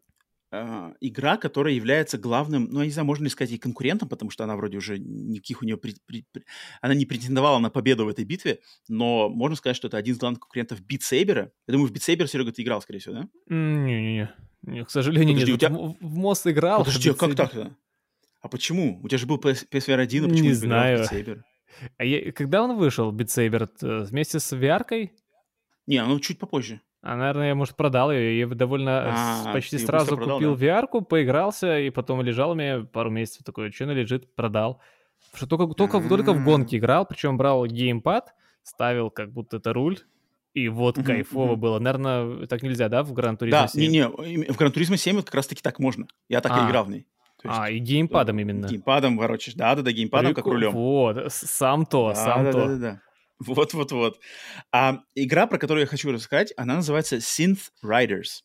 э, игра, которая является главным, ну, я не знаю, можно ли сказать и конкурентом, потому что она вроде уже никаких у нее... При, при, при, она не претендовала на победу в этой битве, но можно сказать, что это один из главных конкурентов Saber. Я думаю, в Saber, Серега, ты играл, скорее всего, да? Не-не-не. К сожалению, Подожди, нет. У тебя... В, в МОС играл. Подожди, а как так-то? А почему? У тебя же был PSVR 1, а почему не знаю. Beat Saber? А я... когда он вышел, Saber? Э, вместе с VR-кой? Не, ну чуть попозже. А, наверное, я, может, продал ее. Я довольно а, почти сразу продал, купил да? VR-ку, поигрался, и потом лежал у меня пару месяцев такой, что она лежит, продал. Что только, только, только в гонке играл, причем брал геймпад, ставил как будто это руль, и вот кайфово было. Наверное, так нельзя, да, в Гран Туризмо да, 7? не-не, в Гран Туризмо 7 вот как раз-таки так можно. Я так а. и играл в ней. Есть, а, и геймпадом да, именно. Геймпадом ворочаешь. Да-да-да, геймпадом Прикол. как рулем. Вот, сам то, да, сам да, то. Да-да-да. Вот-вот-вот. А игра, про которую я хочу рассказать, она называется Synth Riders.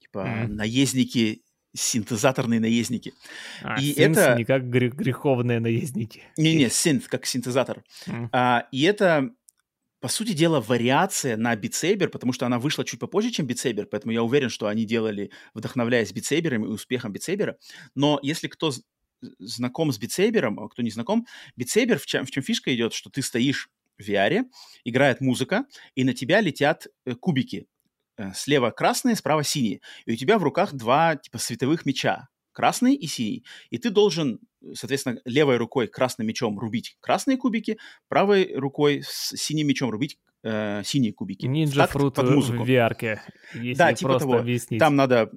Типа mm-hmm. наездники, синтезаторные наездники. А, и это не как грех- греховные наездники. Не-не, synth, как синтезатор. Mm-hmm. А, и это по сути дела, вариация на Saber, потому что она вышла чуть попозже, чем Saber, поэтому я уверен, что они делали, вдохновляясь Saber и успехом Saber. Но если кто знаком с Saber, а кто не знаком, Saber, в чем, в чем фишка идет, что ты стоишь VR, играет музыка, и на тебя летят э, кубики. Э, слева красные, справа синие. И у тебя в руках два типа световых меча. Красный и синий. И ты должен, соответственно, левой рукой красным мечом рубить красные кубики, правой рукой с синим мечом рубить э, синие кубики. Нинджа Фрут в VR. да, типа того. Объяснить. Там надо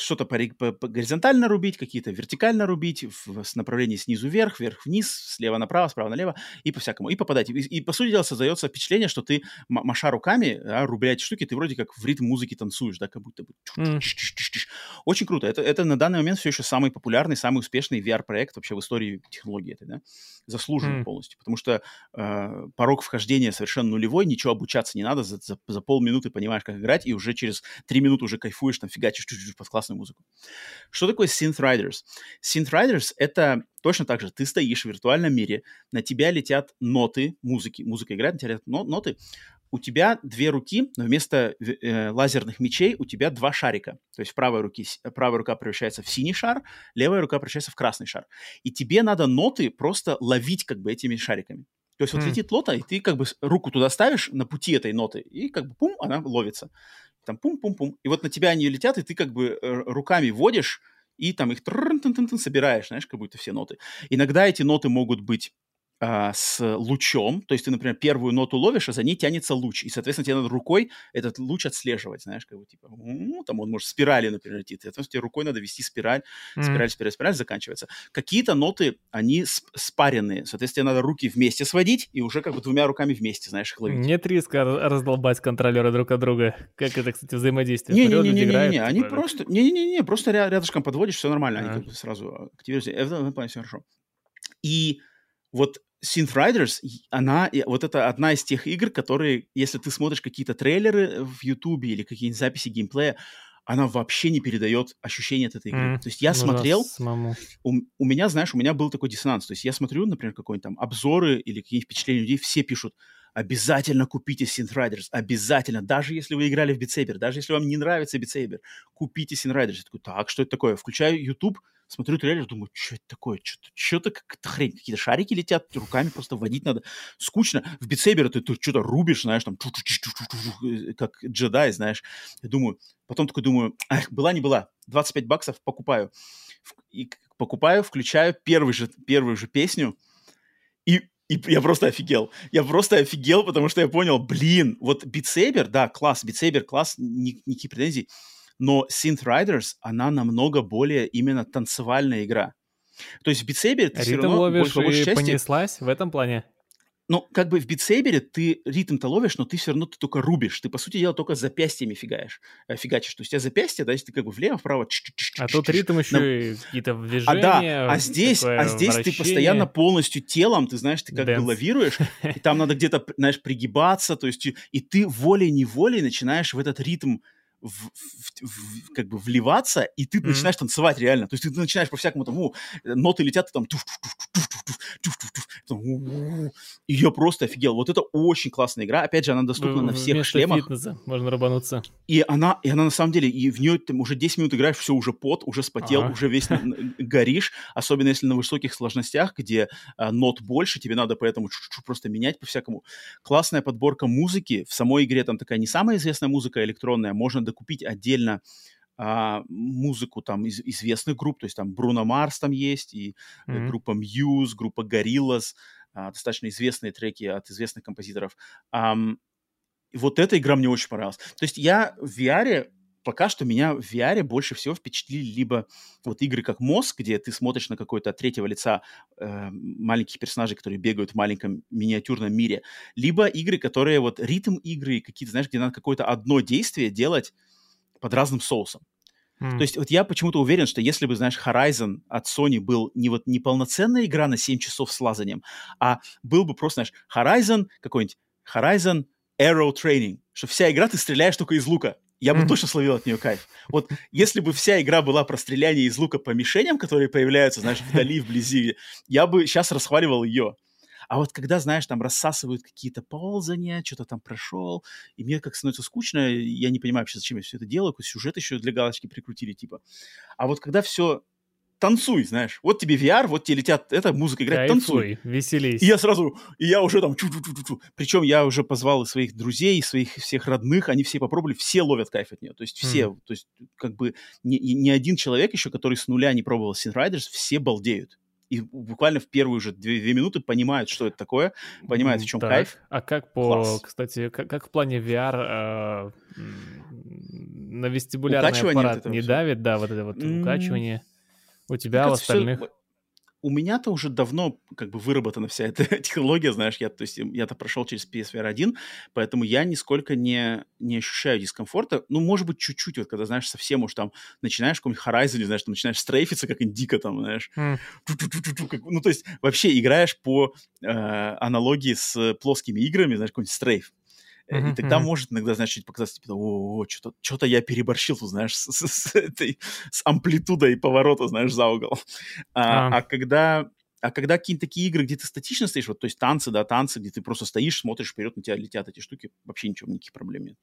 что-то по, по, по горизонтально рубить, какие-то вертикально рубить, в, в направлении снизу вверх, вверх вниз, слева направо, справа налево и по всякому, и попадать. И, и по сути дела создается впечатление, что ты маша руками, а, рубля эти штуки, ты вроде как в ритм музыки танцуешь, да, как будто бы. Mm. Очень круто. Это, это на данный момент все еще самый популярный, самый успешный VR-проект вообще в истории технологии этой, да, заслуженный mm. полностью, потому что э, порог вхождения совершенно нулевой, ничего обучаться не надо, за, за, за полминуты понимаешь, как играть, и уже через три минуты уже кайфуешь, там фигачишь чуть-чуть под классную музыку. Что такое Synth Riders? Synth Riders — это точно так же, ты стоишь в виртуальном мире, на тебя летят ноты музыки, музыка играет, на тебя летят ноты, у тебя две руки, но вместо э, лазерных мечей у тебя два шарика. То есть правая, руки, правая рука превращается в синий шар, левая рука превращается в красный шар. И тебе надо ноты просто ловить как бы этими шариками. То есть mm. вот летит нота, и ты как бы руку туда ставишь на пути этой ноты, и как бы пум, она ловится. Там пум-пум-пум. И вот на тебя они летят, и ты как бы э, руками водишь, и там их собираешь, знаешь, как будто все ноты. Иногда эти ноты могут быть а, с лучом, то есть ты, например, первую ноту ловишь, а за ней тянется луч, и, соответственно, тебе надо рукой этот луч отслеживать, знаешь, как бы, типа, ну, там он может спирали, например, идти, соответственно, тебе рукой надо вести спираль, mm-hmm. спираль, спираль, спираль, заканчивается. Какие-то ноты, они спаренные, соответственно, надо руки вместе сводить и уже как бы двумя руками вместе, знаешь, их ловить. Нет риска раздолбать контролеры друг от друга, как это, кстати, взаимодействие. Не-не-не, они типа, просто, не-не-не, просто рядышком подводишь, все нормально, они как сразу активируются, это, это, все хорошо. И вот Synth Riders, она, вот это одна из тех игр, которые, если ты смотришь какие-то трейлеры в Ютубе или какие-нибудь записи геймплея, она вообще не передает ощущение от этой игры. Mm, То есть я ну смотрел, да, у, у меня, знаешь, у меня был такой диссонанс. То есть я смотрю, например, какой-нибудь там обзоры или какие-нибудь впечатления людей, все пишут, обязательно купите Synth Riders, обязательно, даже если вы играли в Saber, даже если вам не нравится Saber, купите Synth Riders. Я такой, так, что это такое? Включаю YouTube, смотрю трейлер, думаю, что это такое? Что-то какая-то хрень, какие-то шарики летят, руками просто водить надо. Скучно. В битсейбере ты, ты что-то рубишь, знаешь, там, как джедай, знаешь. Я думаю, потом такой думаю, эх, была не была, 25 баксов покупаю. И покупаю, включаю первый же, первую же песню, и и я просто офигел. Я просто офигел, потому что я понял, блин, вот Saber, да, класс, Saber, класс, ни, никаких претензий но Synth Riders, она намного более именно танцевальная игра. То есть в Saber ты Ритм все равно ловишь по большей части... понеслась в этом плане? Ну, как бы в битсейбере ты ритм-то ловишь, но ты все равно ты только рубишь. Ты, по сути дела, только запястьями фигаешь, э, фигачишь. То есть у тебя запястье, да, если ты как бы влево, вправо... А тут ритм еще и какие-то движения. А да, а здесь, а здесь ты постоянно полностью телом, ты знаешь, ты как бы лавируешь, *laughs* и там надо где-то, знаешь, пригибаться, то есть и ты волей-неволей начинаешь в этот ритм в, в, в, как бы вливаться, и ты mm-hmm. начинаешь танцевать реально. То есть ты, начинаешь по-всякому там, ну, ноты летят, ты там и я просто офигел. Вот это очень классная игра. Опять же, она доступна на всех шлемах. Фитнеса. Можно рабануться. И она, и она на самом деле, и в нее ты уже 10 минут играешь, все уже пот, уже спотел, ага. уже весь горишь. Особенно если на высоких сложностях, где а, нот больше, тебе надо поэтому просто менять по-всякому. Классная подборка музыки. В самой игре там такая не самая известная музыка электронная. Можно докупить отдельно а, музыку там из известных групп, то есть там Бруно Марс там есть, и mm-hmm. группа Muse, группа Gorillaz, а, достаточно известные треки от известных композиторов. А, вот эта игра мне очень понравилась. То есть я в VR пока что меня в VR больше всего впечатлили либо вот игры как Мозг, где ты смотришь на какой-то от третьего лица э, маленьких персонажей, которые бегают в маленьком миниатюрном мире, либо игры, которые вот ритм игры, какие-то, знаешь, где надо какое-то одно действие делать под разным соусом. Mm. То есть вот я почему-то уверен, что если бы, знаешь, Horizon от Sony был не вот не полноценная игра на 7 часов с лазанием, а был бы просто, знаешь, Horizon какой-нибудь, Horizon Arrow Training, что вся игра ты стреляешь только из лука. Я бы mm точно словил от нее кайф. Вот если бы вся игра была про стреляние из лука по мишеням, которые появляются, знаешь, вдали, вблизи, я бы сейчас расхваливал ее. А вот когда, знаешь, там рассасывают какие-то ползания, что-то там прошел, и мне как становится скучно, я не понимаю вообще, зачем я все это делаю, какой сюжет еще для галочки прикрутили, типа. А вот когда все танцуй, знаешь. Вот тебе VR, вот тебе летят, эта музыка играет, Кайфуй, танцуй. веселись. И я сразу, и я уже там, чу -чу -чу -чу. причем я уже позвал своих друзей, своих всех родных, они все попробовали, все ловят кайф от нее. То есть все, mm. то есть как бы ни, ни один человек еще, который с нуля не пробовал Synth Riders, все балдеют и буквально в первые же две, две минуты понимают, что это такое, понимают, в чем так. кайф. А как по, Класс. кстати, как, как в плане VR э, на вестибулярный аппарат не давит, да, вот это вот укачивание. У тебя, у остальных... Все у меня-то уже давно как бы выработана вся эта *laughs* технология, знаешь, я, то есть я-то прошел через PSVR 1, поэтому я нисколько не, не ощущаю дискомфорта. Ну, может быть, чуть-чуть, вот когда, знаешь, совсем уж там начинаешь в каком-нибудь Horizon, знаешь, там начинаешь стрейфиться, как индика там, знаешь. Mm. Ну, то есть вообще играешь по э, аналогии с плоскими играми, знаешь, какой-нибудь стрейф. Uh-huh, и тогда может иногда, знаешь, чуть показаться, типа, о, что-то, что-то я переборщил, знаешь, с, с, с этой, с амплитудой поворота, знаешь, за угол. А, uh-huh. а когда а когда какие-то такие игры, где ты статично стоишь, вот, то есть танцы, да, танцы, где ты просто стоишь, смотришь вперед, на тебя летят эти штуки, вообще ничего, никаких проблем нет.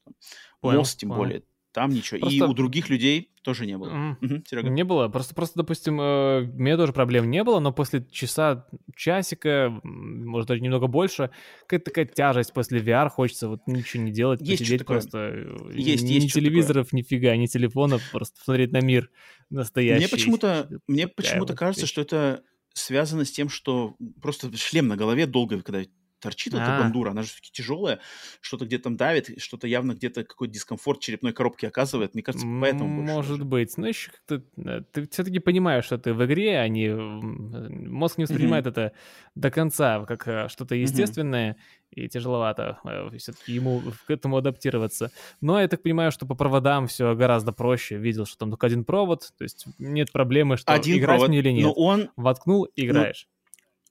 Понял, Мост, тем понял. более, там ничего. Просто... И у других людей тоже не было. Mm. Угу, не было. Просто, просто, допустим, э, у меня тоже проблем не было, но после часа, часика, может, даже немного больше, какая-то такая тяжесть после VR, хочется вот ничего не делать, есть посидеть просто. Э, есть, ни, есть ни телевизоров, такое. нифига, ни телефонов, просто посмотреть на мир настоящий. Мне почему-то, мне почему-то вот кажется, вещь. что это связано с тем, что просто шлем на голове долго, когда торчит а. эта бандура, она же все-таки тяжелая, что-то где-то там давит, что-то явно где-то какой-то дискомфорт черепной коробки оказывает. Мне кажется, поэтому Может больше. быть. Но еще как-то э, ты все-таки понимаешь, что ты в игре, а не... Мозг не воспринимает это до конца, как э, что-то естественное, и тяжеловато э, все-таки ему к этому адаптироваться. Но я так понимаю, что по проводам все гораздо проще. Видел, что там только один провод, то есть нет проблемы, что один играть провод, мне или нет. Но он... Воткнул, играешь.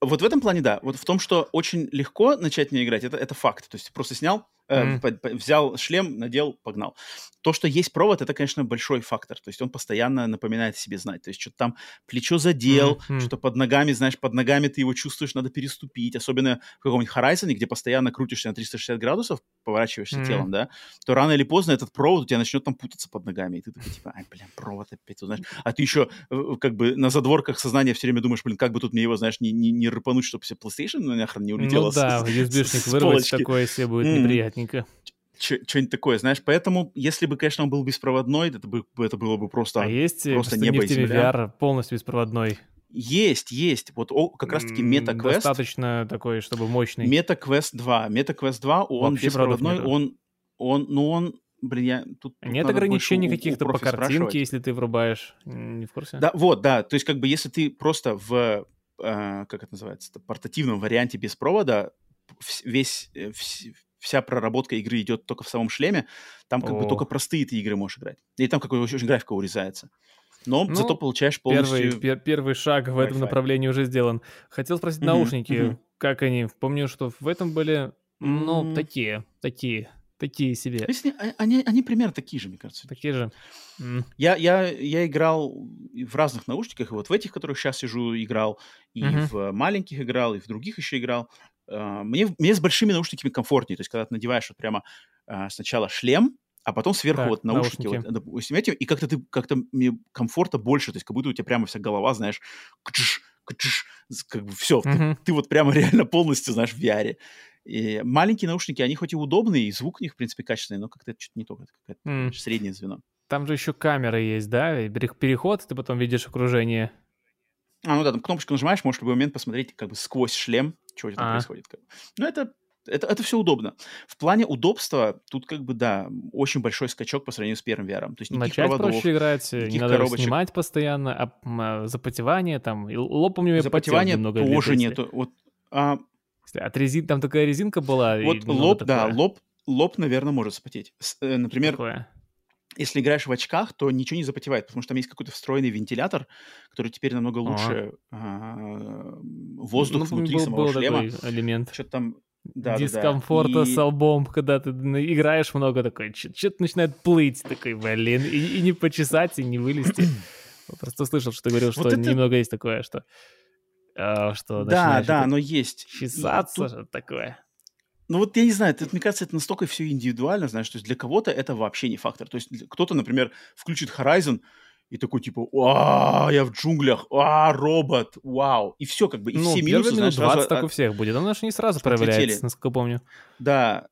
Вот в этом плане, да. Вот в том, что очень легко начать не играть, это, это факт. То есть просто снял, mm. по, взял шлем, надел, погнал. То, что есть провод, это, конечно, большой фактор. То есть он постоянно напоминает себе знать. То есть что-то там плечо задел, mm-hmm. что-то под ногами, знаешь, под ногами ты его чувствуешь, надо переступить. Особенно в каком-нибудь Horizon, где постоянно крутишься на 360 градусов, поворачиваешься mm-hmm. телом, да, то рано или поздно этот провод у тебя начнет там путаться под ногами. И ты такой, типа, ай, блин, провод опять, знаешь. А ты еще э, как бы на задворках сознания все время думаешь, блин, как бы тут мне его, знаешь, не, не, не рыпануть, чтобы все PlayStation нахрен не улетело. Ну да, *laughs* USB-шник вырвать такое себе будет mm. Неприятненько что-нибудь такое, знаешь. Поэтому, если бы, конечно, он был беспроводной, это, бы, это было бы просто, а есть э, просто небо и земля. VR полностью беспроводной? Есть, есть. Вот о, как раз-таки MetaQuest. Достаточно такой, чтобы мощный. MetaQuest 2. MetaQuest 2, он Вообще беспроводной, он, он, ну он, блин, я тут... Нет ограничений каких-то по картинке, если ты врубаешь, не в курсе? Да, вот, да. То есть как бы если ты просто в, э, как это называется, портативном варианте без провода весь, э, вся проработка игры идет только в самом шлеме, там как О. бы только простые ты игры можешь играть. И там какой очень графика урезается. Но ну, зато получаешь полностью... Первый, пер, первый шаг в этом направлении уже сделан. Хотел спросить mm-hmm, наушники, mm-hmm. как они? Помню, что в этом были, ну, mm-hmm. такие, такие, такие себе. Если, а, они, они примерно такие же, мне кажется. Такие же. Mm. Я, я, я играл в разных наушниках, и вот в этих, в которых сейчас сижу, играл, и mm-hmm. в маленьких играл, и в других еще играл. А, мне, мне с большими наушниками комфортнее. То есть, когда ты надеваешь вот прямо а, сначала шлем, а потом сверху так, вот наушники, наушники. Вот, эти, и как-то ты как-то мне комфорта больше, то есть как будто у тебя прямо вся голова, знаешь, кчш, кчш, как бы все, uh-huh. ты, ты вот прямо *laughs* реально полностью, знаешь, в VR. И маленькие наушники, они хоть и удобные, и звук у них, в принципе, качественный, но как-то это что-то не то, это какое-то mm. среднее звено. Там же еще камера есть, да? Переход, ты потом видишь окружение. А, ну да, там кнопочку нажимаешь, можешь в любой момент посмотреть как бы сквозь шлем, что там а. происходит. Как бы. Ну, это, это, это все удобно. В плане удобства тут как бы, да, очень большой скачок по сравнению с первым VR. То есть Начать проводов, проще играть, не надо коробочек. снимать постоянно, а, а запотевание там, и лоб, помню, Запотевание немного тоже нету. Вот, а... От резин, там такая резинка была. Вот лоб, да, лоб, лоб, наверное, может запотеть. Э, например, Такое если играешь в очках, то ничего не запотевает, потому что там есть какой-то встроенный вентилятор, который теперь намного лучше а, воздух ну, внутри был, самого был шлема. Такой элемент. Что-то там да, дискомфорта да, да. И... с лбом, когда ты играешь много такой, что-то начинает плыть, такой, блин, и, и не почесать, и не вылезти. *clears throat* Просто слышал, что ты говорил, что это... немного есть такое, что, что да, да, но есть. Чесаться, такое. Ну вот я не знаю, это, мне кажется, это настолько все индивидуально, знаешь, то есть для кого-то это вообще не фактор. То есть кто-то, например, включит Horizon и такой типа, а, я в джунглях, а, робот, вау. И все как бы, и ну, все минусы, знаешь, 20 сразу... так у всех будет, оно же не сразу проявляется, отлетели. насколько помню. Да,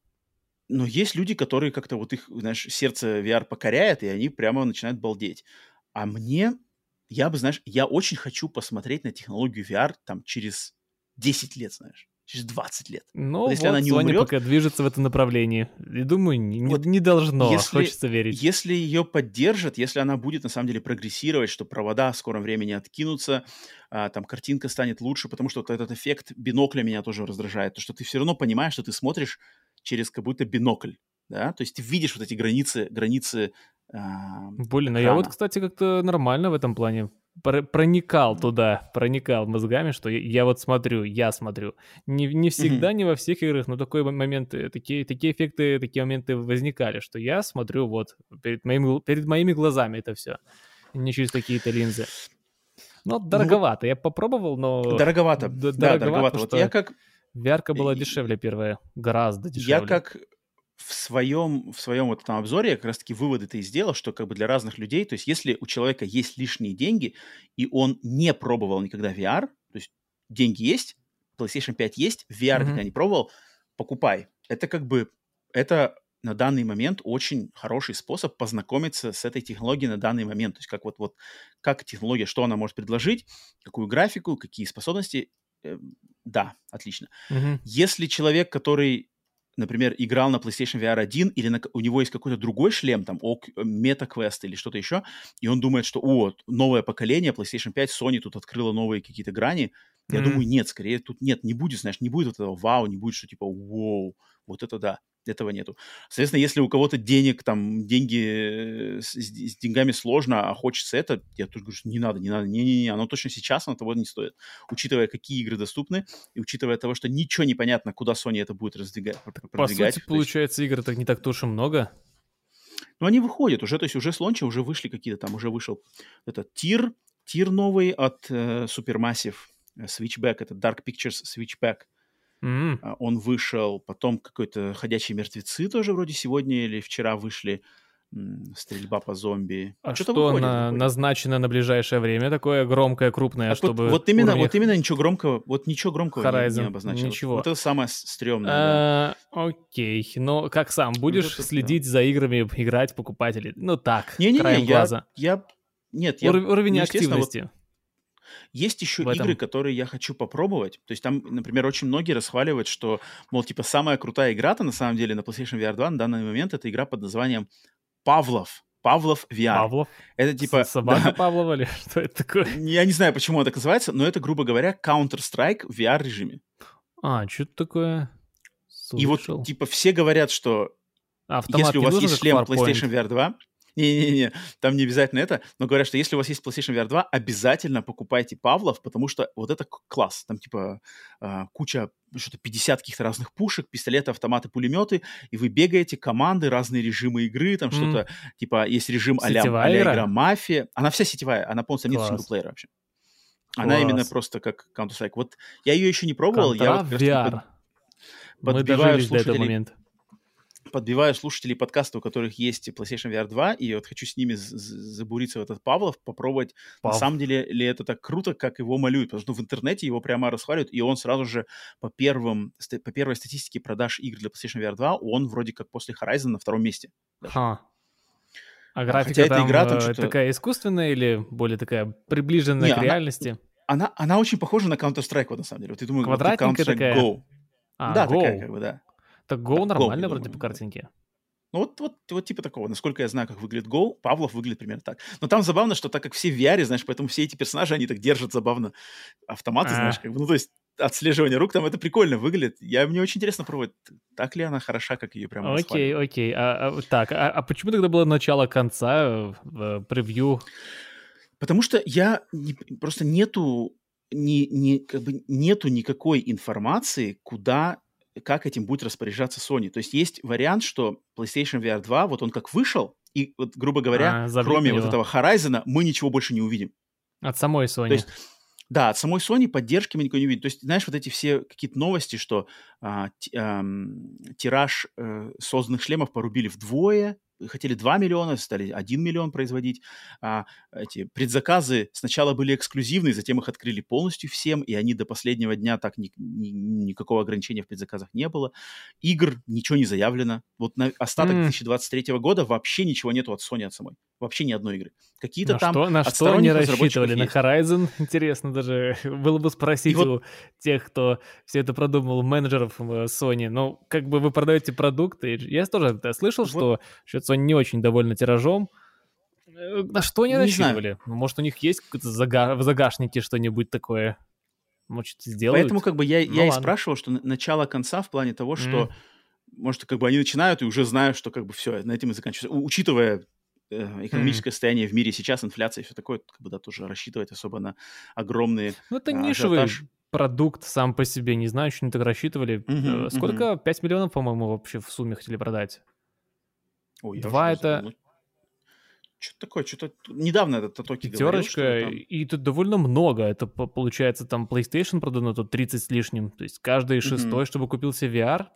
но есть люди, которые как-то вот их, знаешь, сердце VR покоряет, и они прямо начинают балдеть. А мне, я бы, знаешь, я очень хочу посмотреть на технологию VR там через 10 лет, знаешь. Через 20 лет. Ну, вот, если вот она не Sony умрет, пока движется в этом направлении. И думаю, не, вот не должно, если, хочется верить. Если ее поддержат, если она будет на самом деле прогрессировать, что провода в скором времени откинутся, а, там картинка станет лучше, потому что вот этот эффект бинокля меня тоже раздражает, то что ты все равно понимаешь, что ты смотришь через как будто бинокль, да, то есть ты видишь вот эти границы, границы а, Блин, а я вот, кстати, как-то нормально в этом плане проникал туда, проникал мозгами, что я, я вот смотрю, я смотрю. Не, не всегда, mm-hmm. не во всех играх, но такой момент, такие, такие эффекты, такие моменты возникали, что я смотрю вот перед, моим, перед моими глазами это все, не через какие-то линзы. Но ну, дороговато, ну, я попробовал, но... Дороговато, да, дороговато. дороговато. Вот я как... Вярка была дешевле первая, гораздо дешевле. Я как в своем, в своем вот этом обзоре я как раз-таки выводы-то и сделал, что как бы для разных людей, то есть если у человека есть лишние деньги, и он не пробовал никогда VR, то есть деньги есть, PlayStation 5 есть, VR mm-hmm. никогда не пробовал, покупай. Это как бы, это на данный момент очень хороший способ познакомиться с этой технологией на данный момент. То есть как вот, вот как технология, что она может предложить, какую графику, какие способности. Э, да, отлично. Mm-hmm. Если человек, который например, играл на PlayStation VR 1, или на, у него есть какой-то другой шлем, там, MetaQuest или что-то еще, и он думает, что, о, новое поколение, PlayStation 5, Sony тут открыла новые какие-то грани. Я mm-hmm. думаю, нет, скорее тут нет, не будет, знаешь, не будет вот этого вау, не будет, что типа, вау, вот это да этого нету. Соответственно, если у кого-то денег, там, деньги, э, с, с деньгами сложно, а хочется это, я тоже говорю, что не надо, не надо, не-не-не, оно точно сейчас оно того не стоит. Учитывая, какие игры доступны, и учитывая того, что ничего не понятно, куда Sony это будет раздвигать, По сути, получается, игр так не так уж и много. Ну, они выходят уже, то есть уже с лонча уже вышли какие-то, там уже вышел этот тир, тир новый от э, Supermassive, э, Switchback, это Dark Pictures Switchback. Mm-hmm. Он вышел, потом какой-то «Ходячие мертвецы» тоже вроде сегодня или вчера вышли. Стрельба по зомби. А что, что выходит, на, выходит. назначено на ближайшее время такое громкое, крупное, а чтобы... Вот, вот именно, уровнях... вот именно ничего громкого, вот ничего громкого Horizon, не, не обозначилось. Ничего. Вот это самое стрёмное. А, да. Окей, но как сам, будешь вот следить да. за играми, играть, покупать или... Ну так, не, не, краем не, глаза. Я, я... Нет, я... Уровень активности. Вот есть еще этом... игры, которые я хочу попробовать. То есть там, например, очень многие расхваливают, что, мол, типа, самая крутая игра-то на самом деле на PlayStation VR 2 на данный момент это игра под названием Павлов. Павлов VR. Павлов? Это типа... Собака да. Павлова или *laughs* что это такое? Я не знаю, почему он так называется, но это, грубо говоря, Counter-Strike в VR-режиме. А, что-то такое Слышал. И вот, типа, все говорят, что Автомат если у вас есть шлем PlayStation VR 2, не-не-не, там не обязательно это, но говорят, что если у вас есть PlayStation VR 2, обязательно покупайте Павлов, потому что вот это класс. Там типа э, куча, что-то 50 каких-то разных пушек, пистолеты, автоматы, пулеметы, и вы бегаете, команды, разные режимы игры, там mm. что-то, типа есть режим а-ля, а игра Мафия. Она вся сетевая, она полностью нет синглплеера вообще. Класс. Она именно просто как Counter-Strike. Вот я ее еще не пробовал. Контра я вот VR. Под, Мы дожили до этого момента подбиваю слушателей подкаста, у которых есть PlayStation VR 2, и вот хочу с ними забуриться в этот Павлов, попробовать, Пав. на самом деле ли это так круто, как его малюют, потому что в интернете его прямо расхваливают, и он сразу же по, первым, по первой статистике продаж игр для PlayStation VR 2, он вроде как после Horizon на втором месте. Ха. А графика Хотя там, эта игра там э, такая искусственная или более такая приближенная Не, к она, реальности? Она, она очень похожа на Counter-Strike, вот, на самом деле. Вот я думаю, Квадратненькая Counter-Strike такая? Go. А, да, Go. такая как бы, да. Так Go нормально вроде по картинке. Ну, вот, вот, вот типа такого. Насколько я знаю, как выглядит Go, Павлов выглядит примерно так. Но там забавно, что так как все в VR, знаешь, поэтому все эти персонажи, они так держат забавно автоматы, а. знаешь, как бы, ну, то есть отслеживание рук, там это прикольно выглядит. Я, мне очень интересно пробовать, так ли она хороша, как ее прямо Окей, окей. А, а, так, а, а почему тогда было начало-конца в превью? Потому что я не, просто нету не, не, как бы нету никакой информации, куда как этим будет распоряжаться Sony. То есть есть вариант, что PlayStation VR 2, вот он как вышел, и, вот, грубо говоря, а, кроме его. вот этого Horizon, мы ничего больше не увидим. От самой Sony. То есть, да, от самой Sony поддержки мы никого не увидим. То есть, знаешь, вот эти все какие-то новости, что а, т, а, тираж а, созданных шлемов порубили вдвое, хотели 2 миллиона, стали 1 миллион производить. А эти предзаказы сначала были эксклюзивные, затем их открыли полностью всем, и они до последнего дня так ни, ни, никакого ограничения в предзаказах не было. Игр ничего не заявлено. Вот на остаток mm. 2023 года вообще ничего нету от Sony от самой. Вообще ни одной игры. Какие-то там что, На что они рассчитывали? На Horizon? *laughs* Интересно даже было бы спросить вот... у тех, кто все это продумал, менеджеров э, Sony. Ну, как бы вы продаете продукты. Я тоже слышал, вот. что Sony не очень довольна тиражом. Э, на что они не рассчитывали? Знаю. Ну, может, у них есть зага... в загашнике что-нибудь такое? Может, сделают? Поэтому как бы я, ну, я и спрашивал, что начало конца в плане того, что, mm. может, как бы они начинают и уже знают, что как бы все, на этом и заканчивается. Учитывая э, экономическое mm. состояние в мире сейчас, инфляция и все такое, как бы, да, тоже рассчитывать особо на огромные Ну, это нишевый ажиотаж. продукт сам по себе, не знаю, что они так рассчитывали. Mm-hmm, Сколько? Mm-hmm. 5 миллионов, по-моему, вообще в сумме хотели продать? Ой, Два это... Забыл. Что-то такое, что-то недавно этот Татоки Пятерочка, говорил, там... и тут довольно много. Это получается там PlayStation продано тут 30 с лишним. То есть каждый шестой, mm-hmm. чтобы купил себе VR,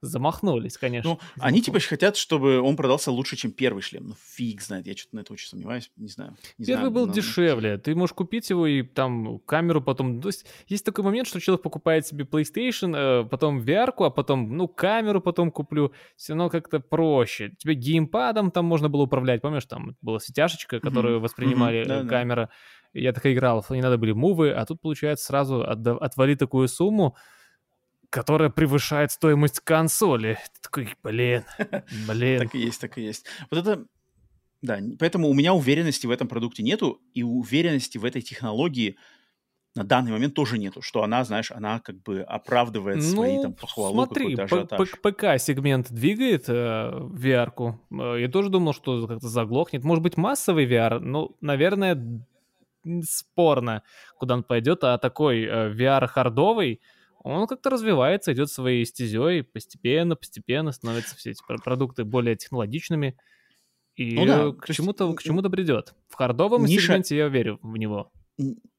замахнулись, конечно. Ну, замахнулись. они типа хотят, чтобы он продался лучше, чем первый шлем. Ну, фиг знает, я что-то на это очень сомневаюсь, не знаю. Не первый знаю, был но... дешевле, ты можешь купить его и там камеру потом... То есть есть такой момент, что человек покупает себе PlayStation, э, потом VR, а потом, ну, камеру потом куплю. Все равно как-то проще. Тебе геймпадом там можно было управлять, помнишь, там была сетяшечка, которую mm-hmm. воспринимали mm-hmm. камера. Я так и играл, не надо были мувы, а тут, получается, сразу отвали такую сумму, которая превышает стоимость консоли. Ты такой, блин, *laughs* блин. Так и есть, так и есть. Вот это, да, поэтому у меня уверенности в этом продукте нету, и уверенности в этой технологии на данный момент тоже нету, что она, знаешь, она как бы оправдывает ну, свои там похвалу, смотри, ПК-сегмент двигает э, VR-ку. Э, я тоже думал, что как-то заглохнет. Может быть, массовый VR, ну, наверное, спорно, куда он пойдет, а такой э, VR-хардовый, он как-то развивается, идет своей стезей, постепенно, постепенно становятся все эти продукты более технологичными. И ну, да, к, чему-то, к чему-то придет. В хардовом ниша... сегменте я верю в него.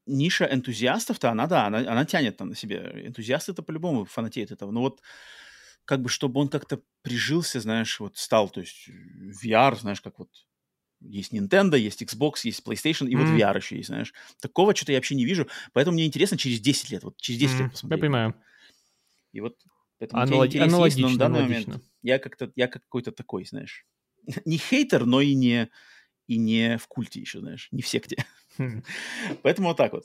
Ниша энтузиастов-то, она, да, она, она тянет там на себе. Энтузиасты-то по-любому фанатеют этого. Но вот как бы, чтобы он как-то прижился, знаешь, вот стал, то есть VR, знаешь, как вот есть Nintendo, есть Xbox, есть PlayStation, и mm. вот VR еще есть, знаешь. Такого что-то я вообще не вижу. Поэтому мне интересно через 10 лет, вот через 10 mm. лет посмотреть. Я понимаю. И вот поэтому Аналог... аналогично, есть, но на данный аналогично. момент я как-то, я как какой-то такой, знаешь. *laughs* не хейтер, но и не, и не в культе еще, знаешь, не в секте. Mm. *laughs* Поэтому вот так вот.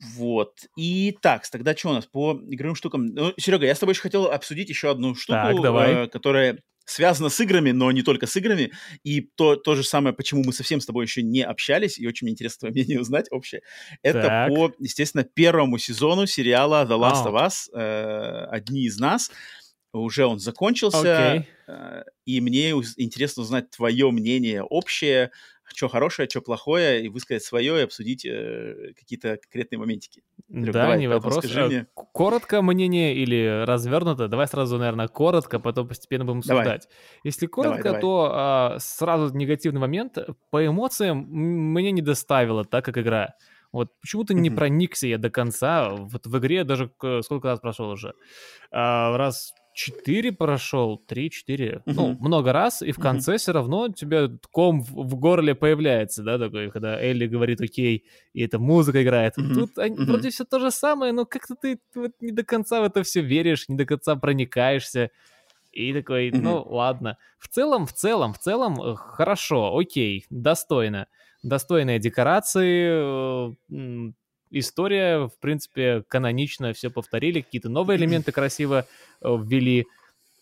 Вот. И так, тогда что у нас по игровым штукам? Ну, Серега, я с тобой еще хотел обсудить еще одну штуку, так, давай. Э, которая связано с играми, но не только с играми. И то, то же самое, почему мы совсем с тобой еще не общались, и очень мне интересно твое мнение узнать общее. Это так. по, естественно, первому сезону сериала The Last oh. of Us, э, «Одни из нас». Уже он закончился, okay. э, и мне интересно узнать твое мнение общее, что хорошее, что плохое, и высказать свое, и обсудить э, какие-то конкретные моментики. Лёг, да, давай, не вопрос. Скажи а, Коротко мнение или развернуто? Давай сразу, наверное, коротко, потом постепенно будем обсуждать. Давай. Если коротко, давай, давай. то а, сразу негативный момент. По эмоциям мне не доставило так, как игра. Вот почему-то не проникся я до конца. Вот в игре даже сколько раз прошел уже. А, раз 4 прошел, 3-4, uh-huh. ну, много раз, и в конце uh-huh. все равно у тебя ком в, в горле появляется, да, такой, когда Элли говорит окей, и эта музыка играет. Uh-huh. Тут они, uh-huh. вроде все то же самое, но как-то ты вот не до конца в это все веришь, не до конца проникаешься. И такой, ну, ладно. В целом, в целом, в целом, э, хорошо, окей, достойно. Достойные декорации, э, история, в принципе, каноничная, все повторили, какие-то новые элементы красиво э, ввели.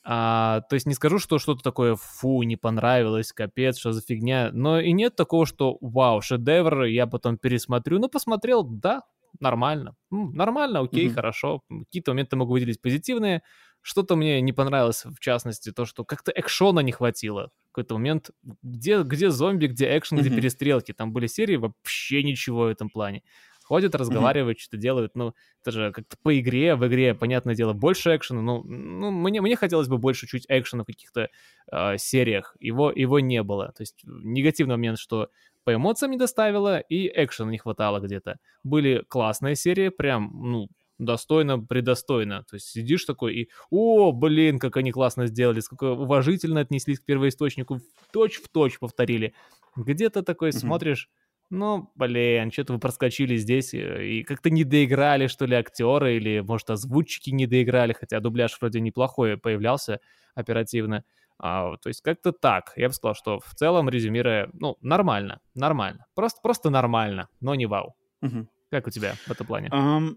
А, то есть не скажу, что что-то такое, фу, не понравилось, капец, что за фигня. Но и нет такого, что вау, шедевр, я потом пересмотрю. Ну, посмотрел, да, нормально. нормально, окей, mm-hmm. хорошо. Какие-то моменты могу выделить позитивные. Что-то мне не понравилось, в частности, то, что как-то экшона не хватило. В какой-то момент, где, где зомби, где экшен, mm-hmm. где перестрелки. Там были серии, вообще ничего в этом плане ходят, разговаривают, mm-hmm. что-то делают. Ну, это же как-то по игре, в игре, понятное дело, больше экшена. Ну, ну мне, мне хотелось бы больше чуть экшена в каких-то э, сериях. Его, его не было. То есть негативный момент, что по эмоциям не доставило, и экшена не хватало где-то. Были классные серии, прям, ну, достойно, предостойно. То есть сидишь такой и, о, блин, как они классно сделали, сколько уважительно отнеслись к первоисточнику, точь в точь повторили. Где-то такой mm-hmm. смотришь, ну, блин, что-то вы проскочили здесь э, и как-то не доиграли, что ли, актеры, или, может, озвучки не доиграли, хотя дубляж вроде неплохой появлялся оперативно. А, то есть как-то так. Я бы сказал, что в целом, резюмируя, ну, нормально, нормально. Просто, просто нормально, но не вау. Угу. Как у тебя в этом плане? Um,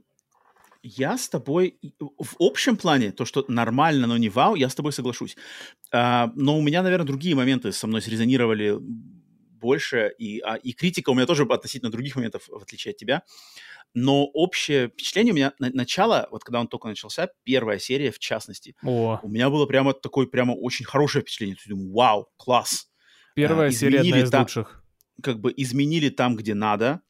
я с тобой... В общем плане, то, что нормально, но не вау, я с тобой соглашусь. Uh, но у меня, наверное, другие моменты со мной срезонировали больше, и, а, и критика у меня тоже относительно других моментов, в отличие от тебя. Но общее впечатление у меня на, начало, вот когда он только начался, первая серия в частности, О. у меня было прямо такое прямо очень хорошее впечатление. То есть, думаю, вау, класс. Первая а, серия одна из там, лучших. Как бы изменили там, где надо,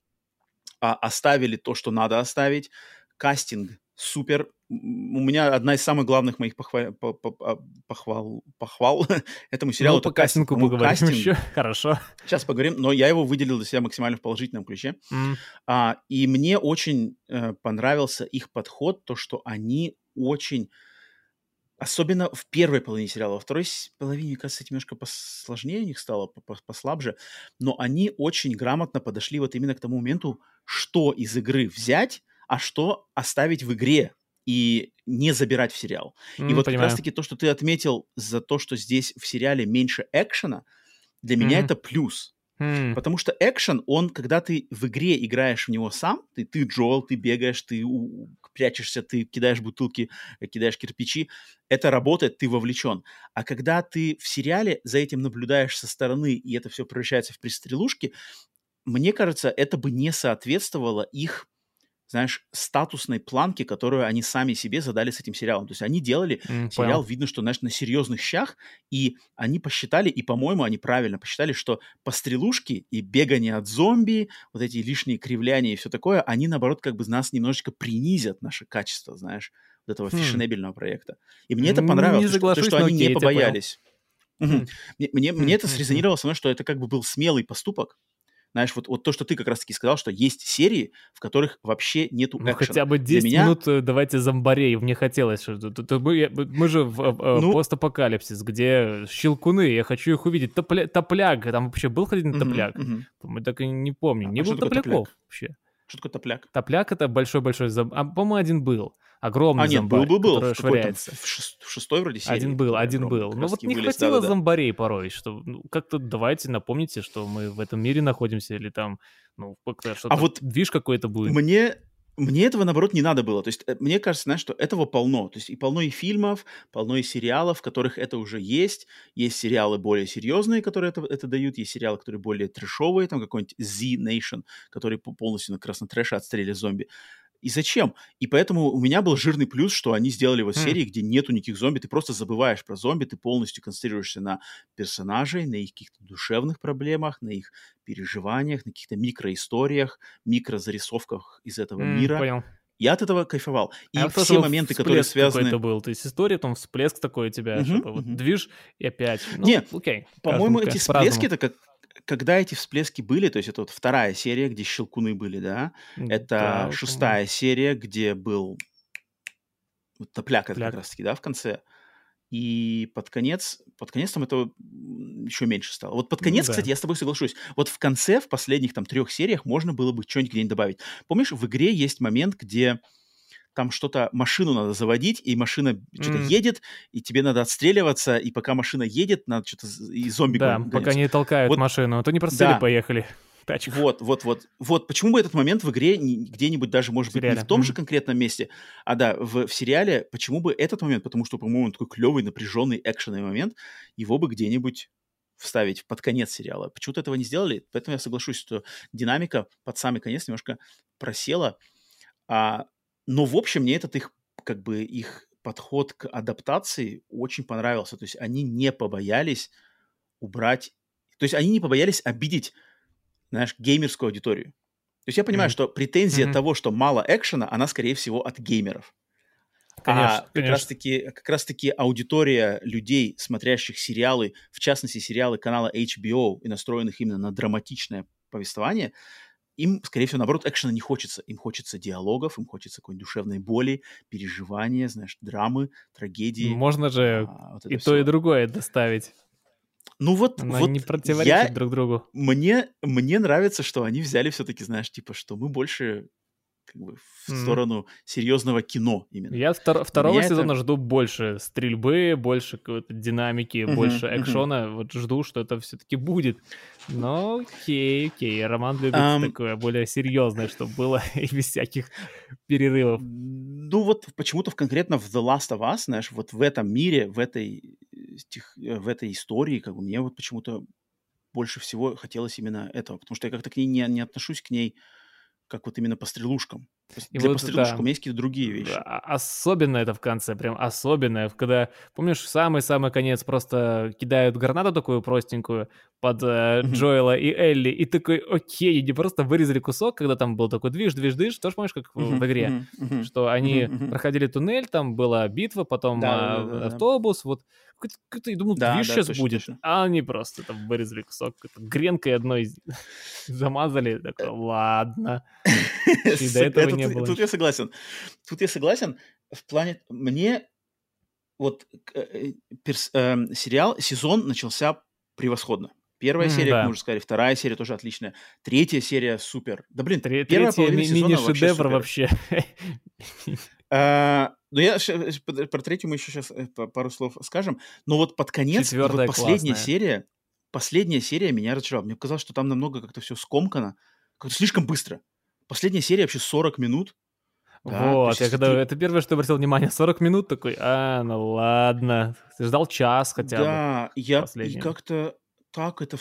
а, оставили то, что надо оставить. Кастинг супер. У меня одна из самых главных моих похвал, а, похвал, похвал *laughs* этому сериалу. Ну, по кастингу поговорим *laughs* кастинг. еще. Хорошо. Сейчас поговорим, но я его выделил для себя максимально в положительном ключе. Mm. А, и мне очень э, понравился их подход, то, что они очень... Особенно в первой половине сериала. Во второй половине, кажется, немножко посложнее у них стало, послабже. Но они очень грамотно подошли вот именно к тому моменту, что из игры взять, а что оставить в игре и не забирать в сериал. Mm, и вот понимаю. как раз-таки то, что ты отметил за то, что здесь в сериале меньше экшена, для mm-hmm. меня это плюс. Mm. Потому что экшен, он, когда ты в игре играешь в него сам, ты, ты Джоэл, ты бегаешь, ты у, прячешься, ты кидаешь бутылки, кидаешь кирпичи, это работает, ты вовлечен. А когда ты в сериале за этим наблюдаешь со стороны, и это все превращается в пристрелушки, мне кажется, это бы не соответствовало их знаешь, статусной планки, которую они сами себе задали с этим сериалом. То есть они делали mm, сериал, понял. видно, что, знаешь, на серьезных щах, и они посчитали, и, по-моему, они правильно посчитали, что пострелушки и бегание от зомби, вот эти лишние кривляния и все такое, они, наоборот, как бы нас немножечко принизят наше качество, знаешь, вот этого mm. фешенебельного проекта. И мне это понравилось, не то, что, что они не побоялись. Угу. Мне, мне, мне это срезонировало со мной, что это как бы был смелый поступок, знаешь, вот, вот то, что ты как раз-таки сказал, что есть серии, в которых вообще нету ну, хотя бы 10 меня... минут э, давайте зомбарей. Мне хотелось. Что, мы, мы же в э, ну... постапокалипсис, где щелкуны, я хочу их увидеть. Топля, топляк, там вообще был один топляк? Uh-huh, Мы так и не помним. А, не а было топляков топляк? вообще. Что такое топляк? Топляк — это большой-большой зомб... А, по-моему, один был. Огромный а, нет, зомбарь, был, был, был. швыряется. В, в шестой вроде серии. Один был, один был. Но вот не вылез, хватило да, да, зомбарей порой, что ну, как-то давайте напомните, что мы в этом мире находимся, или там, ну, что-то, а вот движ какой-то будет. Мне мне этого, наоборот, не надо было. То есть, э, мне кажется, знаешь, что этого полно. То есть, и полно и фильмов, полно и сериалов, в которых это уже есть. Есть сериалы более серьезные, которые это, это дают. Есть сериалы, которые более трешовые. Там какой-нибудь Z-Nation, который полностью на красном трэше отстрелили зомби. И зачем? И поэтому у меня был жирный плюс, что они сделали вот mm. серии, где нету никаких зомби, ты просто забываешь про зомби, ты полностью концентрируешься на персонажей, на их каких-то душевных проблемах, на их переживаниях, на каких-то микроисториях, микрозарисовках из этого mm, мира. Понял. Я от этого кайфовал. И а все моменты, которые связаны... какой-то был. То есть история, там всплеск такой у тебя, uh-huh, чтобы uh-huh. вот движ и опять. Ну, Не, окей. По-моему, эти всплески это как когда эти всплески были, то есть это вот вторая серия, где щелкуны были, да, это да, шестая серия, где был вот топляк, это как раз-таки, да, в конце. И под конец, под конец там это еще меньше стало. Вот под конец, ну, да. кстати, я с тобой соглашусь. Вот в конце, в последних там трех сериях можно было бы что-нибудь где-нибудь добавить. Помнишь, в игре есть момент, где там что-то, машину надо заводить, и машина что-то mm. едет, и тебе надо отстреливаться, и пока машина едет, надо что-то и зомби Да, гонять. пока не толкают вот, машину, а то не просто да. поехали. Тачку. Вот, вот, вот. Вот почему бы этот момент в игре где-нибудь даже, может быть, не в том mm-hmm. же конкретном месте, а да, в, в сериале, почему бы этот момент, потому что, по-моему, он такой клевый, напряженный, экшенный момент, его бы где-нибудь вставить под конец сериала. Почему-то этого не сделали, поэтому я соглашусь, что динамика под самый конец немножко просела. А но, в общем, мне этот их, как бы, их подход к адаптации очень понравился. То есть они не побоялись убрать... То есть они не побоялись обидеть, знаешь, геймерскую аудиторию. То есть я понимаю, mm-hmm. что претензия mm-hmm. того, что мало экшена, она, скорее всего, от геймеров. Конечно, а как раз-таки, как раз-таки аудитория людей, смотрящих сериалы, в частности, сериалы канала HBO и настроенных именно на драматичное повествование, им, скорее всего, наоборот, экшена не хочется. Им хочется диалогов, им хочется какой-нибудь душевной боли, переживания, знаешь, драмы, трагедии. Можно же а, вот и все. то, и другое доставить. Ну вот, Она вот не противоречит я, друг другу. Мне, мне нравится, что они взяли все-таки, знаешь, типа, что мы больше как бы в mm. сторону серьезного кино именно. Я втор- второго сезона это... жду больше стрельбы, больше какой-то динамики, mm-hmm, больше экшона. Mm-hmm. Вот жду, что это все-таки будет. Но окей, окей. Роман любит um, такое более серьезное, чтобы было *laughs* и без всяких перерывов. Ну вот почему-то конкретно в The Last of Us, знаешь, вот в этом мире, в этой, в этой истории, как бы мне вот почему-то больше всего хотелось именно этого, потому что я как-то к ней не, не отношусь к ней как вот именно по стрелушкам. И Для вот, пострелушек да. у меня есть какие-то другие вещи. Особенно это в конце, прям особенно, когда, помнишь, самый-самый конец просто кидают гранату такую простенькую под э, Джоэла и Элли, и такой, окей, не просто вырезали кусок, когда там был такой движ, движ, движ, тоже помнишь, как в, игре, что они проходили туннель, там была битва, потом а, автобус, вот какой-то, я думал, да, движ да, сейчас точно, будет, точно. а они просто там вырезали кусок, гренкой одной *laughs* замазали, такой, ладно. *laughs* И до этого не было. Тут я согласен. Тут я согласен. В плане... Мне вот э, э, сериал, сезон начался превосходно. Первая mm, серия, да. как мы уже сказали, вторая серия тоже отличная, третья серия супер. Да блин, Тре- первая половина ми- сезона мини-шедевр вообще. *laughs* А, ну, я про третью мы еще сейчас э, пару слов скажем. Но вот под конец, вот последняя серия, последняя серия меня разочаровала. Мне казалось, что там намного как-то все скомкано, как-то слишком быстро. Последняя серия вообще 40 минут. Да, вот, я когда... Это первое, что обратил внимание. 40 минут такой, а, ну ладно. Ты ждал час хотя да, бы. Да, я как-то так это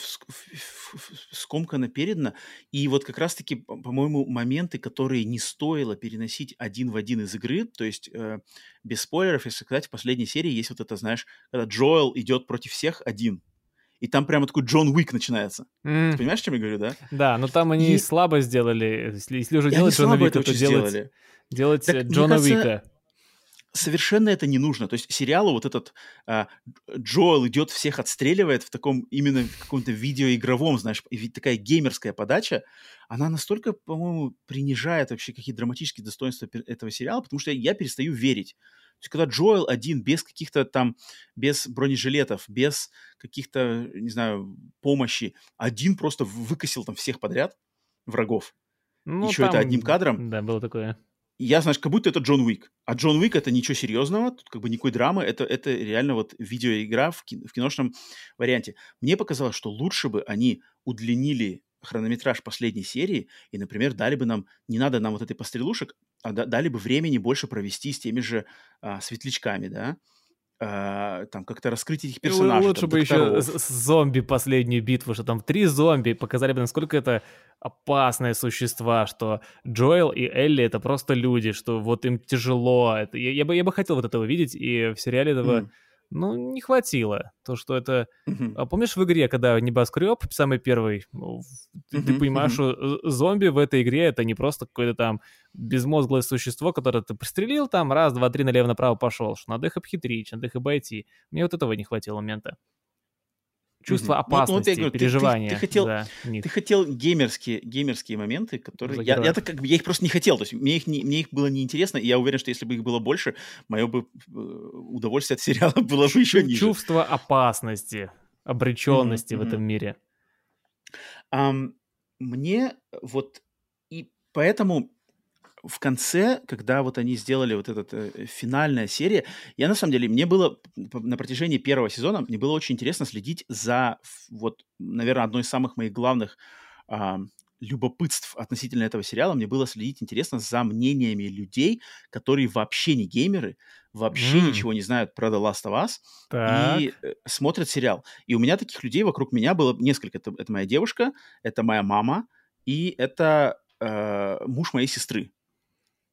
скомканно передано. И вот как раз-таки, по-моему, моменты, которые не стоило переносить один в один из игры, то есть э, без спойлеров, если сказать, в последней серии есть вот это, знаешь, когда Джоэл идет против всех один, и там прямо такой Джон Уик начинается. Mm. Ты понимаешь, о чем я говорю, да? Да, но там они и... слабо сделали. Если, если уже делать Джона Уика, то делать, делать так, Джона кажется, Уика. Совершенно это не нужно. То есть сериалу вот этот а, Джоэл идет, всех отстреливает в таком именно каком-то видеоигровом, знаешь, такая геймерская подача, она настолько, по-моему, принижает вообще какие-то драматические достоинства этого сериала, потому что я перестаю верить то есть, когда Джоэл один, без каких-то там, без бронежилетов, без каких-то, не знаю, помощи, один просто выкосил там всех подряд врагов. Ну, Еще там, это одним кадром. Да, было такое. Я, знаешь, как будто это Джон Уик. А Джон Уик это ничего серьезного, тут как бы никакой драмы, это, это реально вот видеоигра в, кино, в киношном варианте. Мне показалось, что лучше бы они удлинили хронометраж последней серии и, например, дали бы нам, не надо нам вот этой пострелушек, а дали бы времени больше провести с теми же а, светлячками, да, а, там как-то раскрыть этих персонажей. Лучше там, бы еще с зомби последнюю битву, что там три зомби, показали бы, насколько это опасные существа, что Джоэл и Элли это просто люди, что вот им тяжело. Это, я, я, бы, я бы хотел вот этого видеть, и в сериале этого... Mm ну, не хватило. То, что это... Uh-huh. А помнишь в игре, когда небоскреб, самый первый, ну, ты, uh-huh, ты понимаешь, uh-huh. что зомби в этой игре это не просто какое-то там безмозглое существо, которое ты пристрелил там, раз, два, три, налево-направо пошел, что надо их обхитрить, надо их обойти. Мне вот этого не хватило момента чувство mm-hmm. опасности, ну, ну, говорю, переживания. Ты, ты, ты, хотел, да, ты хотел геймерские, геймерские моменты, которые... Я, я, так как бы, я их просто не хотел, то есть мне их, не, мне их было неинтересно, и я уверен, что если бы их было больше, мое бы э, удовольствие от сериала *laughs* было бы еще ниже. Чувство опасности, обреченности mm-hmm. в этом мире. Um, мне вот... И поэтому в конце, когда вот они сделали вот эта э, финальная серия, я на самом деле, мне было на протяжении первого сезона, мне было очень интересно следить за вот, наверное, одной из самых моих главных э, любопытств относительно этого сериала. Мне было следить интересно за мнениями людей, которые вообще не геймеры, вообще mm. ничего не знают про The Last of Us так. и э, смотрят сериал. И у меня таких людей вокруг меня было несколько. Это, это моя девушка, это моя мама и это э, муж моей сестры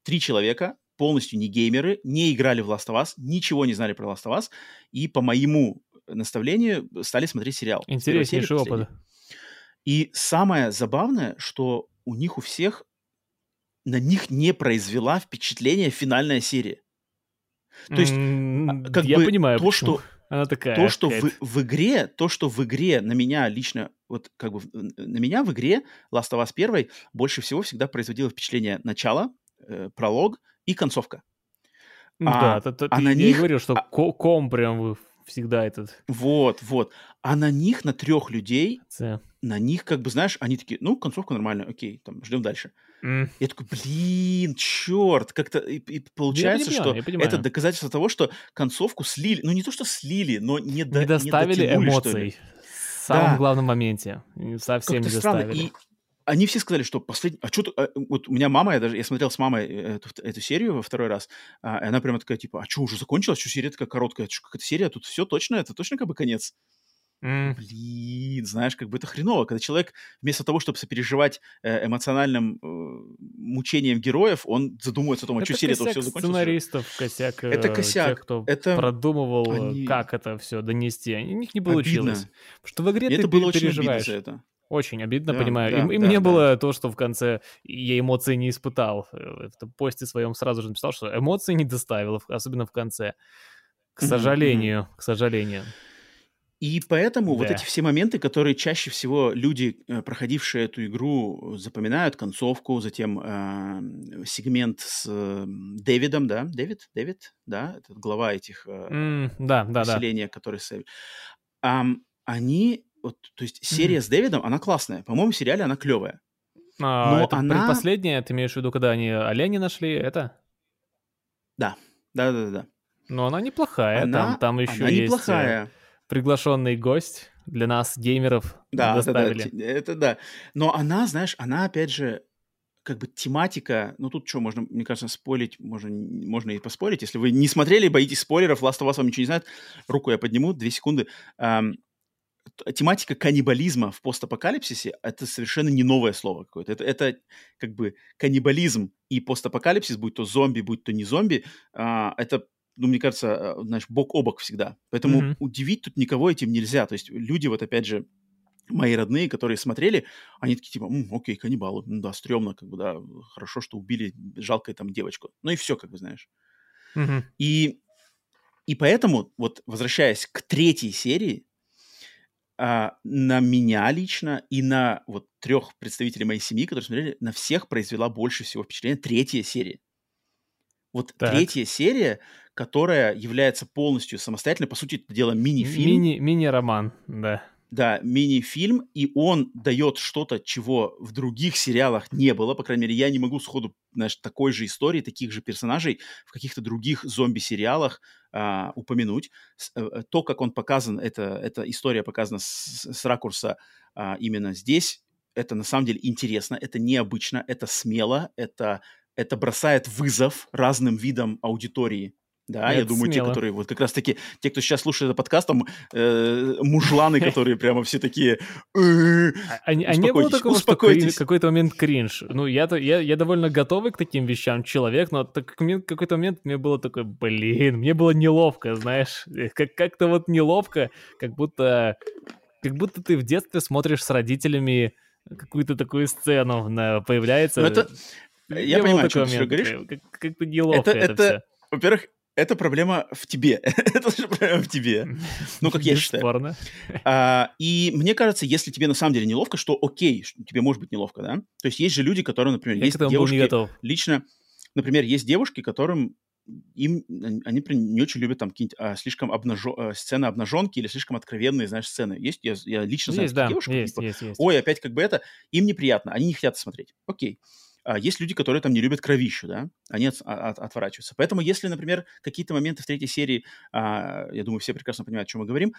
три человека, полностью не геймеры, не играли в Last of Us, ничего не знали про Last of Us, и по моему наставлению стали смотреть сериал. Интереснейший опыт. И самое забавное, что у них у всех на них не произвела впечатление финальная серия. То есть, mm, как я бы понимаю, то, почему. что она такая. То, что в, в игре, то, что в игре на меня лично вот как бы на меня в игре Last of Us 1 больше всего всегда производило впечатление начало, э, пролог и концовка. Да, а, это, а на я них... говорил, что а... ком прям всегда этот... Вот, вот. А на них, на трех людей, C. на них, как бы, знаешь, они такие, ну, концовка нормальная, окей, там, ждем дальше. Mm. Я такой, блин, черт, как-то и, и получается, я понимаю, что это доказательство того, что концовку слили, ну не то, что слили, но не, до, не доставили не эмоций в самом да. главном моменте, совсем не доставили. И они все сказали, что последний... А что... А, вот у меня мама, я даже... Я смотрел с мамой эту, эту серию во второй раз, а, и она прямо такая, типа, а что, уже закончилась? Что серия такая короткая? Что, какая-то серия? Тут все точно? Это точно как бы конец? Mm. Блин, знаешь, как бы это хреново, когда человек вместо того, чтобы сопереживать э, эмоциональным э, мучением героев, он задумывается о том, а это что серия то все закончилась. сценаристов, косяк, это косяк. тех, кто это... продумывал, Они... как это все донести. У них не получилось. Обидно. Потому что в игре Мне ты это было переживаешь. Очень обидно за это. Очень обидно, да, понимаю. Да, и, да, и мне да. было то, что в конце я эмоции не испытал. Э, в посте своем сразу же написал, что эмоции не доставил, особенно в конце. К сожалению, mm-hmm. к сожалению. И поэтому да. вот эти все моменты, которые чаще всего люди, э, проходившие эту игру, запоминают концовку, затем э, сегмент с э, Дэвидом, да, Дэвид, Дэвид, да, это глава этих э, mm, да, да, поселения, да. которые... Um, они вот, то есть серия mm-hmm. с Дэвидом, она классная. По-моему, в сериале она клевая. А, Но это она... предпоследняя, ты имеешь в виду, когда они оленя нашли, это? Да, да-да-да. Но она неплохая, она... там, там еще она есть э, неплохая. приглашенный гость для нас, геймеров, да, доставили. Да, да, это да. Но она, знаешь, она, опять же, как бы тематика, ну тут что, можно, мне кажется, спорить, можно, можно и поспорить. Если вы не смотрели, боитесь спойлеров, Last of Us вам ничего не знает, руку я подниму, две секунды. Um, тематика каннибализма в постапокалипсисе — это совершенно не новое слово какое-то. Это, это как бы каннибализм и постапокалипсис, будь то зомби, будь то не зомби, а, это ну, мне кажется, а, знаешь, бок о бок всегда. Поэтому mm-hmm. удивить тут никого этим нельзя. То есть люди, вот опять же, мои родные, которые смотрели, они такие типа, М, окей, каннибалы, ну, да, стрёмно, как бы, да, хорошо, что убили жалкую там девочку. Ну и все, как бы, знаешь. Mm-hmm. И, и поэтому, вот возвращаясь к третьей серии, а, на меня лично и на вот трех представителей моей семьи, которые смотрели, на всех произвела больше всего впечатления третья серия. Вот так. третья серия, которая является полностью самостоятельной, по сути, это дело мини-фильм. Мини, мини-роман, да. Да, мини-фильм, и он дает что-то, чего в других сериалах не было. По крайней мере, я не могу сходу, знаешь, такой же истории, таких же персонажей в каких-то других зомби-сериалах а, упомянуть. С, а, то, как он показан, это, эта история показана с, с ракурса а, именно здесь, это на самом деле интересно, это необычно, это смело, это, это бросает вызов разным видам аудитории да, Нет, я думаю, смело. те, которые вот как раз-таки, те, кто сейчас слушает этот подкаст, там э, мужланы, которые прямо все такие... «Э, а, а не было такого, что какой-то момент кринж? Ну, я, я, довольно готовый к таким вещам человек, но какой-то момент мне было такой, блин, мне было неловко, знаешь, как- как-то вот неловко, как будто, как будто ты в детстве смотришь с родителями какую-то такую сцену, появляется... Ну, это... Я понимаю, о чем ты говоришь. Как-то неловко это, это, это все. Во-первых, это проблема в тебе. *laughs* это же проблема в тебе. Ну, как я *laughs* считаю. А, и мне кажется, если тебе на самом деле неловко, что окей, что тебе может быть неловко, да? То есть есть же люди, которые, например, я есть девушки... Лично, например, есть девушки, которым им, они не очень любят там какие-нибудь а, слишком обнажен, а, сцены обнаженки или слишком откровенные, знаешь, сцены. Есть, я, я лично знаю есть, да, девушек, есть, типа, есть, есть. ой, опять как бы это, им неприятно, они не хотят смотреть. Окей. А есть люди, которые там не любят кровищу, да, они от, от, отворачиваются. Поэтому если, например, какие-то моменты в третьей серии, а, я думаю, все прекрасно понимают, о чем мы говорим,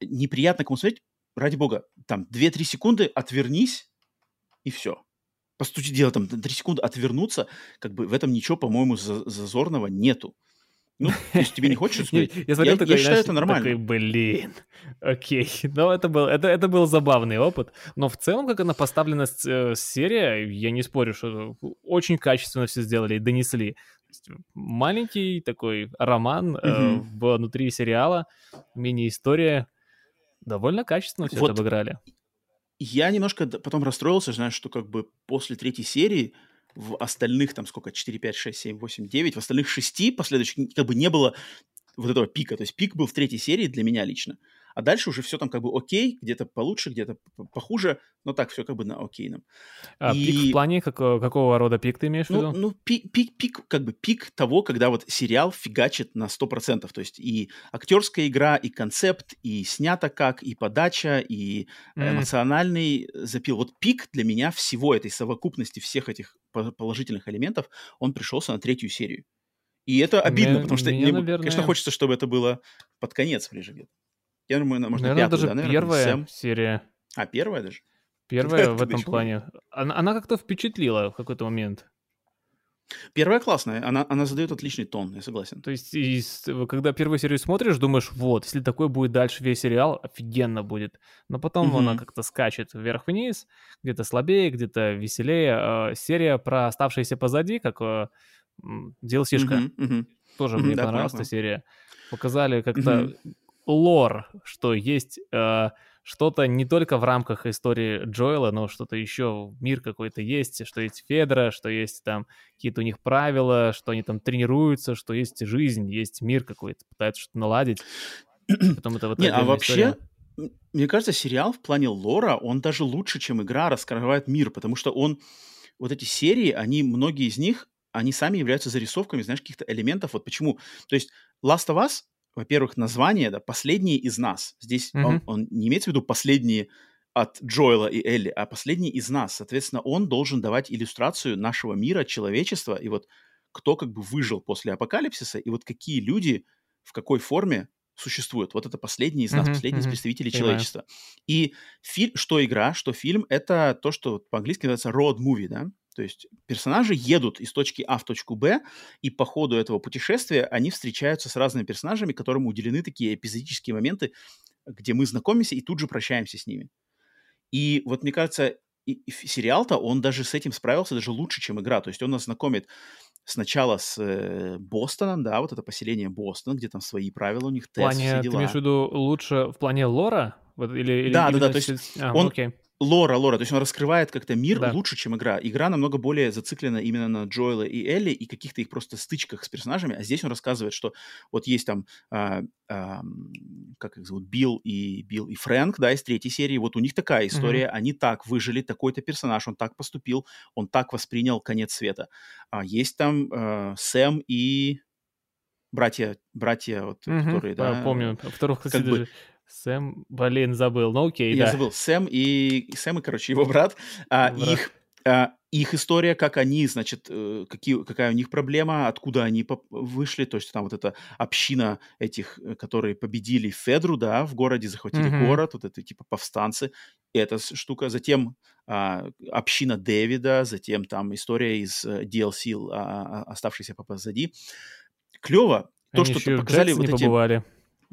неприятно кому смотреть, ради бога, там 2-3 секунды отвернись, и все. По сути дела, там 3 секунды отвернуться, как бы в этом ничего, по-моему, зазорного нету. Ну, если тебе не хочется смотреть, *laughs* я, я, я, такой, я считаю, это нормально. Такой, блин, окей. *laughs* Ну, это был, это, это был забавный опыт. Но в целом, как она поставлена э, серия, я не спорю, что очень качественно все сделали и донесли. Маленький такой роман э, внутри сериала, мини-история. Довольно качественно все вот это обыграли. Я немножко потом расстроился, знаешь, что как бы после третьей серии в остальных, там сколько, 4, 5, 6, 7, 8, 9, в остальных 6 последующих как бы не было вот этого пика. То есть пик был в третьей серии для меня лично. А дальше уже все там как бы окей, где-то получше, где-то похуже, но так все как бы на окейном. А и... пик в плане какого, какого рода пик ты имеешь в виду? Ну, ну пик, пик, пик, как бы пик того, когда вот сериал фигачит на 100%, то есть и актерская игра, и концепт, и снято как, и подача, и mm. эмоциональный запил. Вот пик для меня всего этой совокупности всех этих положительных элементов, он пришелся на третью серию. И это обидно, меня, потому что, мне, наверное... конечно, хочется, чтобы это было под конец ближе где-то. Я думаю, можно наверное, пятую, даже да, наверное, первая Сэм. серия. А, первая даже? Первая *laughs* в этом плане. Она, она как-то впечатлила в какой-то момент. Первая классная, она, она задает отличный тон, я согласен. То есть, и, когда первую серию смотришь, думаешь, вот, если такой будет дальше весь сериал, офигенно будет. Но потом mm-hmm. она как-то скачет вверх-вниз, где-то слабее, где-то веселее. Э, серия про оставшиеся позади, как э, DLC-шка, mm-hmm. Mm-hmm. тоже mm-hmm, мне да, понравилась эта серия. Показали как-то mm-hmm. Лор, что есть... Э, что-то не только в рамках истории Джоэла, но что-то еще, мир какой-то есть, что есть Федора, что есть там какие-то у них правила, что они там тренируются, что есть жизнь, есть мир какой-то, пытаются что-то наладить. *clears throat* Потом это вот Не, а вообще, история. мне кажется, сериал в плане лора, он даже лучше, чем игра, раскрывает мир, потому что он, вот эти серии, они, многие из них, они сами являются зарисовками, знаешь, каких-то элементов. Вот почему. То есть Last of Us во-первых, название, да, последние из нас. Здесь mm-hmm. он, он не имеется в виду последние от Джоэла и Элли, а последний из нас. Соответственно, он должен давать иллюстрацию нашего мира, человечества, и вот кто как бы выжил после апокалипсиса, и вот какие люди в какой форме существуют. Вот это последний из нас, mm-hmm, последний mm-hmm. из представителей Понимаю. человечества. И фильм, что игра, что фильм, это то, что по-английски называется road movie, да? То есть персонажи едут из точки А в точку Б, и по ходу этого путешествия они встречаются с разными персонажами, которым уделены такие эпизодические моменты, где мы знакомимся и тут же прощаемся с ними. И вот мне кажется, и, и сериал-то, он даже с этим справился даже лучше, чем игра. То есть он нас знакомит сначала с э, Бостоном, да, вот это поселение Бостон, где там свои правила у них, тест, плане, все дела. Ты имеешь в виду лучше в плане лора? Вот, или, да, или да, да, то есть а, он, окей лора, лора, то есть он раскрывает как-то мир да. лучше, чем игра. Игра намного более зациклена именно на Джоэла и Элли и каких-то их просто стычках с персонажами, а здесь он рассказывает, что вот есть там, а, а, как их зовут, Билл и Билл и Фрэнк, да, из третьей серии, вот у них такая история, mm-hmm. они так выжили, такой-то персонаж, он так поступил, он так воспринял конец света. А есть там а, Сэм и братья, братья, вот, mm-hmm. которые, да, помню, вторых, кстати, как бы, Сэм, блин, забыл, ну окей, Я да. забыл, Сэм и, Сэм и, короче, его брат, а, брат. их, а, их история, как они, значит, э, какие, какая у них проблема, откуда они вышли, то есть там вот эта община этих, э, которые победили Федру, да, в городе, захватили mm-hmm. город, вот это типа повстанцы, эта штука, затем а, община Дэвида, затем там история из э, DLC, а, оставшейся позади. Клево, то, они что показали вот эти... побывали.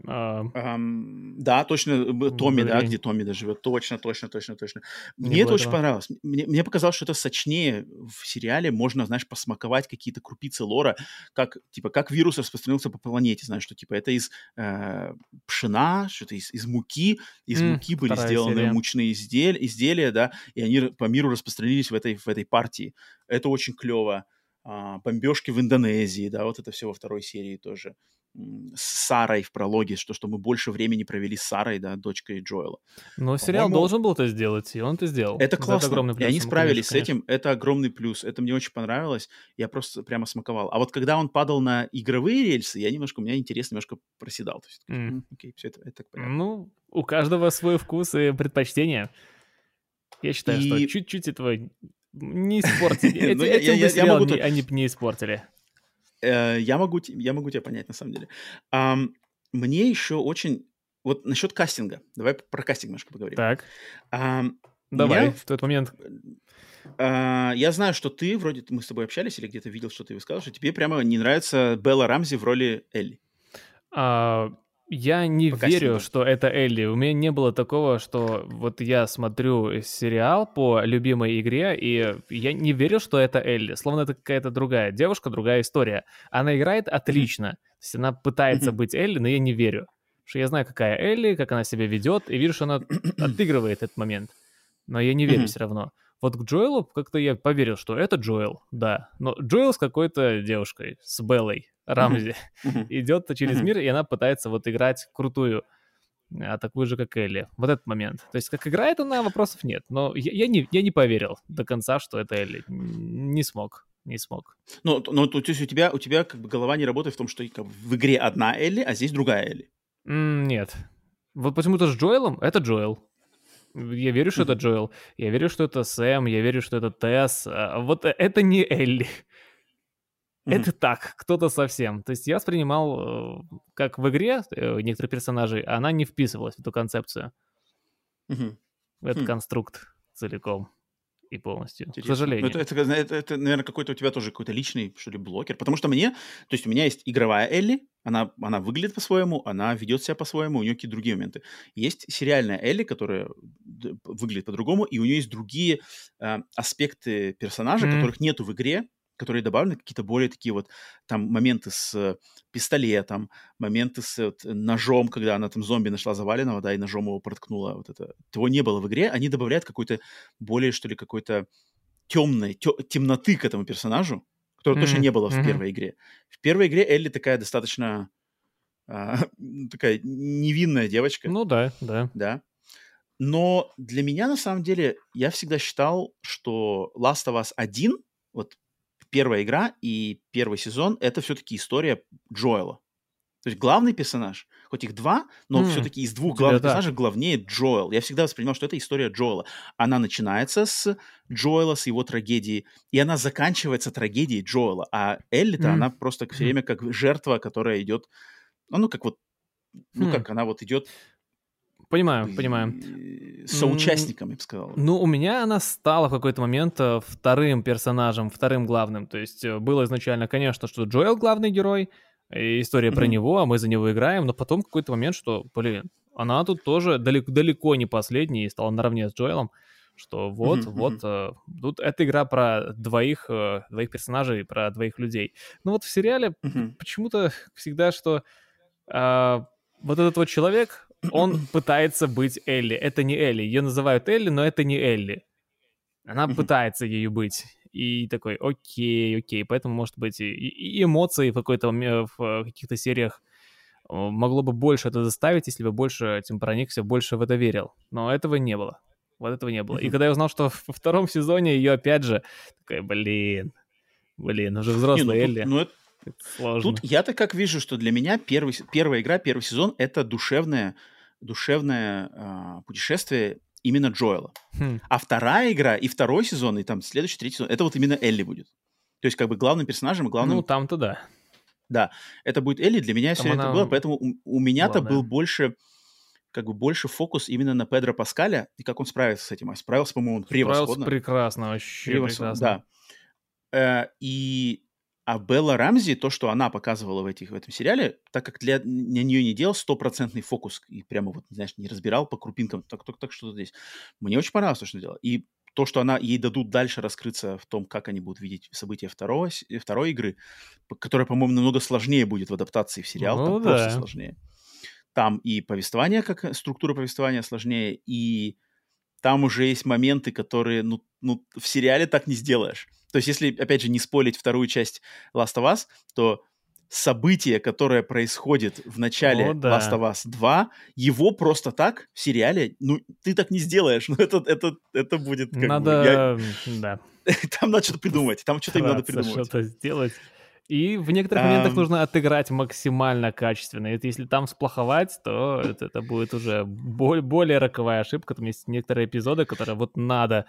А... Um, да, точно, Томми, да, где Томми живет. Точно, точно, точно, точно. Мне это очень понравилось. Мне, мне показалось, что это сочнее в сериале. Можно, знаешь, посмаковать какие-то крупицы лора, как, типа, как вирус распространился по планете. Знаешь, что, типа, это из э, пшена, что-то из, из муки. Из mm, муки были сделаны серия. мучные изделия, изделия, да, и они по миру распространились в этой, в этой партии. Это очень клево. А, бомбежки в Индонезии, да, вот это все во второй серии тоже с Сарой в прологе, что, что мы больше времени провели с Сарой, да, дочкой Джоэла. Но сериал должен был это сделать, и он это сделал. Это классно, это огромный плюс, и они справились конечно, с этим, это огромный плюс, это мне очень понравилось, я просто прямо смаковал. А вот когда он падал на игровые рельсы, я немножко, у меня интерес немножко проседал. То есть, mm. окей, все это, это понятно. Ну, у каждого свой вкус и предпочтения. Я считаю, и... что чуть-чуть этого не испортили. *laughs* Этим бы сериал они не испортили. Э, я могу, я могу тебя понять, на самом деле. Um, мне еще очень... Вот насчет кастинга. Давай про кастинг немножко поговорим. Так. Um, Давай, меня... в тот момент. Uh, я знаю, что ты, вроде мы с тобой общались или где-то видел, что ты высказал, что тебе прямо не нравится Белла Рамзи в роли Элли. Uh, я не Пока верю, сильно. что это Элли. У меня не было такого, что вот я смотрю сериал по любимой игре, и я не верю, что это Элли. Словно это какая-то другая девушка, другая история. Она играет отлично. То есть она пытается быть Элли, но я не верю. Потому что я знаю, какая Элли, как она себя ведет, и вижу, что она *clears throat* отыгрывает этот момент. Но я не верю все равно. Вот к Джоэлу как-то я поверил, что это Джоэл, да. Но Джоэл с какой-то девушкой, с Беллой. Рамзи, идет через мир, и она пытается вот играть крутую. а такую же, как Элли. Вот этот момент. То есть, как играет она, вопросов нет. Но я, я, не, я не поверил до конца, что это Элли. Не смог. Не смог. Но, но то есть у тебя, у тебя как бы голова не работает в том, что как бы, в игре одна Элли, а здесь другая Элли. Mm, нет. Вот почему-то с Джоэлом это Джоэл. Я верю, что это Джоэл. Я верю, что это Сэм. Я верю, что это Тесс. А вот э, это не Элли. Mm-hmm. Это так, кто-то совсем. То есть я воспринимал, э, как в игре э, некоторые персонажи, она не вписывалась в эту концепцию. Mm-hmm. В этот mm-hmm. конструкт целиком и полностью, Интересно. к ну, сожалению. Это, это, это, это, наверное, какой-то у тебя тоже какой-то личный, что ли, блокер. Потому что мне, то есть у меня есть игровая Элли, она, она выглядит по-своему, она ведет себя по-своему, у нее какие-то другие моменты. Есть сериальная Элли, которая выглядит по-другому, и у нее есть другие э, аспекты персонажа, mm-hmm. которых нету в игре, которые добавлены, какие-то более такие вот там моменты с э, пистолетом, моменты с вот, ножом, когда она там зомби нашла заваленного, да, и ножом его проткнула, вот это. Того не было в игре, они добавляют какой-то более, что ли, какой-то темной, темноты к этому персонажу, которого mm-hmm. точно не было в mm-hmm. первой игре. В первой игре Элли такая достаточно а, *laughs* такая невинная девочка. Ну да, да. Да. Но для меня, на самом деле, я всегда считал, что Last of Us 1, вот первая игра и первый сезон — это все-таки история Джоэла. То есть главный персонаж, хоть их два, но mm. все-таки из двух главных да, персонажей главнее Джоэл. Я всегда воспринимал, что это история Джоэла. Она начинается с Джоэла, с его трагедии, и она заканчивается трагедией Джоэла. А Элли-то, mm. она просто все время как жертва, которая идет, ну, ну как вот, ну, mm. как она вот идет Понимаю, понимаю. Соучастником, я бы сказал. Ну, у меня она стала в какой-то момент э, вторым персонажем, вторым главным. То есть э, было изначально, конечно, что Джоэл главный герой, и история mm-hmm. про него, а мы за него играем, но потом какой-то момент, что, блин, она тут тоже далеко, далеко не последняя и стала наравне с Джоэлом, что вот, mm-hmm. вот, э, тут эта игра про двоих, э, двоих персонажей, про двоих людей. Но вот в сериале mm-hmm. почему-то всегда, что э, вот этот вот человек, он пытается быть Элли. Это не Элли. Ее называют Элли, но это не Элли. Она пытается ею быть. И такой, окей, окей. Поэтому, может быть, и, и эмоции в какой-то в каких-то сериях могло бы больше это заставить, если бы больше этим проникся, больше в это верил. Но этого не было. Вот этого не было. И когда я узнал, что во втором сезоне ее опять же, такой, блин, блин, уже взрослая не, ну, Элли. Ну, это, Сложно. Тут я-то как вижу, что для меня первый, первая игра, первый сезон — это душевное, душевное э, путешествие именно Джоэла. Хм. А вторая игра и второй сезон, и там следующий, третий сезон — это вот именно Элли будет. То есть как бы главным персонажем и главным... Ну, там-то да. Да, это будет Элли, для меня там все она... это было, поэтому у, у меня-то был больше как бы больше фокус именно на Педро Паскаля и как он справится с этим. А справился, по-моему, превосходно. Справился прекрасно, вообще превосходно. прекрасно. Да. Э, и а Белла Рамзи, то, что она показывала в, этих, в этом сериале, так как для, для нее не делал стопроцентный фокус и прямо вот, знаешь, не разбирал по крупинкам, так, так, так что-то здесь. Мне очень понравилось то, что она делала. И то, что она, ей дадут дальше раскрыться в том, как они будут видеть события второго, второй игры, которая, по-моему, намного сложнее будет в адаптации в сериал, ну, там да. просто сложнее. Там и повествование, как структура повествования сложнее, и там уже есть моменты, которые, ну, ну в сериале так не сделаешь. То есть, если, опять же, не спойлить вторую часть Last of Us, то событие, которое происходит в начале О, да. Last of Us 2, его просто так в сериале, ну, ты так не сделаешь. *laughs* Ну, это, это, это будет как надо, бы... Я... да. *laughs* Там надо что-то придумать, там что-то им надо придумать. что-то сделать. И в некоторых моментах нужно отыграть максимально качественно. И если там сплоховать, то это, это будет уже более, роковая ошибка. Там есть некоторые эпизоды, которые вот надо до,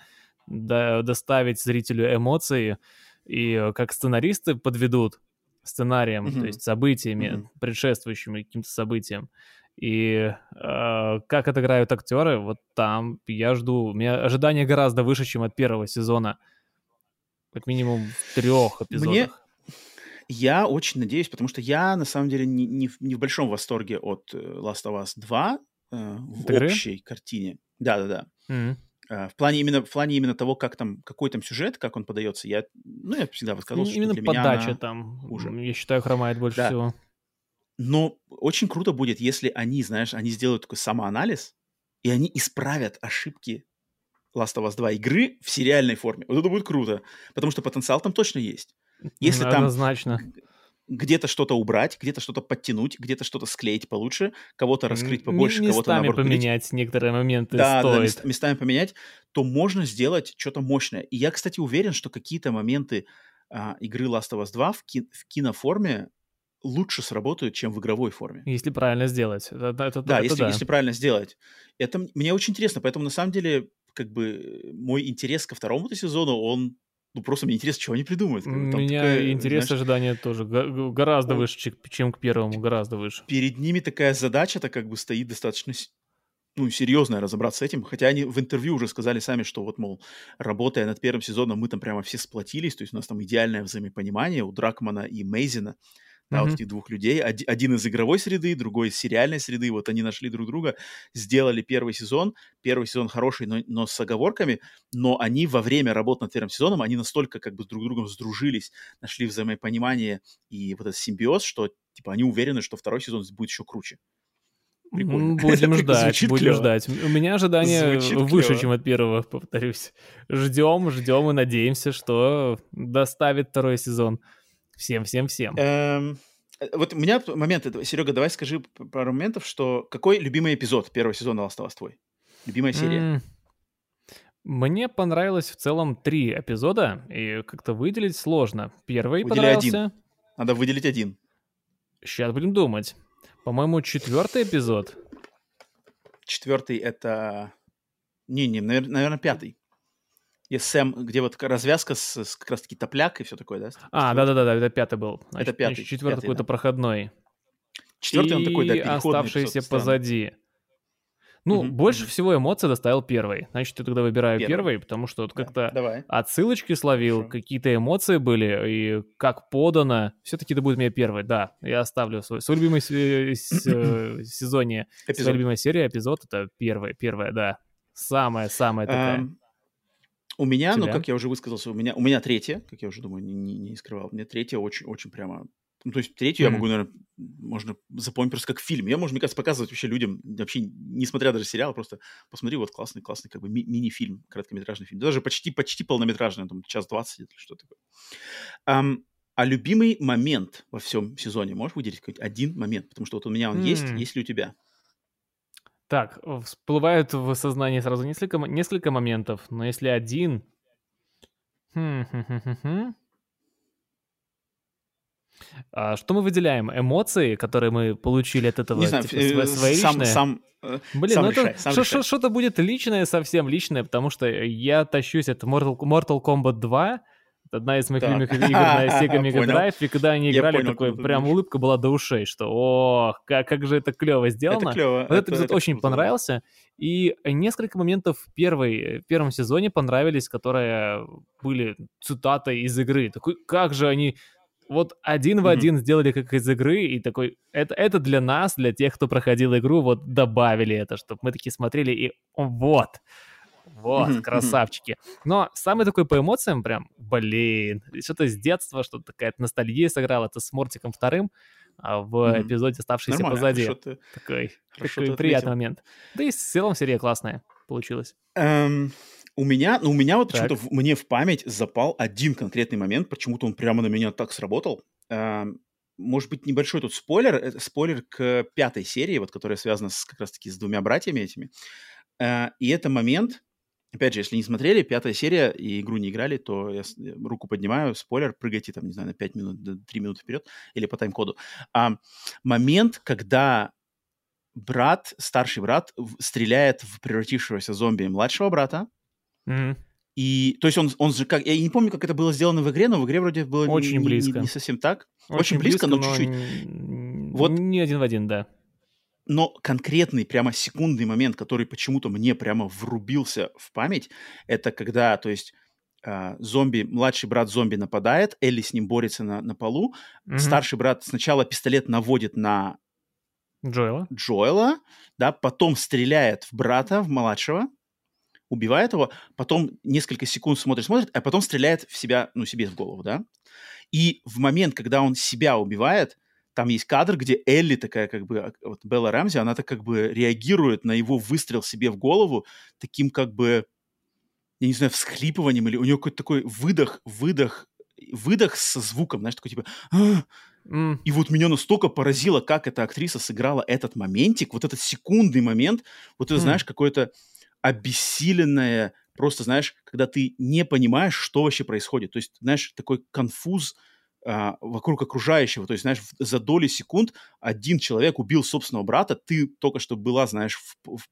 доставить зрителю эмоции, и э, как сценаристы подведут сценарием, mm-hmm. то есть событиями, mm-hmm. предшествующими каким-то событиям. И э, как отыграют актеры, вот там я жду. У меня ожидания гораздо выше, чем от первого сезона. Как минимум в трех эпизодах. Мне... Я очень надеюсь, потому что я на самом деле не, не, не в большом восторге от э, Last of Us 2 э, в Игры? общей картине. Да-да-да. Mm-hmm. А, в плане именно в плане именно того, как там какой там сюжет, как он подается, я ну я всегда высказывал, что именно для подача там уже. Я считаю, хромает больше да. всего. Но очень круто будет, если они, знаешь, они сделают такой самоанализ и они исправят ошибки Last of Us 2 игры в сериальной форме. Вот это будет круто, потому что потенциал там точно есть. Если Однозначно. там где-то что-то убрать, где-то что-то подтянуть, где-то что-то склеить получше, кого-то раскрыть побольше, Местами кого-то наоборот поменять убить. некоторые моменты да, стоит. Да, местами поменять, то можно сделать что-то мощное. И я, кстати, уверен, что какие-то моменты а, игры Last of Us 2 в, ки- в киноформе лучше сработают, чем в игровой форме. Если правильно сделать. Это, это, да, это если, да, если правильно сделать. Это мне очень интересно, поэтому на самом деле как бы мой интерес ко второму сезону, он ну, просто мне интересно, что они придумают. У меня такая, интерес, знаешь, ожидания тоже гораздо он... выше, чем к первому, гораздо выше. Перед ними такая задача-то как бы стоит достаточно ну, серьезная разобраться с этим. Хотя они в интервью уже сказали сами, что вот, мол, работая над первым сезоном, мы там прямо все сплотились, то есть у нас там идеальное взаимопонимание у Дракмана и Мейзина да, mm-hmm. вот этих двух людей. Один из игровой среды, другой из сериальной среды. Вот они нашли друг друга, сделали первый сезон. Первый сезон хороший, но, но с оговорками. Но они во время работы над первым сезоном, они настолько как бы с друг другом сдружились, нашли взаимопонимание и вот этот симбиоз, что типа они уверены, что второй сезон будет еще круче. Прикольно. *laughs* Будем ждать, будем клево. ждать. У меня ожидания Звучит выше, клево. чем от первого, повторюсь. Ждем, ждем и надеемся, что доставит второй сезон. Всем, всем, всем. Эм, э, вот у меня момент, Серега, давай скажи пару моментов, что какой любимый эпизод первого сезона Us твой? Любимая серия? Mm. Мне понравилось в целом три эпизода, и как-то выделить сложно. Первый Выдели понравился. Один. Надо выделить один. Сейчас будем думать. По-моему, четвертый эпизод. Четвертый это... Не-не, наверное, пятый. И Сэм, где вот развязка с, с как раз-таки топляк и все такое, да? А, да-да-да, это пятый был. Значит, это пятый. четвертый какой-то да. проходной. Четвертый и он такой, да, оставшиеся позади. Ну, угу, больше угу. всего эмоций доставил первый. Значит, я тогда выбираю первый, первый потому что вот как-то давай. отсылочки словил, какие-то эмоции были, и как подано. Все-таки это будет мне первый, да. Я оставлю свой, свой любимый э, *clears throat* сезоне, своя любимая серия, эпизод, это первый, первая, да. Самая-самая такая. У меня, ну, как я уже высказался, у меня, у меня третья, как я уже думаю, не, не, не скрывал, меня третья очень, очень прямо... Ну, то есть третью mm-hmm. я могу, наверное, можно запомнить просто как фильм. Я, можно, мне кажется, показывать вообще людям, вообще не смотря даже сериал, просто посмотри, вот классный, классный как бы ми- мини-фильм, короткометражный фильм. Даже почти, почти полнометражный, там, час двадцать или что такое. Um, а любимый момент во всем сезоне, можешь выделить какой-то один момент? Потому что вот у меня он mm-hmm. есть, есть ли у тебя? Так, всплывает в сознании сразу несколько, несколько моментов, но если один... А что мы выделяем? Эмоции, которые мы получили от этого? Не знаю, типа, э, свои сам, личные? Сам, э, Блин, сам ну решай, это что-то будет личное, совсем личное, потому что я тащусь от Mortal, Mortal Kombat 2, одна из моих так. любимых игр на *laughs* Sega Mega Drive, и когда они играли, понял, такой прям улыбка была до ушей, что о, как, как же это клево сделано. Это клево. Вот этот эпизод это очень круто. понравился, и несколько моментов в, первой, в первом сезоне понравились, которые были цитатой из игры. Такой, как же они вот один в один mm-hmm. сделали как из игры, и такой, это, это для нас, для тех, кто проходил игру, вот добавили это, чтобы мы такие смотрели, и вот, вот, красавчики. Но самый такой по эмоциям прям, блин, что-то с детства, что-то такая ностальгия сыграла, это с Мортиком вторым а в mm-hmm. эпизоде «Оставшийся Нормально, позади». Ты, такой, такой приятный момент. Да и в целом серия классная получилась. Um, у меня, ну, у меня вот почему-то мне в память запал один конкретный момент, почему-то он прямо на меня так сработал. Um, может быть, небольшой тут спойлер, это спойлер к пятой серии, вот, которая связана с, как раз-таки с двумя братьями этими. Uh, и это момент, Опять же, если не смотрели, пятая серия и игру не играли, то я руку поднимаю, спойлер, прыгайте там, не знаю, на 5 минут, 3 минуты вперед или по тайм-коду. А, момент, когда брат, старший брат, стреляет в превратившегося зомби младшего брата, mm-hmm. И, то есть он, он же как, я не помню, как это было сделано в игре, но в игре вроде было очень не, близко. Не, не совсем так. Очень, Очень близко, близко, но чуть-чуть. Вот не один в один, да но конкретный прямо секундный момент, который почему-то мне прямо врубился в память, это когда, то есть э, зомби, младший брат зомби нападает, Элли с ним борется на, на полу, mm-hmm. старший брат сначала пистолет наводит на Джоэла. Джоэла, да, потом стреляет в брата, в младшего, убивает его, потом несколько секунд смотрит, смотрит, а потом стреляет в себя, ну, себе в голову, да. И в момент, когда он себя убивает, там есть кадр, где Элли такая, как бы, а, вот Белла Рэмзи, она так как бы реагирует на его выстрел себе в голову таким как бы, я не знаю, всхлипыванием или у нее какой-то такой выдох, выдох, выдох со звуком, знаешь, такой типа, Mm. И вот меня настолько поразило, как эта актриса сыграла этот моментик, вот этот секундный момент, вот ты mm. знаешь, какое-то обессиленное, просто, знаешь, когда ты не понимаешь, что вообще происходит. То есть, знаешь, такой конфуз а, вокруг окружающего. То есть, знаешь, за доли секунд один человек убил собственного брата, ты только что была, знаешь, в, в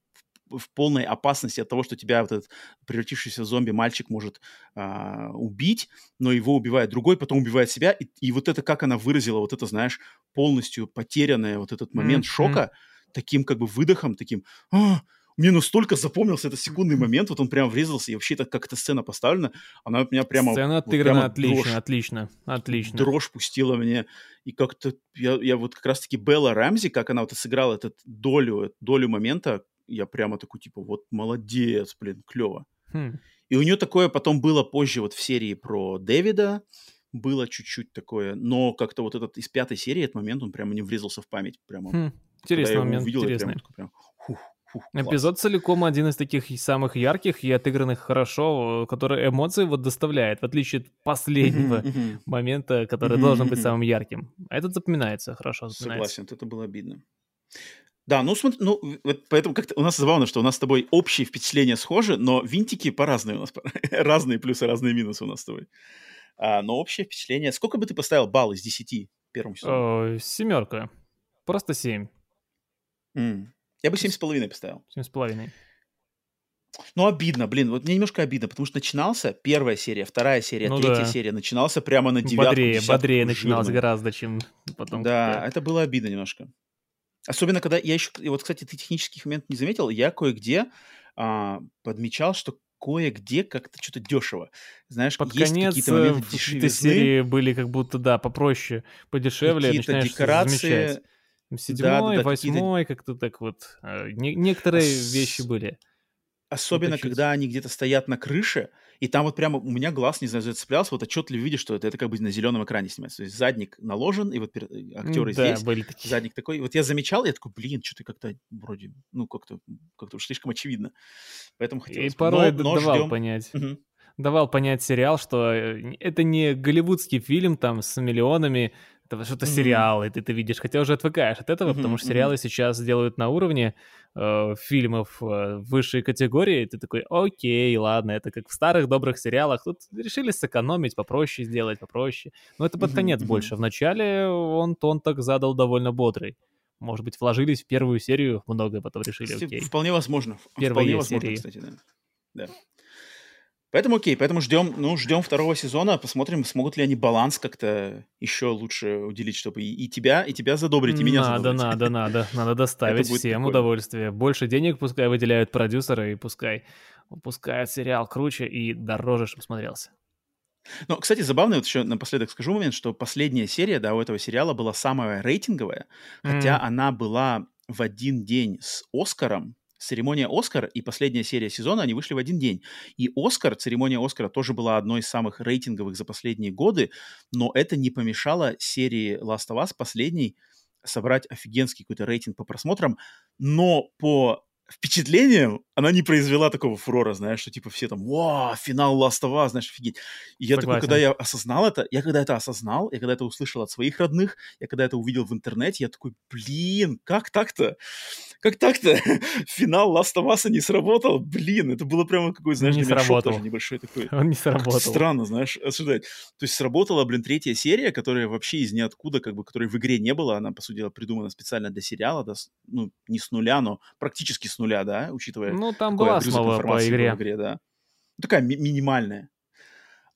в полной опасности от того, что тебя вот этот превратившийся в зомби мальчик может а, убить, но его убивает другой, потом убивает себя, и, и вот это, как она выразила, вот это, знаешь, полностью потерянное вот этот момент mm-hmm. шока, таким как бы выдохом, таким, а, мне настолько запомнился этот секундный момент, вот он прям врезался, и вообще так как эта сцена поставлена, она у меня прямо... Сцена отыграна вот отлично, дрожь, отлично, отлично. Дрожь пустила мне, и как-то я, я вот как раз-таки Белла Рамзи, как она вот сыграла этот долю, долю момента, я прямо такой, типа, вот молодец, блин, клево. Хм. И у нее такое потом было позже вот в серии про Дэвида, было чуть-чуть такое, но как-то вот этот из пятой серии, этот момент, он прямо не врезался в память. Прямо, хм. Интересный момент, увидел, интересный. Прям, фух, Эпизод целиком один из таких самых ярких и отыгранных хорошо, который эмоции вот доставляет, в отличие от последнего момента, который должен быть самым ярким. А этот запоминается, хорошо запоминается. Согласен, это было обидно. Да, ну смотри, ну вот поэтому как-то у нас забавно, что у нас с тобой общие впечатления схожи, но винтики по разные у нас, *laughs* разные плюсы, разные минусы у нас с тобой. А, но общее впечатление. Сколько бы ты поставил балл из 10 первому сезону? Семерка. Просто семь. Mm. Я бы семь с половиной поставил. Семь с половиной. Ну, обидно, блин, вот мне немножко обидно, потому что начинался первая серия, вторая серия, ну, третья да. серия, начинался прямо на девятку, Бодрее, бодрее начиналось гораздо, чем потом. Да, когда... это было обидно немножко. Особенно, когда я еще... И вот, кстати, ты технических моментов не заметил. Я кое-где а, подмечал, что кое-где как-то что-то дешево. Знаешь, Под есть конец какие-то моменты э, дешевизны. серии были как будто, да, попроще, подешевле. Какие-то декорации. Седьмой, да, да, восьмой, как-то так вот. Э, не, некоторые Ос... вещи были. Особенно, когда они где-то стоят на крыше, и там вот прямо у меня глаз, не знаю, зацеплялся, вот отчетливо видишь, что это, это как бы на зеленом экране снимается. То есть задник наложен, и вот актеры да, здесь, были такие. задник такой. Вот я замечал, я такой, блин, что-то как-то вроде, ну, как-то как уж слишком очевидно. Поэтому хотелось И порой но, но давал ждем. понять. Угу. Давал понять сериал, что э, это не голливудский фильм там с миллионами, что-то mm-hmm. сериал, и ты это видишь, хотя уже отвыкаешь от этого, mm-hmm. потому что сериалы mm-hmm. сейчас делают на уровне э, фильмов э, высшей категории, ты такой, окей, ладно, это как в старых добрых сериалах, тут решили сэкономить, попроще сделать, попроще. Но это под конец mm-hmm. больше. Вначале он тон так задал довольно бодрый. Может быть, вложились в первую серию много, потом решили, окей. Вполне возможно. Первые вполне возможно, серии. кстати, да. да. Поэтому окей, поэтому ждем, ну, ждем второго сезона, посмотрим, смогут ли они баланс как-то еще лучше уделить, чтобы и, и тебя, и тебя задобрить, и меня надо, задобрить. Надо, надо, надо, надо доставить всем удовольствие. Больше денег пускай выделяют продюсеры, и пускай выпускают сериал круче и дороже, чтобы смотрелся. Ну, кстати, забавно, вот еще напоследок скажу момент, что последняя серия, да, у этого сериала была самая рейтинговая, хотя mm. она была в один день с Оскаром, церемония «Оскар» и последняя серия сезона, они вышли в один день. И «Оскар», церемония «Оскара» тоже была одной из самых рейтинговых за последние годы, но это не помешало серии «Last of Us» последней собрать офигенский какой-то рейтинг по просмотрам, но по впечатлением она не произвела такого фурора, знаешь, что типа все там, вау, финал Last of Us, знаешь, офигеть. И я Согласен. такой, когда я осознал это, я когда это осознал, я когда это услышал от своих родных, я когда это увидел в интернете, я такой, блин, как так-то? Как так-то? *laughs* Финал Last of Us не сработал? Блин, это было прямо какой, знаешь, не сработал. тоже небольшой такой. *laughs* Он не сработал. Странно, знаешь, ожидать. То есть сработала, блин, третья серия, которая вообще из ниоткуда, как бы, которой в игре не было, она, по сути дела, придумана специально для сериала, да, ну, не с нуля, но практически с нуля, да, учитывая... Ну, там была основа по игре. игре да. Ну, такая ми- минимальная.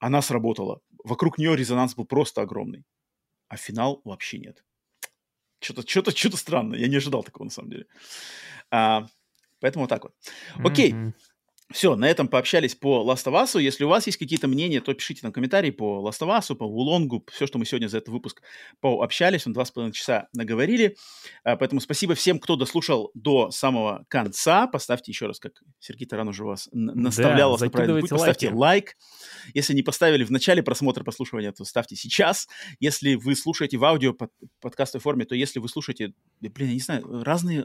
Она сработала. Вокруг нее резонанс был просто огромный. А финал вообще нет. Что-то, что-то, что-то странное. Я не ожидал такого, на самом деле. А, поэтому вот так вот. Окей. Mm-hmm. Все, на этом пообщались по Last of Us. Если у вас есть какие-то мнения, то пишите нам комментарии по Last of Us, по Вулонгу, все, что мы сегодня за этот выпуск пообщались, мы два с половиной часа наговорили. А, поэтому спасибо всем, кто дослушал до самого конца. Поставьте еще раз, как Сергей Таран уже вас наставлял, да, вас правильно путь, поставьте лайк. Если не поставили в начале просмотра, прослушивания, то ставьте сейчас. Если вы слушаете в аудио под, подкастовой форме, то если вы слушаете, блин, я не знаю, разные,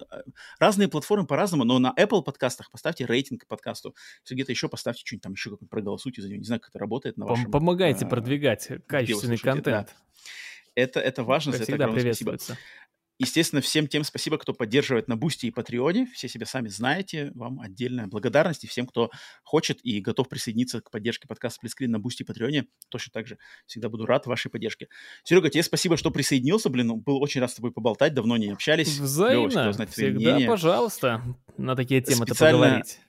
разные платформы по-разному, но на Apple подкастах поставьте рейтинг подкасту если где-то еще поставьте что-нибудь там еще как проголосуйте за него. Не знаю, как это работает на вашем... Помогайте а, продвигать качественный контент. Да. Это, это важно, за это огромное спасибо. Естественно, всем тем спасибо, кто поддерживает на Бусти и Патреоне. Все себя сами знаете. Вам отдельная благодарность. И всем, кто хочет и готов присоединиться к поддержке подкаста Сплит Скрин на Бусти и Патреоне, точно так же всегда буду рад вашей поддержке. Серега, тебе спасибо, что присоединился. Блин, ну, был очень рад с тобой поболтать. Давно не общались. Взаимно. Клево, всегда, пожалуйста, на такие темы-то поговорить.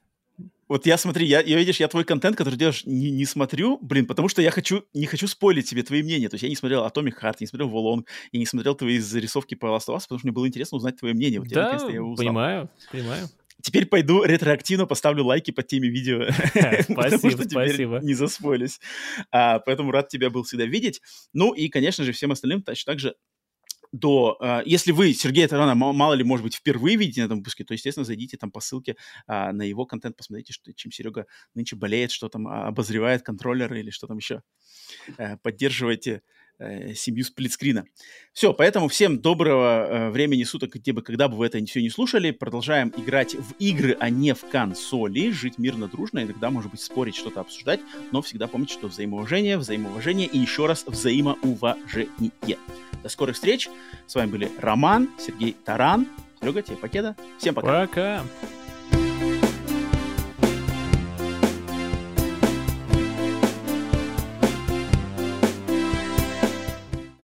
Вот я смотри, я, я видишь, я твой контент, который делаешь, не, не смотрю, блин, потому что я хочу, не хочу спойлить тебе твои мнения. То есть я не смотрел Atomic Heart, не смотрел Волонг, и не смотрел твои зарисовки по Last of Us, потому что мне было интересно узнать твое мнение. Вот да, я, я понимаю, понимаю. Теперь пойду ретроактивно поставлю лайки под теми видео. *laughs* *laughs* Спасибо, спасибо. Не заспойлюсь. А, поэтому рад тебя был всегда видеть. Ну и, конечно же, всем остальным точно так же до... Uh, если вы Сергея Тарана, мало ли, может быть, впервые видите на этом выпуске, то, естественно, зайдите там по ссылке uh, на его контент, посмотрите, что, чем Серега нынче болеет, что там uh, обозревает контроллеры или что там еще. Э, поддерживайте э, семью сплитскрина. Все, поэтому всем доброго э, времени суток, где бы, когда бы вы это все не слушали. Продолжаем играть в игры, а не в консоли, жить мирно, дружно, иногда, может быть, спорить, что-то обсуждать, но всегда помните, что взаимоуважение, взаимоуважение и еще раз взаимоуважение. До скорых встреч. С вами были Роман, Сергей Таран. Серега, тебе покеда. Всем пока. Пока.